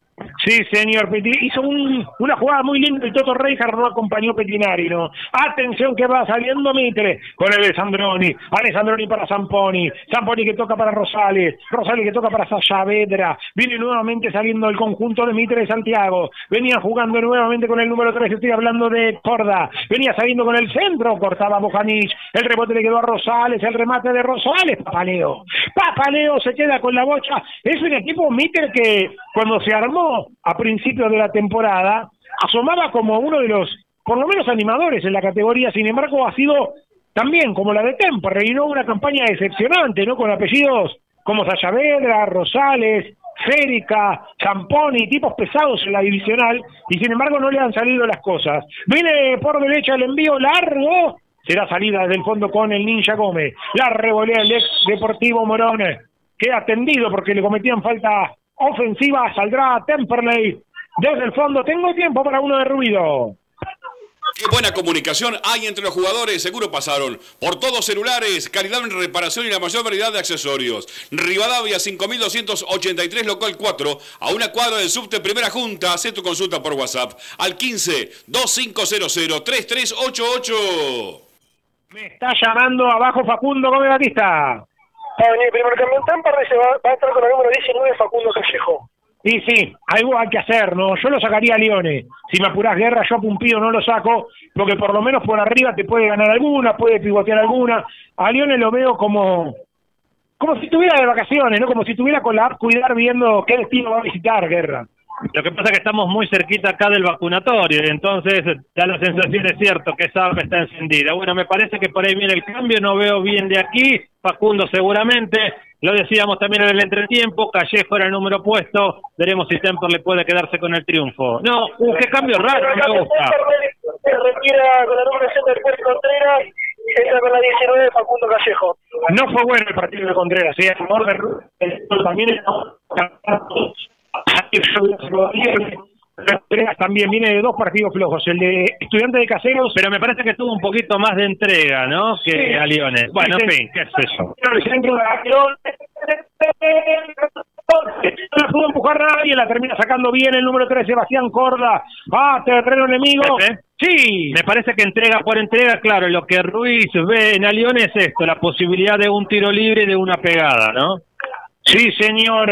Sí, señor Petinari. Hizo un- una jugada muy linda y Toto Reinhardt no acompañó Petinari, ¿no? Atención que va saliendo Mitre con el de Sandroni. Alessandroni para Zamponi. Zamponi que toca para Rosales. Rosales que toca para Saavedra. Viene nuevamente saliendo el conjunto de Mitre de Santiago. Venía jugando nuevamente con el número 3. Estoy hablando de Corda. Venía saliendo con el centro. Cortaba Bojanic. El rebote le quedó a Rosales. El remate de Rosales. Papaleo. Papaleo se queda con la bocha. Es un equipo Mitre que cuando se armó a principios de la temporada asomaba como uno de los, por lo menos animadores en la categoría. Sin embargo, ha sido también como la de Temperley, ¿no? Una campaña decepcionante, ¿no? Con apellidos como Sayavedra, Rosales, Férica, Zamponi, tipos pesados en la divisional, y sin embargo no le han salido las cosas. Viene por derecha el envío largo, será salida desde el fondo con el Ninja Gómez. La revolea el ex Deportivo Morón. Queda atendido porque le cometían falta ofensiva, saldrá Temperley desde el fondo. Tengo tiempo para uno de ruido. Qué buena comunicación hay entre los jugadores. Seguro pasaron por todos celulares, calidad en reparación y la mayor variedad de accesorios. Rivadavia 5283 local 4, a una cuadra del subte Primera Junta. Haz tu consulta por WhatsApp al 15 2500 3388. Me está llamando abajo Facundo Gómez Batista. Va a venir primer cambio en Temperley, se va, a estar con el número 19, Facundo Callejo. Y sí, algo hay que hacer, ¿no? Yo lo sacaría a Lione. Si me apurás guerra, yo a Pumpido no lo saco, porque por lo menos por arriba te puede ganar alguna, puede pivotear alguna. A Lione lo veo como como si estuviera de vacaciones, ¿no? Como si estuviera con la app cuidar viendo qué destino va a visitar, guerra. Lo que pasa es que estamos muy cerquita acá del vacunatorio y entonces da la sensación, es cierto, que esa app está encendida. Bueno, me parece que por ahí viene el cambio, no veo bien de aquí, Facundo seguramente, lo decíamos también en el entretiempo, Callejo era el número puesto, veremos si Temper le puede quedarse con el triunfo. No, qué cambio raro, no me gusta. Se retira con la número 7 del Puerto Contreras, entra con la 19, Facundo Callejo. No fue bueno el partido de Contreras, ¿sí? A favor de Ru- el- también también viene de dos partidos flojos, el de Estudiantes de Caseros Pero me parece que tuvo un poquito más de entrega, ¿no? Que Sí. a Leones. Bueno, en fin, qué el centro de Aquilón. No la pudo empujar nadie, la termina sacando bien el número 3, Sebastián Corda. Ah, terreno enemigo. Pepe. Sí, Me parece que entrega por entrega, claro, lo que Ruiz ve en Alión es esto, la posibilidad de un tiro libre y de una pegada, ¿no? sí, señor.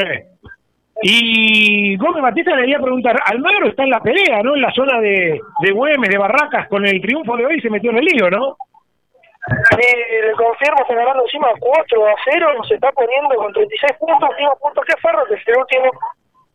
Y Gómez Batista le quería preguntar, Almagro está en la pelea, ¿no? En la zona de, de Güemes, de Barracas, con el triunfo de hoy se metió en el lío, ¿no? Sí, le confirmo, está ganando encima 4 a 0, se está poniendo con 36 puntos, mismo puntos que Ferro, que es el último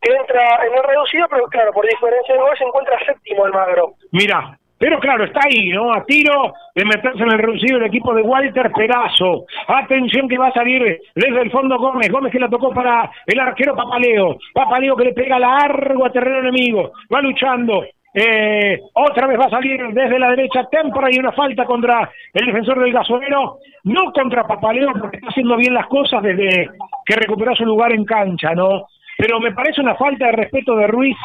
que entra en el reducido, pero claro, por diferencia de gol se encuentra séptimo Almagro. Mira, pero claro, está ahí, ¿no? A tiro de meterse en el reducido el equipo de Walter Pedazo. Atención que va a salir desde el fondo Gómez. Gómez que la tocó para el arquero Papaleo. Papaleo que le pega largo a terreno enemigo. Va luchando. Eh, otra vez va a salir desde la derecha Tempora y una falta contra el defensor del gasolero. No contra Papaleo porque está haciendo bien las cosas desde que recuperó su lugar en cancha, ¿no? Pero me parece una falta de respeto de Ruiz.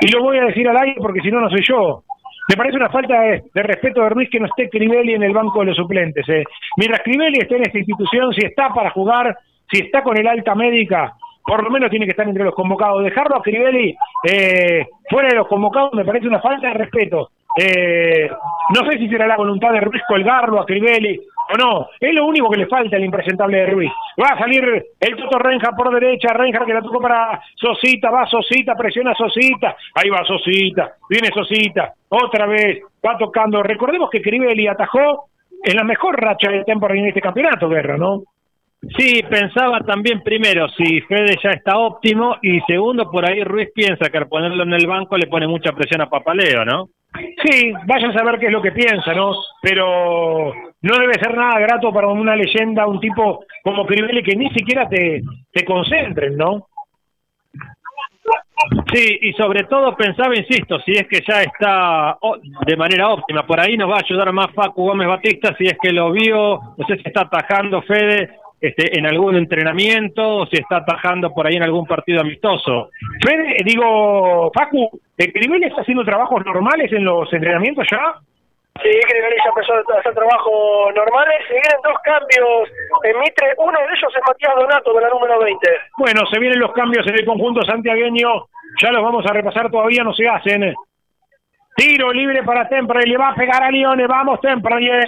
Y lo voy a decir al aire porque si no, no soy yo. Me parece una falta de, respeto de Ruiz que no esté Crivelli en el banco de los suplentes. ¿eh? Mientras Crivelli esté en esta institución, si está para jugar, si está con el alta médica, por lo menos tiene que estar entre los convocados. Dejarlo a Crivelli eh, fuera de los convocados me parece una falta de respeto. Eh, no sé si será la voluntad de Ruiz colgarlo a Crivelli o no. Es lo único que le falta al impresentable de Ruiz. Va a salir el Toto Renja por derecha, Renja que la tocó para Sosita, va Sosita, presiona Sosita, ahí va Sosita, viene Sosita, otra vez, va tocando. Recordemos que Crivelli atajó en la mejor racha de temporada en este campeonato, Guerra, ¿no? Sí, pensaba también primero si Fede ya está óptimo y segundo por ahí Ruiz piensa que al ponerlo en el banco le pone mucha presión a Papaleo, ¿no? Sí, vayan a saber qué es lo que piensa, ¿no? Pero no debe ser nada grato para una leyenda, un tipo como Crivelli que ni siquiera te, te concentren, ¿no? Sí, y sobre todo pensaba, insisto, si es que ya está de manera óptima, por ahí nos va a ayudar más Facu Gómez Batista, si es que lo vio, no sé si está atajando Fede este, en algún entrenamiento o si está atajando por ahí en algún partido amistoso. Fede, digo, Facu, ¿el Crivelli está haciendo trabajos normales en los entrenamientos ya? Sí, Crivelli ya empezó a hacer trabajos normales. Se vienen dos cambios en Mitre. Uno de ellos es Matías Donato, con la número 20. Bueno, se vienen los cambios en el conjunto santiagueño, ya los vamos a repasar, todavía no se hacen. Tiro libre para Temple, le va a pegar a Lione, vamos Temple.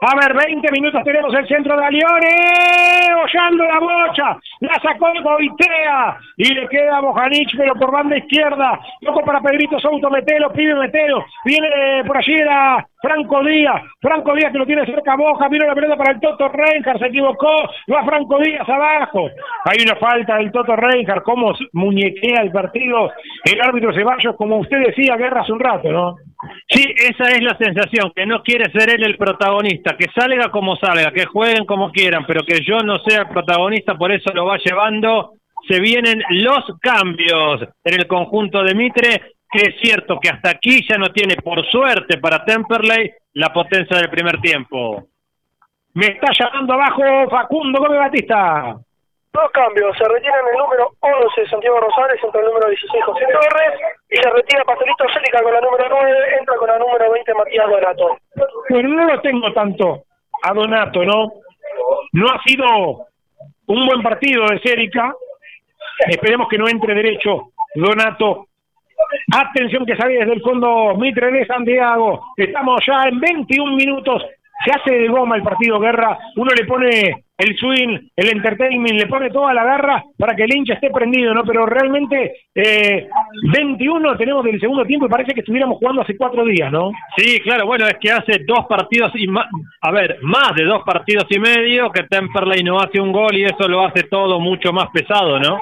A ver, 20 minutos tenemos el centro de Lione, hollando la bocha, la sacó Goitea y le queda a Bojanic, pero por banda izquierda, loco para Pedrito Souto, metelo, pibe, metelo, viene por allí era Franco Díaz, Franco Díaz que lo tiene cerca a Boja, vino la pelota para el Toto Reinhardt, se equivocó, va Franco Díaz abajo, hay una falta del Toto Reinhardt, cómo muñequea el partido el árbitro Ceballos, como usted decía, guerra hace un rato, ¿no? Sí, esa es la sensación, que no quiere ser él el protagonista, que salga como salga, que jueguen como quieran, pero que yo no sea el protagonista, por eso lo va llevando. Se vienen los cambios en el conjunto de Mitre, que es cierto que hasta aquí ya no tiene, por suerte para Temperley, la potencia del primer tiempo. Me está llamando abajo Facundo Gómez Batista. Dos cambios. Se retiran el número 11 Santiago Rosales, entra el número 16 José Torres. Y se retira Pastelito Célica con la número 9, entra con la número 20 Matías Donato. Bueno, no lo tengo tanto a Donato, ¿no? No ha sido un buen partido de Cérica. Esperemos que no entre derecho Donato. Atención que sale desde el fondo Mitre de Santiago. Estamos ya en 21 minutos. Se hace de goma el partido Guerra. Uno le pone el swing, el entertainment, le pone toda la garra para que el hincha esté prendido, ¿no? Pero realmente eh, 21 tenemos del segundo tiempo y parece que estuviéramos jugando hace cuatro días, ¿no? Sí, claro, bueno, es que hace dos partidos y más, a ver, más de dos partidos y medio que Temperley no hace un gol y eso lo hace todo mucho más pesado, ¿no?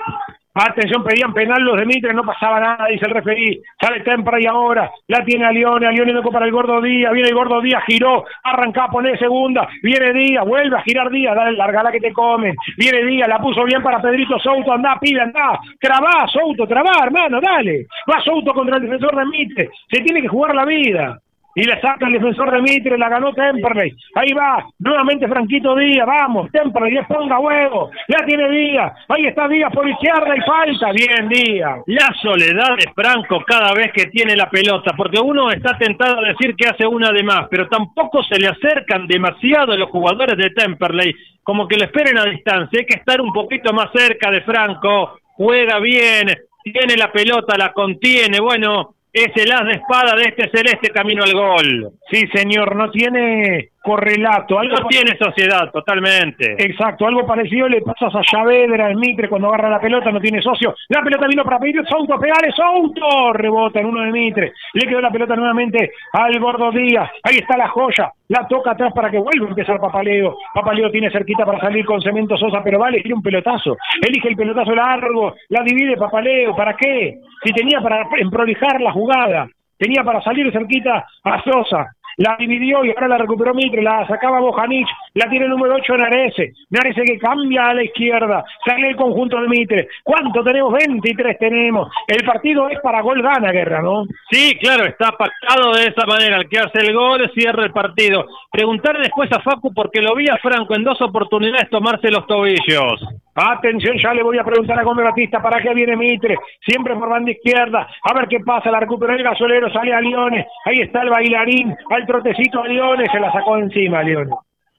Atención, pedían penal los de no pasaba nada, dice el referí. Sale Temperley ahora, la tiene a Leone, a Leone tocó para el Gordo Díaz, viene el Gordo Díaz, giró, arranca a poner segunda, viene Díaz, vuelve a girar Díaz, dale, largala que te comen. Viene Díaz, la puso bien para Pedrito Souto, anda, pibe, anda, trabá, Souto, trabá, hermano, dale. Va Souto contra el defensor de Mitre, se tiene que jugar la vida. Y le saca el defensor de Mitre, la ganó Temperley. Ahí va, nuevamente Franquito Díaz, vamos, Temperley, le ponga huevo, la tiene Díaz, ahí está Díaz por izquierda y falta, bien Díaz. La soledad de Franco cada vez que tiene la pelota, porque uno está tentado a decir que hace una de más, pero tampoco se le acercan demasiado los jugadores de Temperley, como que lo esperen a distancia. Hay que estar un poquito más cerca de Franco, juega bien, tiene la pelota, la contiene, bueno, es el as de espada de este celeste camino al gol. Sí, señor, no tiene correlato. Algo No tiene sociedad, totalmente. Exacto, algo parecido le pasa a Saavedra, el Mitre, cuando agarra la pelota, no tiene socio. La pelota vino para pedir Souto, pegale Souto, rebota en uno de Mitre. Le quedó la pelota nuevamente al Gordo Díaz. Ahí está la joya, la toca atrás para que vuelva a empezar Papaleo. Papaleo tiene cerquita para salir con Cemento Sosa, pero vale, quiere un pelotazo. Elige el pelotazo largo, la divide Papaleo. ¿Para qué? Si tenía para emprolijar la jugada, tenía para salir cerquita a Sosa la dividió y ahora la recuperó Mitre, la sacaba Bojanic, la tiene el número 8 Narese, Narese que cambia a la izquierda, sale el conjunto de Mitre, ¿cuánto tenemos? 23 tenemos, el partido es para gol gana Guerra, ¿no? Sí, claro, está pactado de esa manera, el que hace el gol cierra el partido. Preguntarle después a Facu porque lo vi a Franco en dos oportunidades tomarse los tobillos. Atención, ya le voy a preguntar a Gómez Batista para qué viene Mitre, siempre por banda izquierda, a ver qué pasa, la recuperó el gasolero, sale a Liones, ahí está el bailarín, al trotecito a Liones, se la sacó encima a Liones,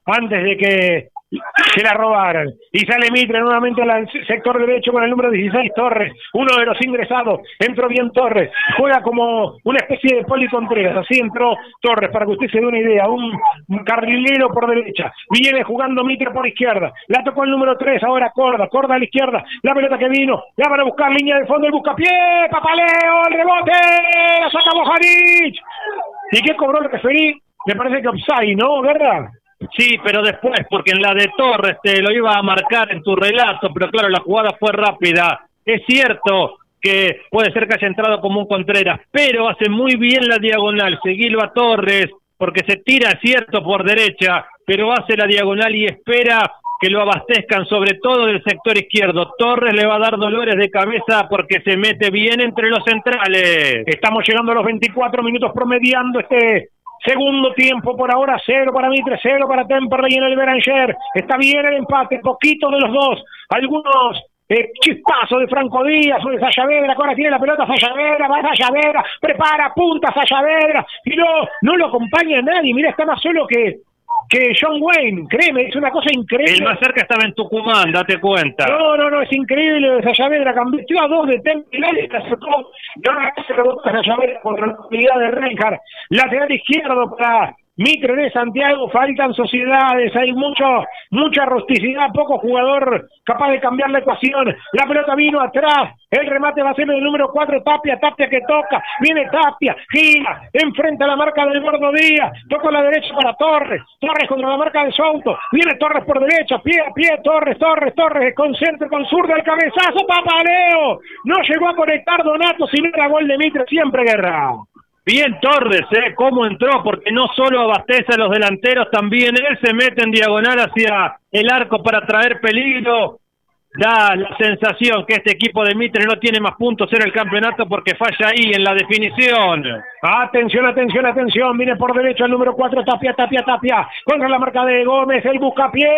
antes de que se la robaran. Y sale Mitre nuevamente al sector derecho con el número 16, Torres, uno de los ingresados. Entró bien Torres, juega como una especie de Poli Contreras. Así entró Torres, para que usted se dé una idea. Un, carrilero por derecha. Viene jugando Mitre por izquierda. La tocó el número 3, ahora Corda, Corda a la izquierda. La pelota que vino, la van a buscar línea de fondo, el buscapié, Papaleo, el rebote, la saca Bojanic. ¿Y qué cobró el referí? Me parece que offside, ¿no, Guerra? Sí, pero después, porque en la de Torres te lo iba a marcar en tu relato, pero claro, la jugada fue rápida. Es cierto que puede ser que haya entrado como un Contreras, pero hace muy bien la diagonal. Seguilo a Torres, porque se tira, cierto, por derecha, pero hace la diagonal y espera que lo abastezcan, sobre todo del sector izquierdo. Torres le va a dar dolores de cabeza porque se mete bien entre los centrales. Estamos llegando a los 24 minutos promediando este Segundo tiempo por ahora, cero para Mitre, cero para Temperley en el Beranger. Está bien el empate, poquito de los dos. Algunos eh, chispazos de Franco Díaz de Sayavedra, que ahora tiene la pelota Sayavedra, va Sayavedra, prepara, punta Sayavedra, y no, no lo acompaña nadie. Mira, está más solo que, que John Wayne, créeme, es una cosa increíble. El más cerca estaba en Tucumán, date cuenta. No, no, no, es increíble lo de Sayavedra, cambió a dos de Temperley, la sacó, y ahora se rebotó Sayavedra contra la unidad de Reinhardt. Lateral izquierdo para Mitre de Santiago, faltan sociedades, hay mucho, mucha rusticidad, poco jugador capaz de cambiar la ecuación. La pelota vino atrás, el remate va a ser el número 4, Tapia, Tapia que toca, viene Tapia, gira, enfrenta la marca del Gordo Díaz, toca la derecha para Torres, Torres contra la marca de Souto, viene Torres por derecha, pie a pie, Torres, Torres, Torres, con centro, con zurda, el cabezazo, Papaleo, no llegó a conectar Donato, si no era gol de Mitre, siempre guerra. Bien Torres, ¿eh? ¿Cómo entró? Porque no solo abastece a los delanteros, también él se mete en diagonal hacia el arco para traer peligro. Da la sensación que este equipo de Mitre no tiene más puntos en el campeonato porque falla ahí en la definición. Atención, atención, atención. Viene por derecho el número 4, Tapia, Tapia, Tapia. Contra la marca de Gómez, el buscapié.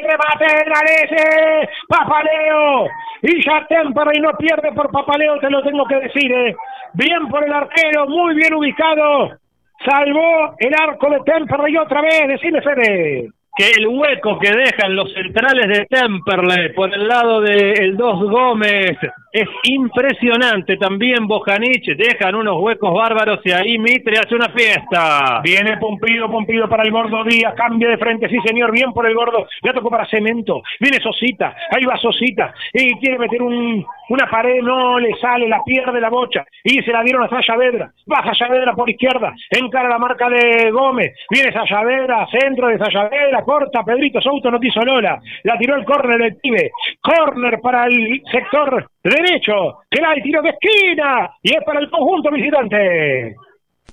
Remate, Galese. Papaleo. Y ya Temperley no pierde por Papaleo, te lo tengo que decir, ¿eh? Bien por el arquero, muy bien ubicado. Salvó el arco de Temperley otra vez, decime Fede. Que el hueco que dejan los centrales de Temperley por el lado de el 2 Gómez es impresionante. También Bojanic dejan unos huecos bárbaros y ahí Mitre hace una fiesta. Viene Pompido, Pompido para el gordo Díaz, cambia de frente, sí señor, bien por el gordo, ya tocó para Cemento, viene Sosita, ahí va Sosita, y quiere meter un, una pared, no le sale, la pierde la bocha, y se la dieron a Sayavedra, va Sayavedra por izquierda, encara la marca de Gómez, viene Sayavedra, centro de Sayavedra, corta, Pedrito Souto no quiso Lola, la tiró el córner del pibe, córner para el sector derecho, que da el tiro de esquina, y es para el conjunto visitante.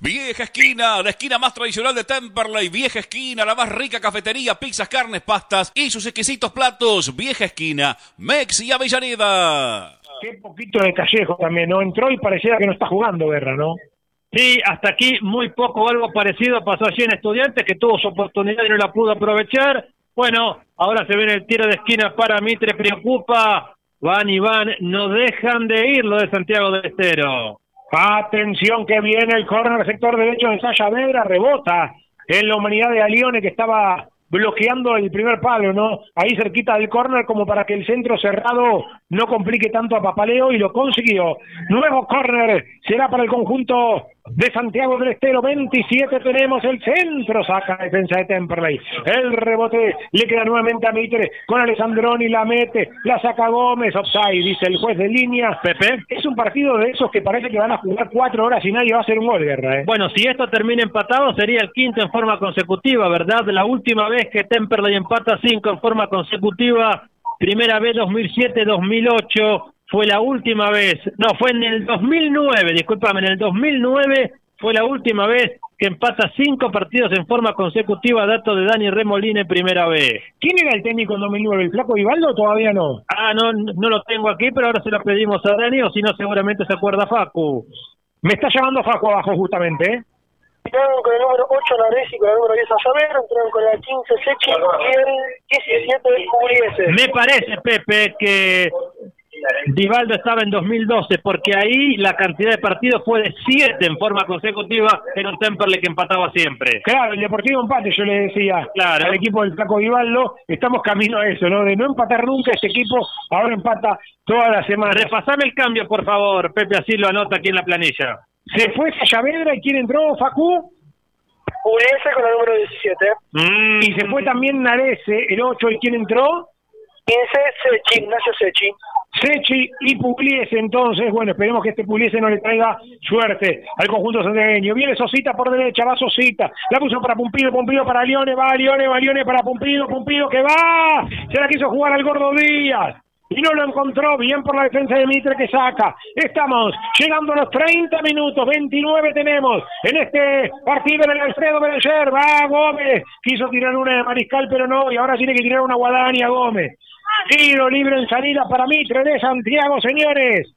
Vieja esquina, la esquina más tradicional de Temperley. Vieja esquina, la más rica cafetería, pizzas, carnes, pastas y sus exquisitos platos. Vieja esquina, Mex y Avellaneda. Qué poquito de Callejo también, ¿no? Entró y parecía que no está jugando Guerra, ¿no? Sí, hasta aquí muy poco algo parecido pasó allí en Estudiantes, que tuvo su oportunidad y no la pudo aprovechar. Bueno, ahora se viene el tiro de esquina para Mitre, preocupa. Van y van, no dejan de ir lo de Santiago del Estero. Atención que viene el córner sector derecho de Sayavedra, rebota en la humanidad de Alione que estaba bloqueando el primer palo, ¿no? Ahí cerquita del córner como para que el centro cerrado no complique tanto a Papaleo y lo consiguió. Nuevo córner será para el conjunto de Santiago del Estero, 27 tenemos el centro, saca la defensa de Temperley, el rebote le queda nuevamente a Mitre, con Alessandroni la mete, la saca Gómez, offside, dice el juez de línea, Pepe, es un partido de esos que parece que van a jugar cuatro horas y nadie va a hacer un gol, Guerra, ¿eh? Bueno, si esto termina empatado, sería el quinto en forma consecutiva, ¿verdad? La última vez que Temperley empata cinco en forma consecutiva, primera vez 2007-2008, fue la última vez, no, fue en el 2009, discúlpame, en el 2009 fue la última vez que empata cinco partidos en forma consecutiva, dato de Dani Remolina en primera vez. ¿Quién era el técnico en 2009? ¿El Flaco Vivaldo o todavía no? Ah, no, no lo tengo aquí, pero ahora se lo pedimos a Dani, o si no, seguramente se acuerda Facu. Me está llamando Facu abajo justamente, ¿eh? Entraron con el número 8 Naresi, con el número 10 Saber, entraron con la 15 Sechi y el 17 Cubriese. Me parece, Pepe, que Divaldo estaba en 2012, porque ahí la cantidad de partidos fue de 7 en forma consecutiva, era un Temperley que empataba siempre. Claro, el Deportivo empate, yo le decía Claro. al equipo del Flaco Vivaldo, estamos camino a eso, ¿no? De no empatar nunca este equipo, ahora empata toda la semana. Repasame el cambio, por favor, Pepe, así lo anota aquí en la planilla. Se fue Sayavedra y quién entró, Facu, Cubriese con el número 17. Mm, y se fue también Narese, el 8, y quién entró, 15 Sechi, Ignacio Sechi. Sechi y Pugliese entonces, bueno, esperemos que este Pugliese no le traiga suerte al conjunto santiagueño. Viene Sosita por derecha, va Sosita, la puso para Pumpido, Pumpido para Lione, va Lione, va Lione para Pumpido, Pumpido que va, se la quiso jugar al Gordo Díaz. Y no lo encontró, bien por la defensa de Mitre que saca. Estamos llegando a los 30 minutos, 29 tenemos en este partido en el Alfredo Berenger. Va Gómez, quiso tirar una de Mariscal, pero no, y ahora tiene que tirar una Guadaña Gómez. Tiro libre en salida para Mitre de Santiago, señores.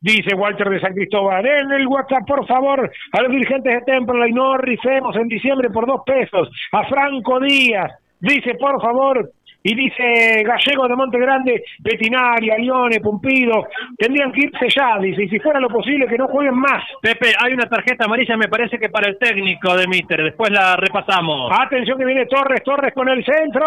Dice Walter de San Cristóbal, en el WhatsApp, por favor, a los dirigentes de Temperley, no rifemos en diciembre por dos pesos. A Franco Díaz, dice, por favor, y dice Gallego de Monte Grande, Petinaria, Lione, Pumpido, tendrían que irse ya, dice, y si fuera lo posible, que no jueguen más. Pepe, hay una tarjeta amarilla, me parece que para el técnico de Mister, después la repasamos. Atención que viene Torres, Torres con el centro,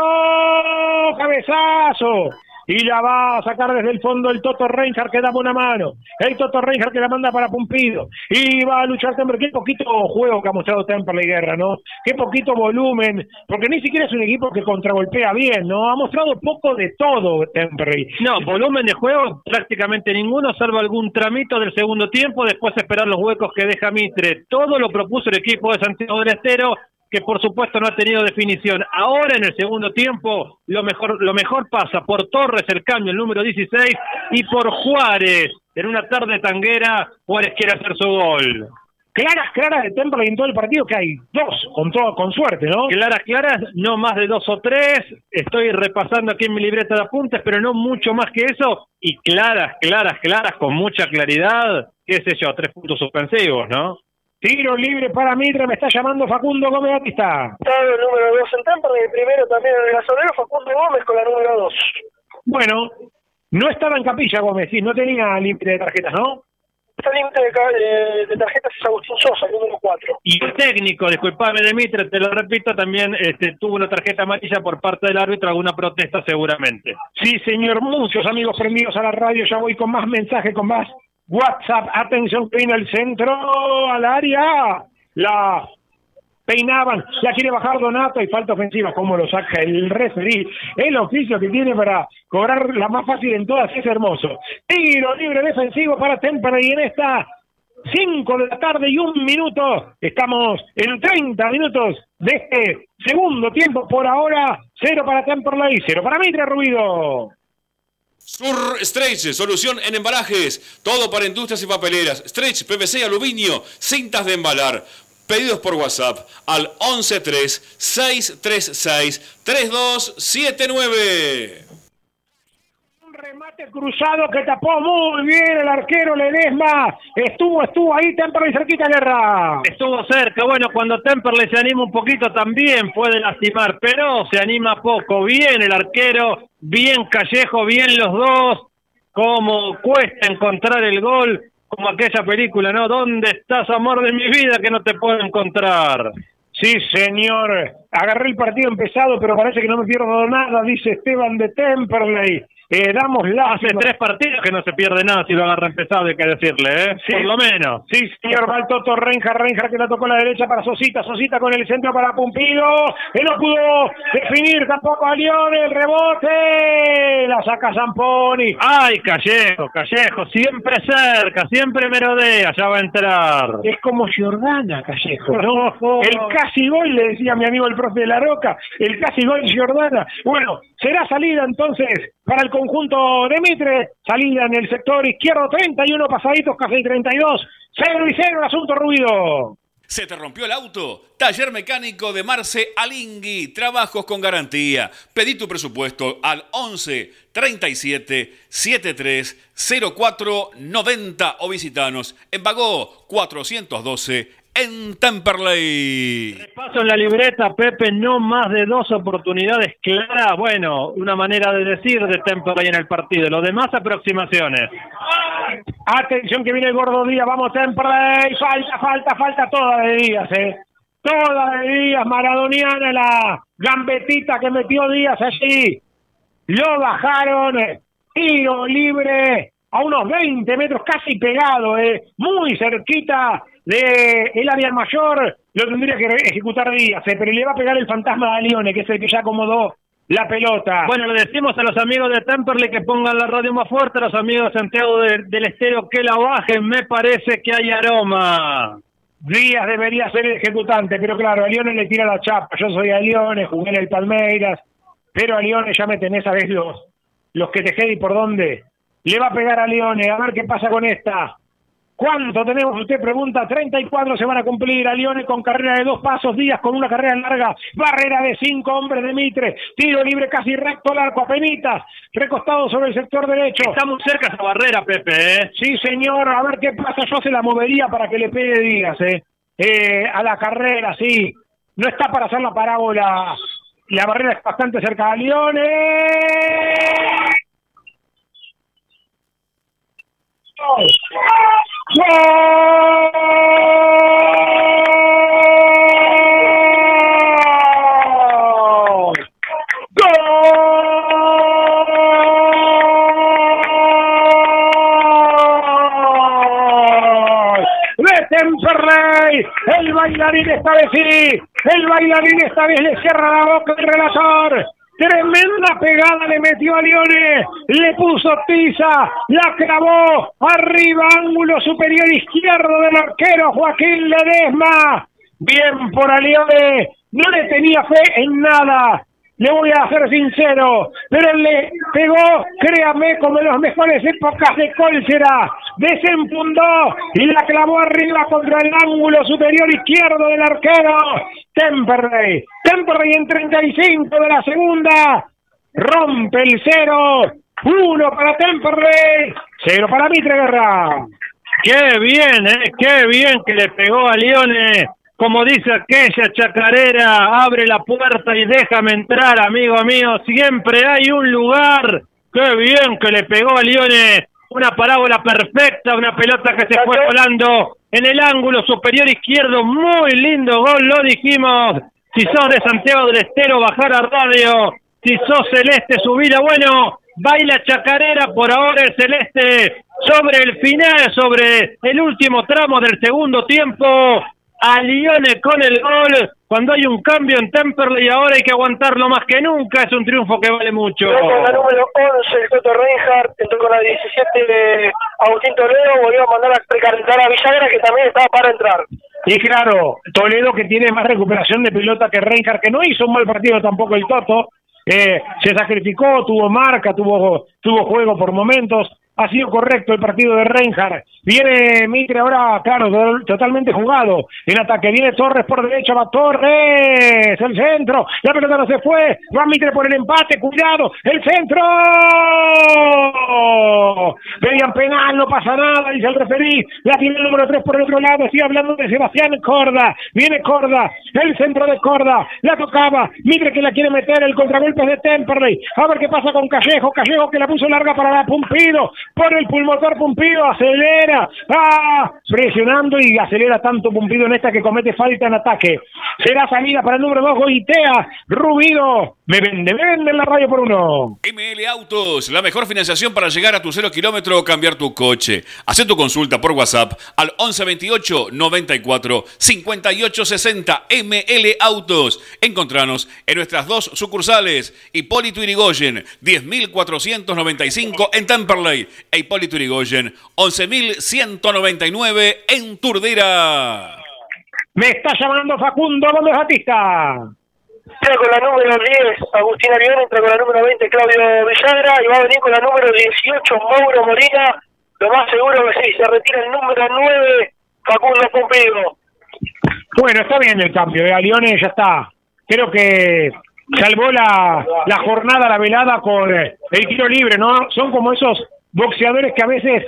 cabezazo. Y la va a sacar desde el fondo el Toto Reinhardt que da una mano. El Toto Reinhardt que la manda para Pumpido. Y va a luchar Temperley. Qué poquito juego que ha mostrado Temperley Guerra, ¿no? Qué poquito volumen. Porque ni siquiera es un equipo que contragolpea bien, ¿no? Ha mostrado poco de todo Temperley. No, volumen de juego prácticamente ninguno, salvo algún tramito del segundo tiempo, después esperar los huecos que deja Mitre. Todo lo propuso el equipo de Santiago del Estero, que por supuesto no ha tenido definición. Ahora en el segundo tiempo, lo mejor, lo mejor pasa por Torres, el cambio, el número 16, y por Juárez. En una tarde tanguera, Juárez quiere hacer su gol. Claras, claras de Temperley en todo el partido que hay dos, con, todo, con suerte, ¿no? Claras, claras, no más de dos o tres. Estoy repasando aquí en mi libreta de apuntes, pero no mucho más que eso. Y claras, claras, claras, con mucha claridad. ¿Qué sé yo? Tres puntos suspensivos, ¿no? Tiro libre para Mitre, me está llamando Facundo Gómez Batista. Estaba el número 2 en Temperley, el primero también en el gasolero, Facundo Gómez con la número 2. Bueno, no estaba en capilla Gómez, sí, no tenía límite de tarjetas, ¿no? Está límite de, de, de tarjetas es Agustín Sosa, el número 4. Y el técnico, disculpame Demitre, te lo repito, también este, tuvo una tarjeta amarilla por parte del árbitro, alguna protesta seguramente. Sí, señor, muchos amigos prendidos a la radio, ya voy con más mensajes, con más WhatsApp. Atención, que viene el centro al área. La peinaban, la quiere bajar Donato y falta ofensiva. ¿Cómo lo saca el referí? El oficio que tiene para cobrar la más fácil en todas es hermoso. Tiro libre defensivo para Temperley en esta 5 de la tarde y un minuto. Estamos en 30 minutos de este segundo tiempo. Por ahora, cero para Temperley, cero para Mitre Ruido. Sur Stretch, solución en embalajes, todo para industrias y papeleras. Stretch, PVC aluminio, cintas de embalar. Pedidos por WhatsApp al 113-636-3279. Un remate cruzado que tapó muy bien el arquero Ledesma. Estuvo, estuvo ahí Temperley cerquita guerra. Estuvo cerca, bueno, cuando Temperley se anima un poquito también puede lastimar, pero se anima poco. Bien el arquero, bien Callejo, bien los dos. Como cuesta encontrar el gol, como aquella película, ¿no? ¿Dónde estás, amor de mi vida, que no te puedo encontrar? Sí, señor. Agarré el partido empezado, pero parece que no me pierdo nada, dice Esteban de Temperley. Eh, damos la... Hace tres partidos que no se pierde nada si lo agarra empezado, hay que decirle, ¿eh? Sí. Por lo menos. Sí, señor Baltoto Renjar, Renjar que la tocó a la derecha para Sosita, Sosita con el centro para Pumpido, que no pudo definir tampoco a León, el rebote, la saca Zamponi. Ay, Callejo, Callejo, siempre cerca, siempre merodea, ya va a entrar. Es como Giordana, Callejo. ¿no? El casi gol, le decía mi amigo el profe de la Roca, el casi gol Giordana. Bueno, será salida entonces para el conjunto de Mitre, salida en el sector izquierdo, 31 pasaditos, casi 32, 0 y 0 el asunto ruido. ¿Se te rompió el auto? Taller mecánico de Marce Alingui. Trabajos con garantía. Pedí tu presupuesto al 11 37 73 04 90 o visitanos en Bagó 412 en Temperley. Paso en la libreta, Pepe, no más de dos oportunidades claras. Bueno, una manera de decir de Temperley en el partido. Lo demás, aproximaciones. Atención que viene el gordo Díaz, vamos Temperley, falta, falta, falta toda de Díaz, eh. Toda de Díaz, maradoniana la gambetita que metió Díaz allí. Lo bajaron, eh, tiro libre a unos 20 metros, casi pegado, eh, muy cerquita de el área mayor, lo tendría que ejecutar Díaz, eh, pero le va a pegar el fantasma de Lione, que es el que ya acomodó la pelota. Bueno, le decimos a los amigos de Temperley que pongan la radio más fuerte, a los amigos de Santiago de- del Estero que la bajen. Me parece que hay aroma. Díaz debería ser el ejecutante, pero claro, a Lione le tira la chapa. Yo soy a Lione, jugué en el Palmeiras, pero a Lione ya me tenés, ¿sabés los, los que te y por dónde? Le va a pegar a Lione, a ver qué pasa con esta. ¿Cuánto tenemos? Usted pregunta, 34 se van a cumplir a Lione con carrera de dos pasos, Díaz con una carrera larga, barrera de cinco hombres de Mitre, tiro libre casi recto al arco, apenitas, recostado sobre el sector derecho. Está muy cerca esa barrera, Pepe, ¿eh? Sí, señor, a ver qué pasa, yo se la movería para que le pegue Díaz, eh. Eh, a la carrera, sí. No está para hacer la parábola. La barrera es bastante cerca a Lione. ¡Gol! ¡Gol! El bailarín esta vez sí, el bailarín esta vez le cierra la boca al relator. Tremenda pegada le metió a Lione, le puso tiza, la clavó arriba, ángulo superior izquierdo del arquero Joaquín Ledesma. Bien por Alione, no le tenía fe en nada. Le voy a ser sincero, pero le pegó, créame, como en las mejores épocas de Cólcera. Desenfundó y la clavó arriba contra el ángulo superior izquierdo del arquero. Temperley. Temperley en 35 de la segunda. Rompe el cero. Uno para Temperley. Cero para Mitre Guerra. Qué bien, ¿eh? Qué bien que le pegó a Lione. Como dice aquella chacarera, abre la puerta y déjame entrar, amigo mío. Siempre hay un lugar. Qué bien que le pegó a Lione. Una parábola perfecta, una pelota que se fue volando en el ángulo superior izquierdo. Muy lindo gol, lo dijimos. Si sos de Santiago del Estero, bajar a radio. Si sos celeste, subir a bueno. Baila chacarera por ahora el celeste sobre el final, sobre el último tramo del segundo tiempo. A Lione con el gol. Cuando hay un cambio en Temperley, ahora hay que aguantarlo más que nunca. Es un triunfo que vale mucho. Con la número 11 el Toto Reinhardt, entró con la 17 de Agustín Toledo, volvió a mandar a precalentar a Villagra que también estaba para entrar. Y claro, Toledo que tiene más recuperación de pelota que Reinhardt, que no hizo un mal partido tampoco el Toto, eh, se sacrificó, tuvo marca, tuvo, tuvo juego por momentos, ha sido correcto el partido de Reinhardt. Viene Mitre ahora, claro, to- totalmente jugado. En ataque viene Torres por derecha, va Torres, el centro, la pelota no se fue, va Mitre por el empate, cuidado, el centro. Pedían penal, no pasa nada, dice el referí. La tiene el número 3 por el otro lado, estoy hablando de Sebastián Corda. Viene Corda, el centro de Corda, la tocaba. Mitre que la quiere meter, el contragolpe de Temperley. A ver qué pasa con Callejo, Callejo que la puso larga para la Pumpido. Por el pulmotor Pumpido, acelera, ah, presionando y acelera tanto Pumpido en esta que comete falta en ataque. Será salida para el número 2, Goitea, Rubido, me vende, vende en la radio por uno. ML Autos, la mejor financiación para llegar a tu cero kilómetro o cambiar tu coche. Haz tu consulta por WhatsApp al 1128 94 58 60 ML Autos. Encontranos en nuestras dos sucursales, Hipólito Irigoyen, 10.495 en Temperley e Hipólito Irigoyen, 11.199 en Turdera. Me está llamando Facundo Gómez Batista. Entra con la número 10, Agustín Arión, entra con la número 20, Claudio Villagra, y va a venir con la número 18, Mauro Molina. Lo más seguro que sí, se retira el número 9, Facundo Pumpido. Bueno, está bien el cambio de Leone, ya está. Creo que salvó la, la jornada, la velada con eh, el tiro libre, ¿no? Son como esos boxeadores que a veces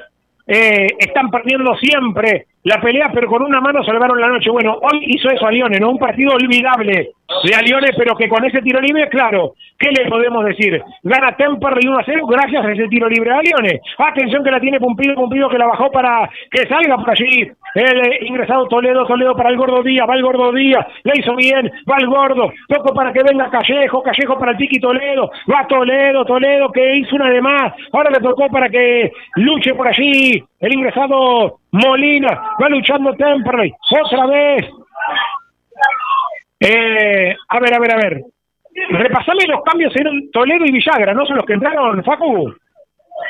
eh, están perdiendo siempre la pelea, pero con una mano salvaron la noche. Bueno, hoy hizo eso a Lione, ¿no? Un partido olvidable de a Lione, pero que con ese tiro libre, claro, ¿qué le podemos decir? Gana Temperley 1 a 0 gracias a ese tiro libre a Lione. Atención que la tiene Pumpido, Pumpido que la bajó para que salga por allí. El eh, ingresado Toledo, Toledo para el Gordo Díaz, va el Gordo Díaz, le hizo bien, va el Gordo, poco para que venga Callejo, Callejo para el Tiki Toledo, va Toledo, Toledo que hizo una de más, ahora le tocó para que luche por allí el ingresado Molina, va luchando Temperley, otra vez. Eh, a ver, a ver, a ver. Repasame los cambios en Toledo y Villagra, ¿no son los que entraron, Facu?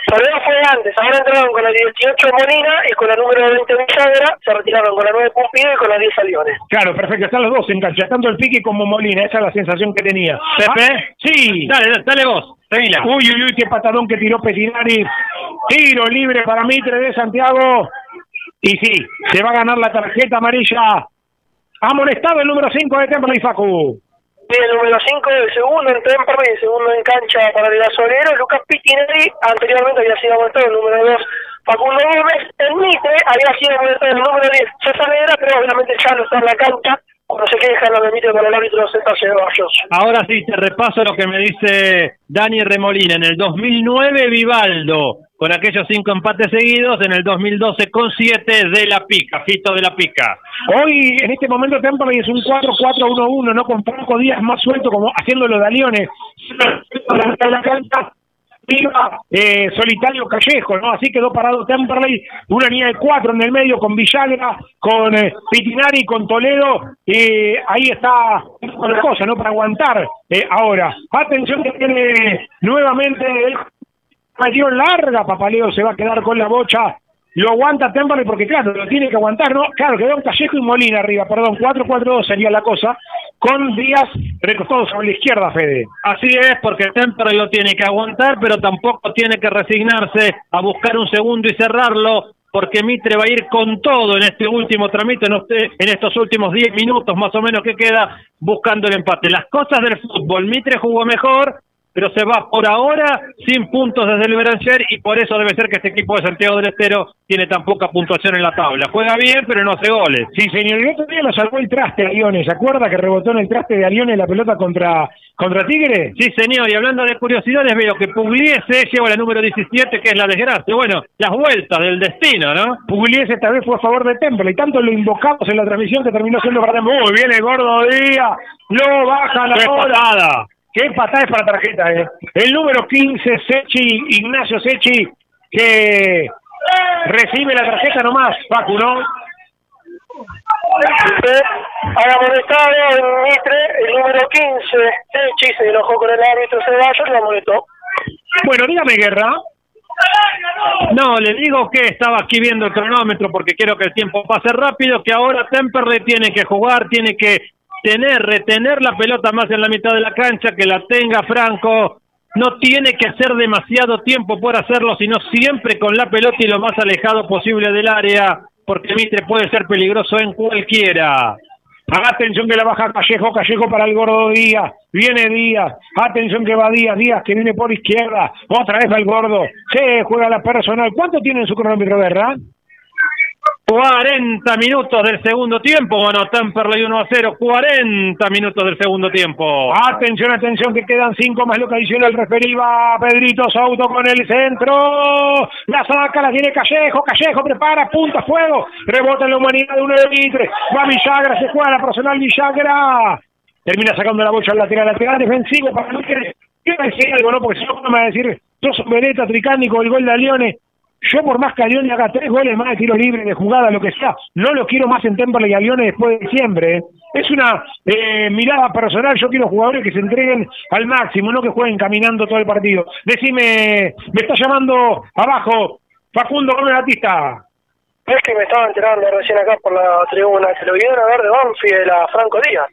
Toledo fue antes, ahora entraron con la 18 Molina y con la número 20 Villagra, se retiraron con la 9 Pumpido y con la 10 Leones. Claro, perfecto, están los dos en cancha, tanto el Piqui como Molina, esa es la sensación que tenía. Pepe. Ah, sí. Dale, dale vos, seguila. Uy, uy, uy, qué patadón que tiró Petinari. Tiro libre para Mitre de Santiago. Y sí, se va a ganar la tarjeta amarilla. Ha molestado el número 5 de Temple y Facu. Y el número 5, el segundo en Temperley, el segundo en cancha para el gasolero, Lucas Pitinelli, anteriormente había sido amonestado el número 2, Facundo Gómez, el Mitre había sido amonestado el número 10, César Vera, pero obviamente ya no está en la cancha, cuando se queja lo Mitre con el árbitro César Ceballos. Ahora sí, te repaso lo que me dice Dani Remolina. En el 2009, Vivaldo, con aquellos cinco empates seguidos. En el 2012, con siete de la pica, Fito de la pica. Hoy, en este momento, Temperley es un 4-4-1-1, ¿no? Con Franco Díaz más suelto, como haciéndolo de Leones. Eh, solitario Callejo, ¿no? Así quedó parado Temperley, una línea de cuatro en el medio con Villagra, con eh, Pitinari, con Toledo, y ahí está la cosa, ¿no? Para aguantar eh, ahora. Atención que tiene nuevamente el metió larga, Papaleo se va a quedar con la bocha. Lo aguanta Temperley porque, claro, lo tiene que aguantar, ¿no? Claro, quedó Callejo y Molina arriba, perdón, 4-4-2 sería la cosa, con Díaz recostados sobre la izquierda, Fede. Así es, porque Temperley lo tiene que aguantar, pero tampoco tiene que resignarse a buscar un segundo y cerrarlo, porque Mitre va a ir con todo en este último tramite, en, este- en estos últimos 10 minutos más o menos que queda, buscando el empate. Las cosas del fútbol, Mitre jugó mejor, pero se va por ahora sin puntos desde el Beranger y por eso debe ser que este equipo de Santiago del Estero tiene tan poca puntuación en la tabla. Juega bien, pero no hace goles. Sí, señor, el otro día lo salvó el traste a Liones, ¿se acuerda que rebotó en el traste de Liones la pelota contra, contra Tigre? Sí, señor, y hablando de curiosidades, veo que Pugliese lleva la número 17, que es la desgracia. Bueno, las vueltas del destino, ¿no? Pugliese esta vez fue a favor de Temple y tanto lo invocamos en la transmisión que terminó siendo para. Muy bien el gordo Díaz, lo baja la ¡Qué bola. patada! Qué patada es para tarjeta, eh. El número 15, Sechi, Ignacio Sechi, que recibe la tarjeta nomás, Facu, ¿no? Ha amonestado en Mitre el número 15, Sechi, se enojó con el árbitro Ceballos y lo amonestó. Bueno, dígame, Guerra. No, le digo que estaba aquí viendo el cronómetro porque quiero que el tiempo pase rápido, que ahora Temperley tiene que jugar, tiene que tener, retener la pelota más en la mitad de la cancha, que la tenga Franco. No tiene que hacer demasiado tiempo por hacerlo, sino siempre con la pelota y lo más alejado posible del área, porque Mitre puede ser peligroso en cualquiera. Atención que la baja Callejo, Callejo para el gordo Díaz. Viene Díaz. Atención que va Díaz, Díaz que viene por izquierda. Otra vez va el gordo. Se juega la personal. ¿Cuánto tiene en su cronómetro, Guerra? 40 minutos del segundo tiempo, bueno, Temperley 1 a 0, 40 minutos del segundo tiempo. Atención, atención, que quedan cinco más lo que adiciona el referí. Va Pedrito Souto con el centro. La saca, la tiene Callejo. Callejo prepara, punta, fuego. Rebota en la humanidad de uno de Mitre. Va Villagra, se juega la personal Villagra. Termina sacando la bocha al lateral, lateral defensivo para no. Quiero decir algo, ¿no? Porque si no me va a decir, sos un veleta tricánico, el gol de Alione. Yo por más que Alione haga tres goles más de tiro libre, de jugada, lo que sea, no lo quiero más en Temperley y Alione después de diciembre. ¿eh? Es una eh, mirada personal, yo quiero jugadores que se entreguen al máximo, no que jueguen caminando todo el partido. Decime, me está llamando abajo Facundo Gómez Batista. Es que me estaba enterando recién acá por la tribuna que lo vinieron a ver de Banfield a Franco Díaz.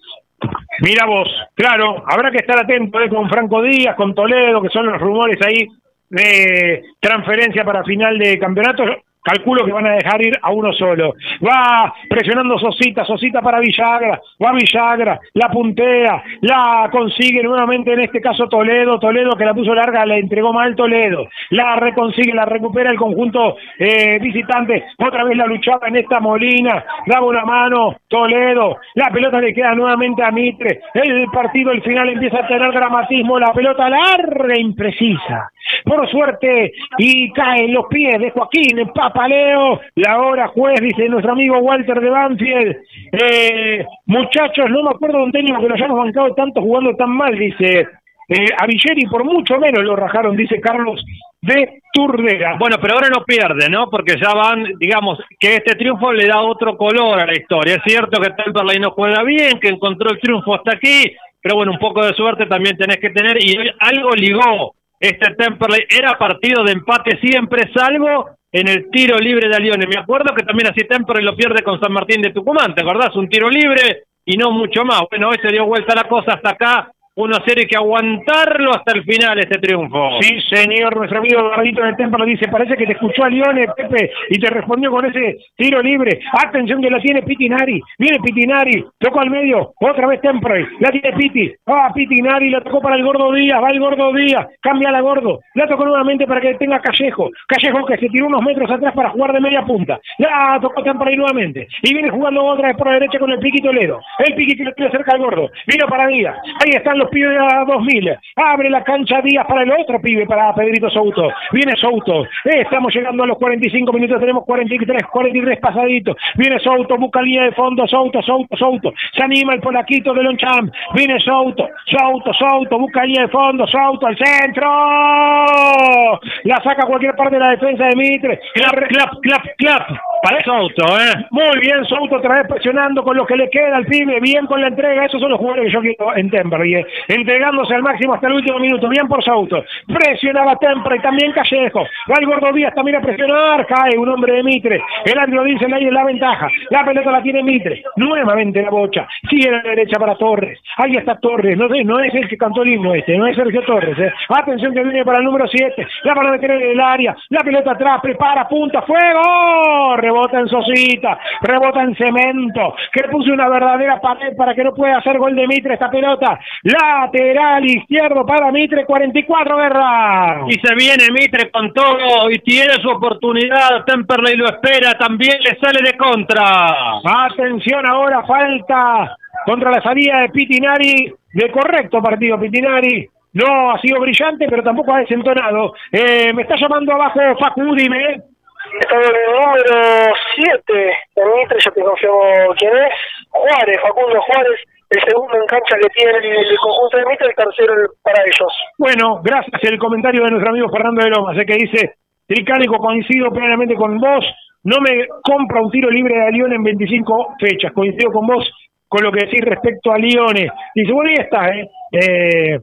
Mira vos, claro, habrá que estar atento eh, con Franco Díaz, con Toledo, que son los rumores ahí de transferencia para final de campeonato. Calculo que van a dejar ir a uno solo. Va presionando Sosita, Sosita para Villagra, va Villagra, la puntea, la consigue nuevamente en este caso Toledo, Toledo que la puso larga, le entregó mal Toledo, la reconsigue, la recupera el conjunto eh, visitante, otra vez la luchaba en esta Molina, daba una mano, Toledo, la pelota le queda nuevamente a Mitre, el partido, el final empieza a tener dramatismo, la pelota larga e imprecisa, por suerte, y cae en los pies de Joaquín, Papaleo, la hora juez, dice nuestro amigo Walter de Banfield. Eh, muchachos, no me acuerdo de un técnico que lo hayamos bancado tanto jugando tan mal, dice. Eh, a por mucho menos lo rajaron, dice Carlos de Turdera. Bueno, pero ahora no pierde, ¿no? Porque ya van, digamos, que este triunfo le da otro color a la historia. Es cierto que Temperley no juega bien, que encontró el triunfo hasta aquí, pero bueno, un poco de suerte también tenés que tener y algo ligó este Temperley. Era partido de empate siempre, salvo en el tiro libre de Alione. Me acuerdo que también así Temperley lo pierde con San Martín de Tucumán, ¿te acordás? Un tiro libre y no mucho más. Bueno, hoy se dio vuelta la cosa hasta acá. 1-0 y que aguantarlo hasta el final este triunfo. Sí, señor, nuestro amigo Eduardito del Templo lo dice, parece que te escuchó a Lione, Pepe, y te respondió con ese tiro libre. Atención que la tiene Pitinari, viene Pitinari, tocó al medio, otra vez Temple, la tiene Piti, ah, Pitinari, la tocó para el Gordo Díaz, va el Gordo Díaz, cambia la Gordo, la tocó nuevamente para que tenga Callejo, Callejo que se tiró unos metros atrás para jugar de media punta, la tocó Temple nuevamente, y viene jugando otra vez por la derecha con el Piqui Toledo, el Piqui que le cerca al Gordo, vino para Díaz, ahí están los pibes de la 2000, abre la cancha Díaz para el otro pibe, para Pedrito Souto, viene Souto, Eh, estamos llegando a los 45 minutos, tenemos 43, 43 pasaditos, viene Souto, busca línea de fondo, Souto, Souto, Souto, se anima el polaquito de Lonchamp, viene Souto, Souto, Souto, busca línea de fondo, Souto al centro, la saca a cualquier parte de la defensa de Mitre, Clap, clap, clap, clap. Para Souto, ¿eh? muy bien, Souto otra vez presionando con lo que le queda al pibe, bien con la entrega, esos son los jugadores que yo quiero en Temperley, eh. entregándose al máximo hasta el último minuto, bien por Souto, presionaba Temperley, también Callejo, va el Gordo Díaz también a presionar, cae un hombre de Mitre, el árbitro dice en la ventaja, la pelota la tiene Mitre, nuevamente la bocha, sigue a la derecha para Torres, ahí está Torres, no no es el que cantó el himno este, no es Sergio Torres, eh. atención que viene para el número 7, la van a meter en el área, la pelota atrás, prepara, punta, fuego, rebota en Sosita, rebota en Cemento, que puso una verdadera pared para que no pueda hacer gol de Mitre esta pelota, lateral izquierdo para Mitre, 44 Guerra. Y se viene Mitre con todo y tiene su oportunidad. Temperley lo espera, también le sale de contra. Atención ahora, falta contra la salida de Pitinari, de correcto partido Pitinari. No ha sido brillante, pero tampoco ha desentonado. Eh, me está llamando abajo Facu, dime. Está en el número 7 de Mitre, yo te confirmo quién es. Juárez, Facundo Juárez, el segundo en cancha que tiene el, el conjunto de Mitre, el tercero el- para ellos. Bueno, gracias el comentario de nuestro amigo Fernando de Lomas, eh, que dice, Tricánico, coincido plenamente con vos, no me compra un tiro libre de Lione en 25 fechas, coincido con vos con lo que decís respecto a Lione. Dice, bueno, ahí está, ¿eh? eh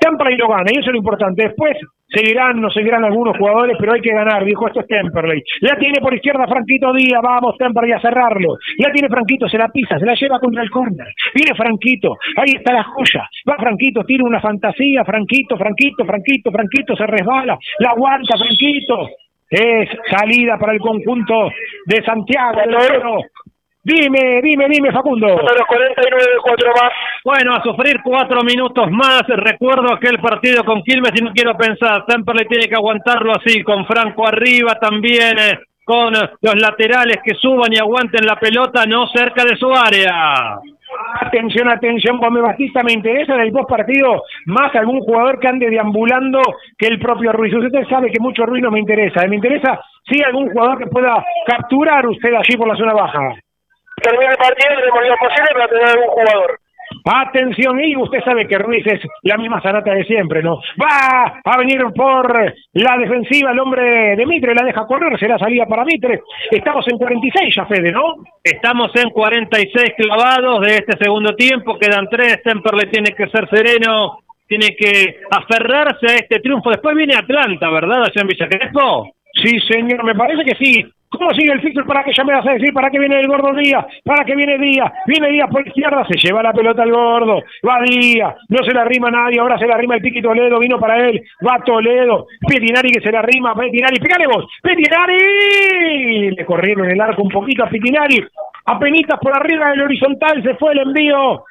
Temperley lo gana, y eso es lo importante. Después seguirán, no seguirán algunos jugadores, pero hay que ganar, dijo esto es Temperley. La tiene por izquierda Franquito Díaz, vamos Temperley a cerrarlo. La tiene Franquito, se la pisa, se la lleva contra el córner. Viene Franquito, ahí está la joya. Va Franquito, tiene una fantasía, Franquito, Franquito, Franquito, Franquito, se resbala, la aguanta Franquito. Es salida para el conjunto de Santiago del Oro. Dime, dime, dime, Facundo. Los 49, cuatro más. Bueno, a sufrir cuatro minutos más. Recuerdo aquel partido con Quilmes y no quiero pensar. Temperley tiene que aguantarlo así, con Franco arriba también. eh, con los laterales que suban y aguanten la pelota no cerca de su área. Atención, atención, Gómez Batista, me interesa en el post partido más algún jugador que ande deambulando que el propio Ruiz. Usted sabe que mucho Ruiz no me interesa. Me interesa, sí, algún jugador que pueda capturar usted allí por la zona baja. Termina el partido, haremos lo posible para tener algún jugador. Atención, y usted sabe que Ruiz es la misma sanata de siempre, ¿no? Va a venir por la defensiva el hombre de Mitre, la deja correr, será salida para Mitre. Estamos en 46 ya, Fede, ¿no? Estamos en 46 clavados de este segundo tiempo, quedan tres, Temperley tiene que ser sereno, tiene que aferrarse a este triunfo. Después viene Atlanta, ¿verdad, allá en Villa Crespo? Sí, señor, me parece que sí. ¿Cómo sigue el fixture? ¿Para qué ya me vas a decir? ¿Para qué viene el gordo Díaz? ¿Para qué viene Díaz? Viene Díaz por izquierda, se lleva la pelota el gordo. Va Díaz, no se la rima nadie, ahora se la rima el Piqui Toledo, vino para él. Va Toledo, Petinari que se la rima, Petinari, pícale vos, Petinari. Le corrieron el arco un poquito a Petinari. Apenitas por arriba del horizontal, se fue el envío.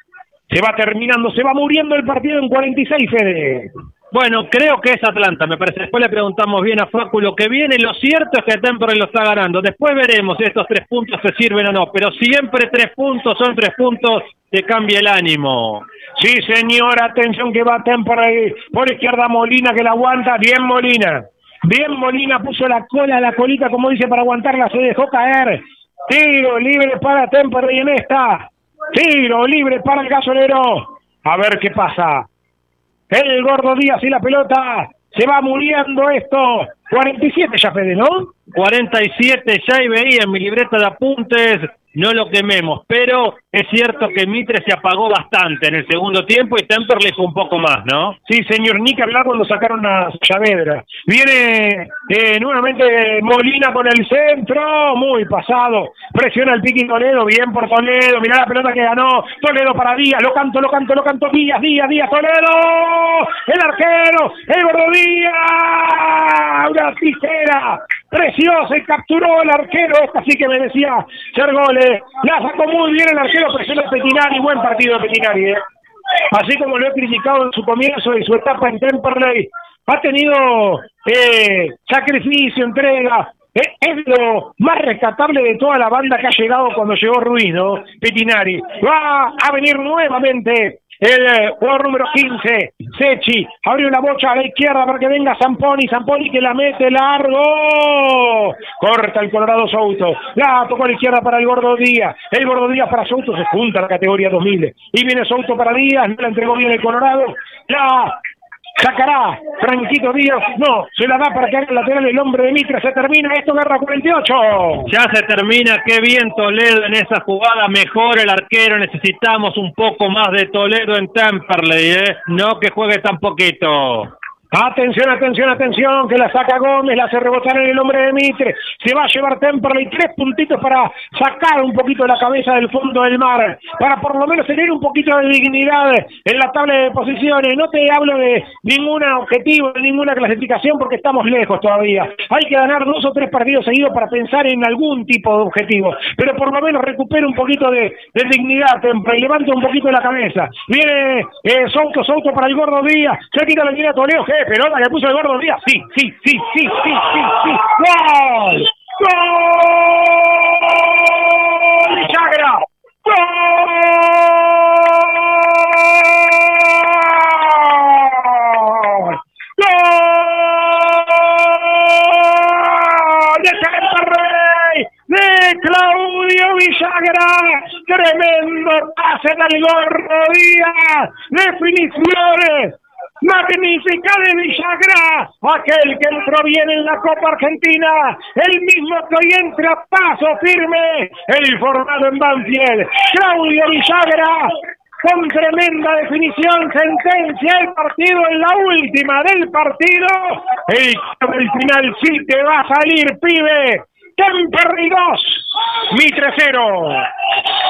Se va terminando, se va muriendo el partido en 46, Fede. Bueno, creo que es Atlanta, me parece. Después le preguntamos bien a Facu lo que viene. Lo cierto es que Temperley lo está ganando. Después veremos si estos tres puntos se sirven o no. Pero siempre tres puntos son tres puntos que cambia el ánimo. Sí, señor, atención que va Temperley por izquierda Molina que la aguanta. Bien Molina. Bien Molina puso la cola, la colita, como dice, para aguantarla. Se dejó caer. Tiro libre para Temperley en esta. Tiro libre para el gasolero. A ver qué pasa. El gordo Díaz y la pelota. Se va muriendo esto. 47 ya, Fede, ¿no? 47 ya y veía en mi libreta de apuntes, no lo quememos, pero es cierto que Mitre se apagó bastante en el segundo tiempo y Temperley fue un poco más, ¿no? Sí, señor, ni hablar cuando sacaron a Saavedra. Viene eh, nuevamente Molina con el centro, muy pasado. Presiona el Piqui Toledo, bien por Toledo. Mirá la pelota que ganó. Toledo para Díaz, lo canto, lo canto, lo canto. Díaz, Díaz, Díaz, Toledo. El arquero, el gordo. Una tijera preciosa y capturó el arquero. Esta sí que merecía ser goles. La sacó muy bien el arquero, presionó a Petinari. Buen partido de Petinari, ¿eh? Así como lo he criticado en su comienzo y su etapa en Temperley, ha tenido eh, sacrificio, entrega. Eh, Es lo más rescatable de toda la banda que ha llegado cuando llegó Ruiz, ¿no? Petinari. Va a venir nuevamente el eh, jugador número 15, Sechi. Abrió la bocha a la izquierda para que venga Zamponi. Zamponi que la mete largo. Corta el Colorado Souto. La tocó a la izquierda para el Gordo Díaz. El Gordo Díaz para Souto se junta a la categoría 2000. Y viene Souto para Díaz. No la entregó bien el Colorado. La sacará Franquito Díaz. No, se la da para que haga el lateral el hombre de Mitra. Se termina esto, guerra 48. Ya se termina, qué bien Toledo en esa jugada, mejor el arquero, necesitamos un poco más de Toledo en Temperley, ¿eh? no que juegue tan poquito. Atención, atención, atención, que la saca Gómez, la hace rebotar en el hombre de Mitre. Se va a llevar Temperley tres puntitos para sacar un poquito la cabeza del fondo del mar, para por lo menos tener un poquito de dignidad en la tabla de posiciones. No te hablo de ningún objetivo, de ninguna clasificación, porque estamos lejos todavía. Hay que ganar dos o tres partidos seguidos para pensar en algún tipo de objetivo, pero por lo menos recupera un poquito de, de dignidad, Temperley, levanta un poquito la cabeza. Viene eh, Souto, para el gordo Díaz, se quita la línea Toledo. Pelota que puso el gordo Díaz. Sí, sí, sí, sí, sí, sí, sí. ¡Gol! ¡Gol! ¡Villagra! ¡Gol! ¡Gol! ¡De Temperley! ¡De Claudio Villagra! ¡Tremendo pase del gordo Díaz! ¡Definiciones! Magnífica de Villagra, aquel que entró bien en la Copa Argentina, el mismo que hoy entra paso firme, el formado en Banfield, Claudio Villagra, con tremenda definición, sentencia el partido en la última del partido, el final sí te va a salir, pibe, 2, Mitre 0.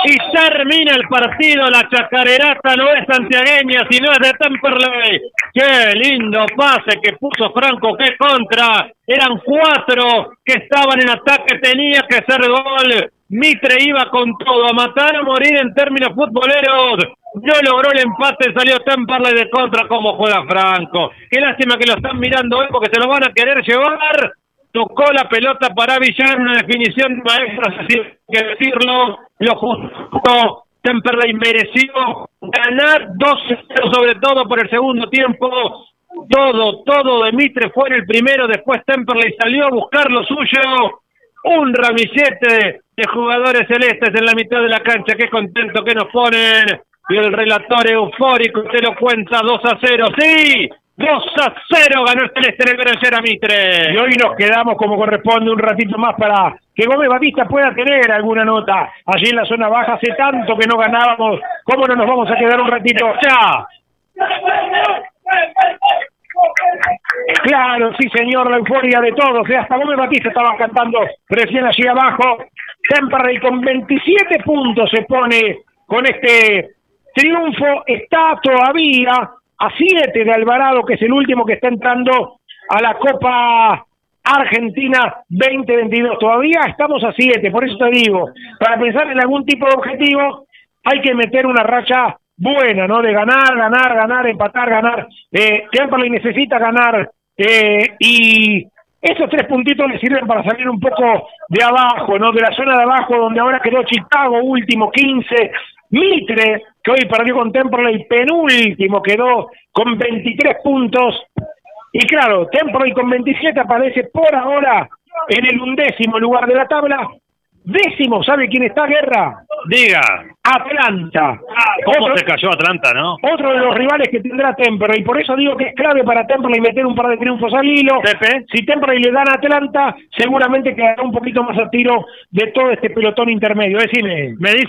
Y termina el partido, la chacarerata no es santiagueña, sino es de Temperley. Qué lindo pase que puso Franco, qué contra. Eran cuatro que estaban en ataque, tenía que ser gol. Mitre iba con todo, a matar, a morir en términos futboleros. No logró el empate, salió Temperley de contra como juega Franco. Qué lástima que lo están mirando hoy porque se lo van a querer llevar. Tocó la pelota para Villar, una definición maestra, así que decirlo, lo justo. Temperley mereció ganar 2-0 sobre todo por el segundo tiempo. Todo, todo de Mitre fue en el primero, después Temperley salió a buscar lo suyo. Un ramillete de jugadores celestes en la mitad de la cancha, qué contento que nos ponen. Y el relator eufórico te lo cuenta 2 a 0. Sí, 2 a 0 ganó el Celeste en el Berenjena Mitre. Y hoy nos quedamos como corresponde un ratito más para que Gómez Batista pueda tener alguna nota. Allí en la zona baja hace tanto que no ganábamos. ¿Cómo no nos vamos a quedar un ratito? ¡Ya! Claro, sí señor, la euforia de todos. eh, Hasta Gómez Batista estaba cantando recién allí abajo. Temperley con 27 puntos se pone con este triunfo. Está todavía a 7 de Alvarado, que es el último que está entrando a la Copa Argentina 2022. Todavía estamos a 7, por eso te digo, para pensar en algún tipo de objetivo hay que meter una racha buena, ¿no? De ganar, ganar, ganar, empatar, ganar. Eh, Temperley necesita ganar eh, y esos tres puntitos le sirven para salir un poco de abajo, ¿no? De la zona de abajo donde ahora quedó Chicago, último 15. Mitre, que hoy perdió con Temperley, penúltimo, quedó con 23 puntos. Y claro, Temperley con 27 aparece por ahora en el undécimo lugar de la tabla. Décimo, ¿sabe quién está, Guerra? Diga, Atlanta. ¿cómo Otro- se cayó Atlanta, no? otro de los rivales que tendrá Temperley. Por eso digo que es clave para Temperley meter un par de triunfos al hilo. Pepe. Si Temperley le gana a Atlanta, seguramente quedará un poquito más a tiro de todo este pelotón intermedio. Decime. Me dice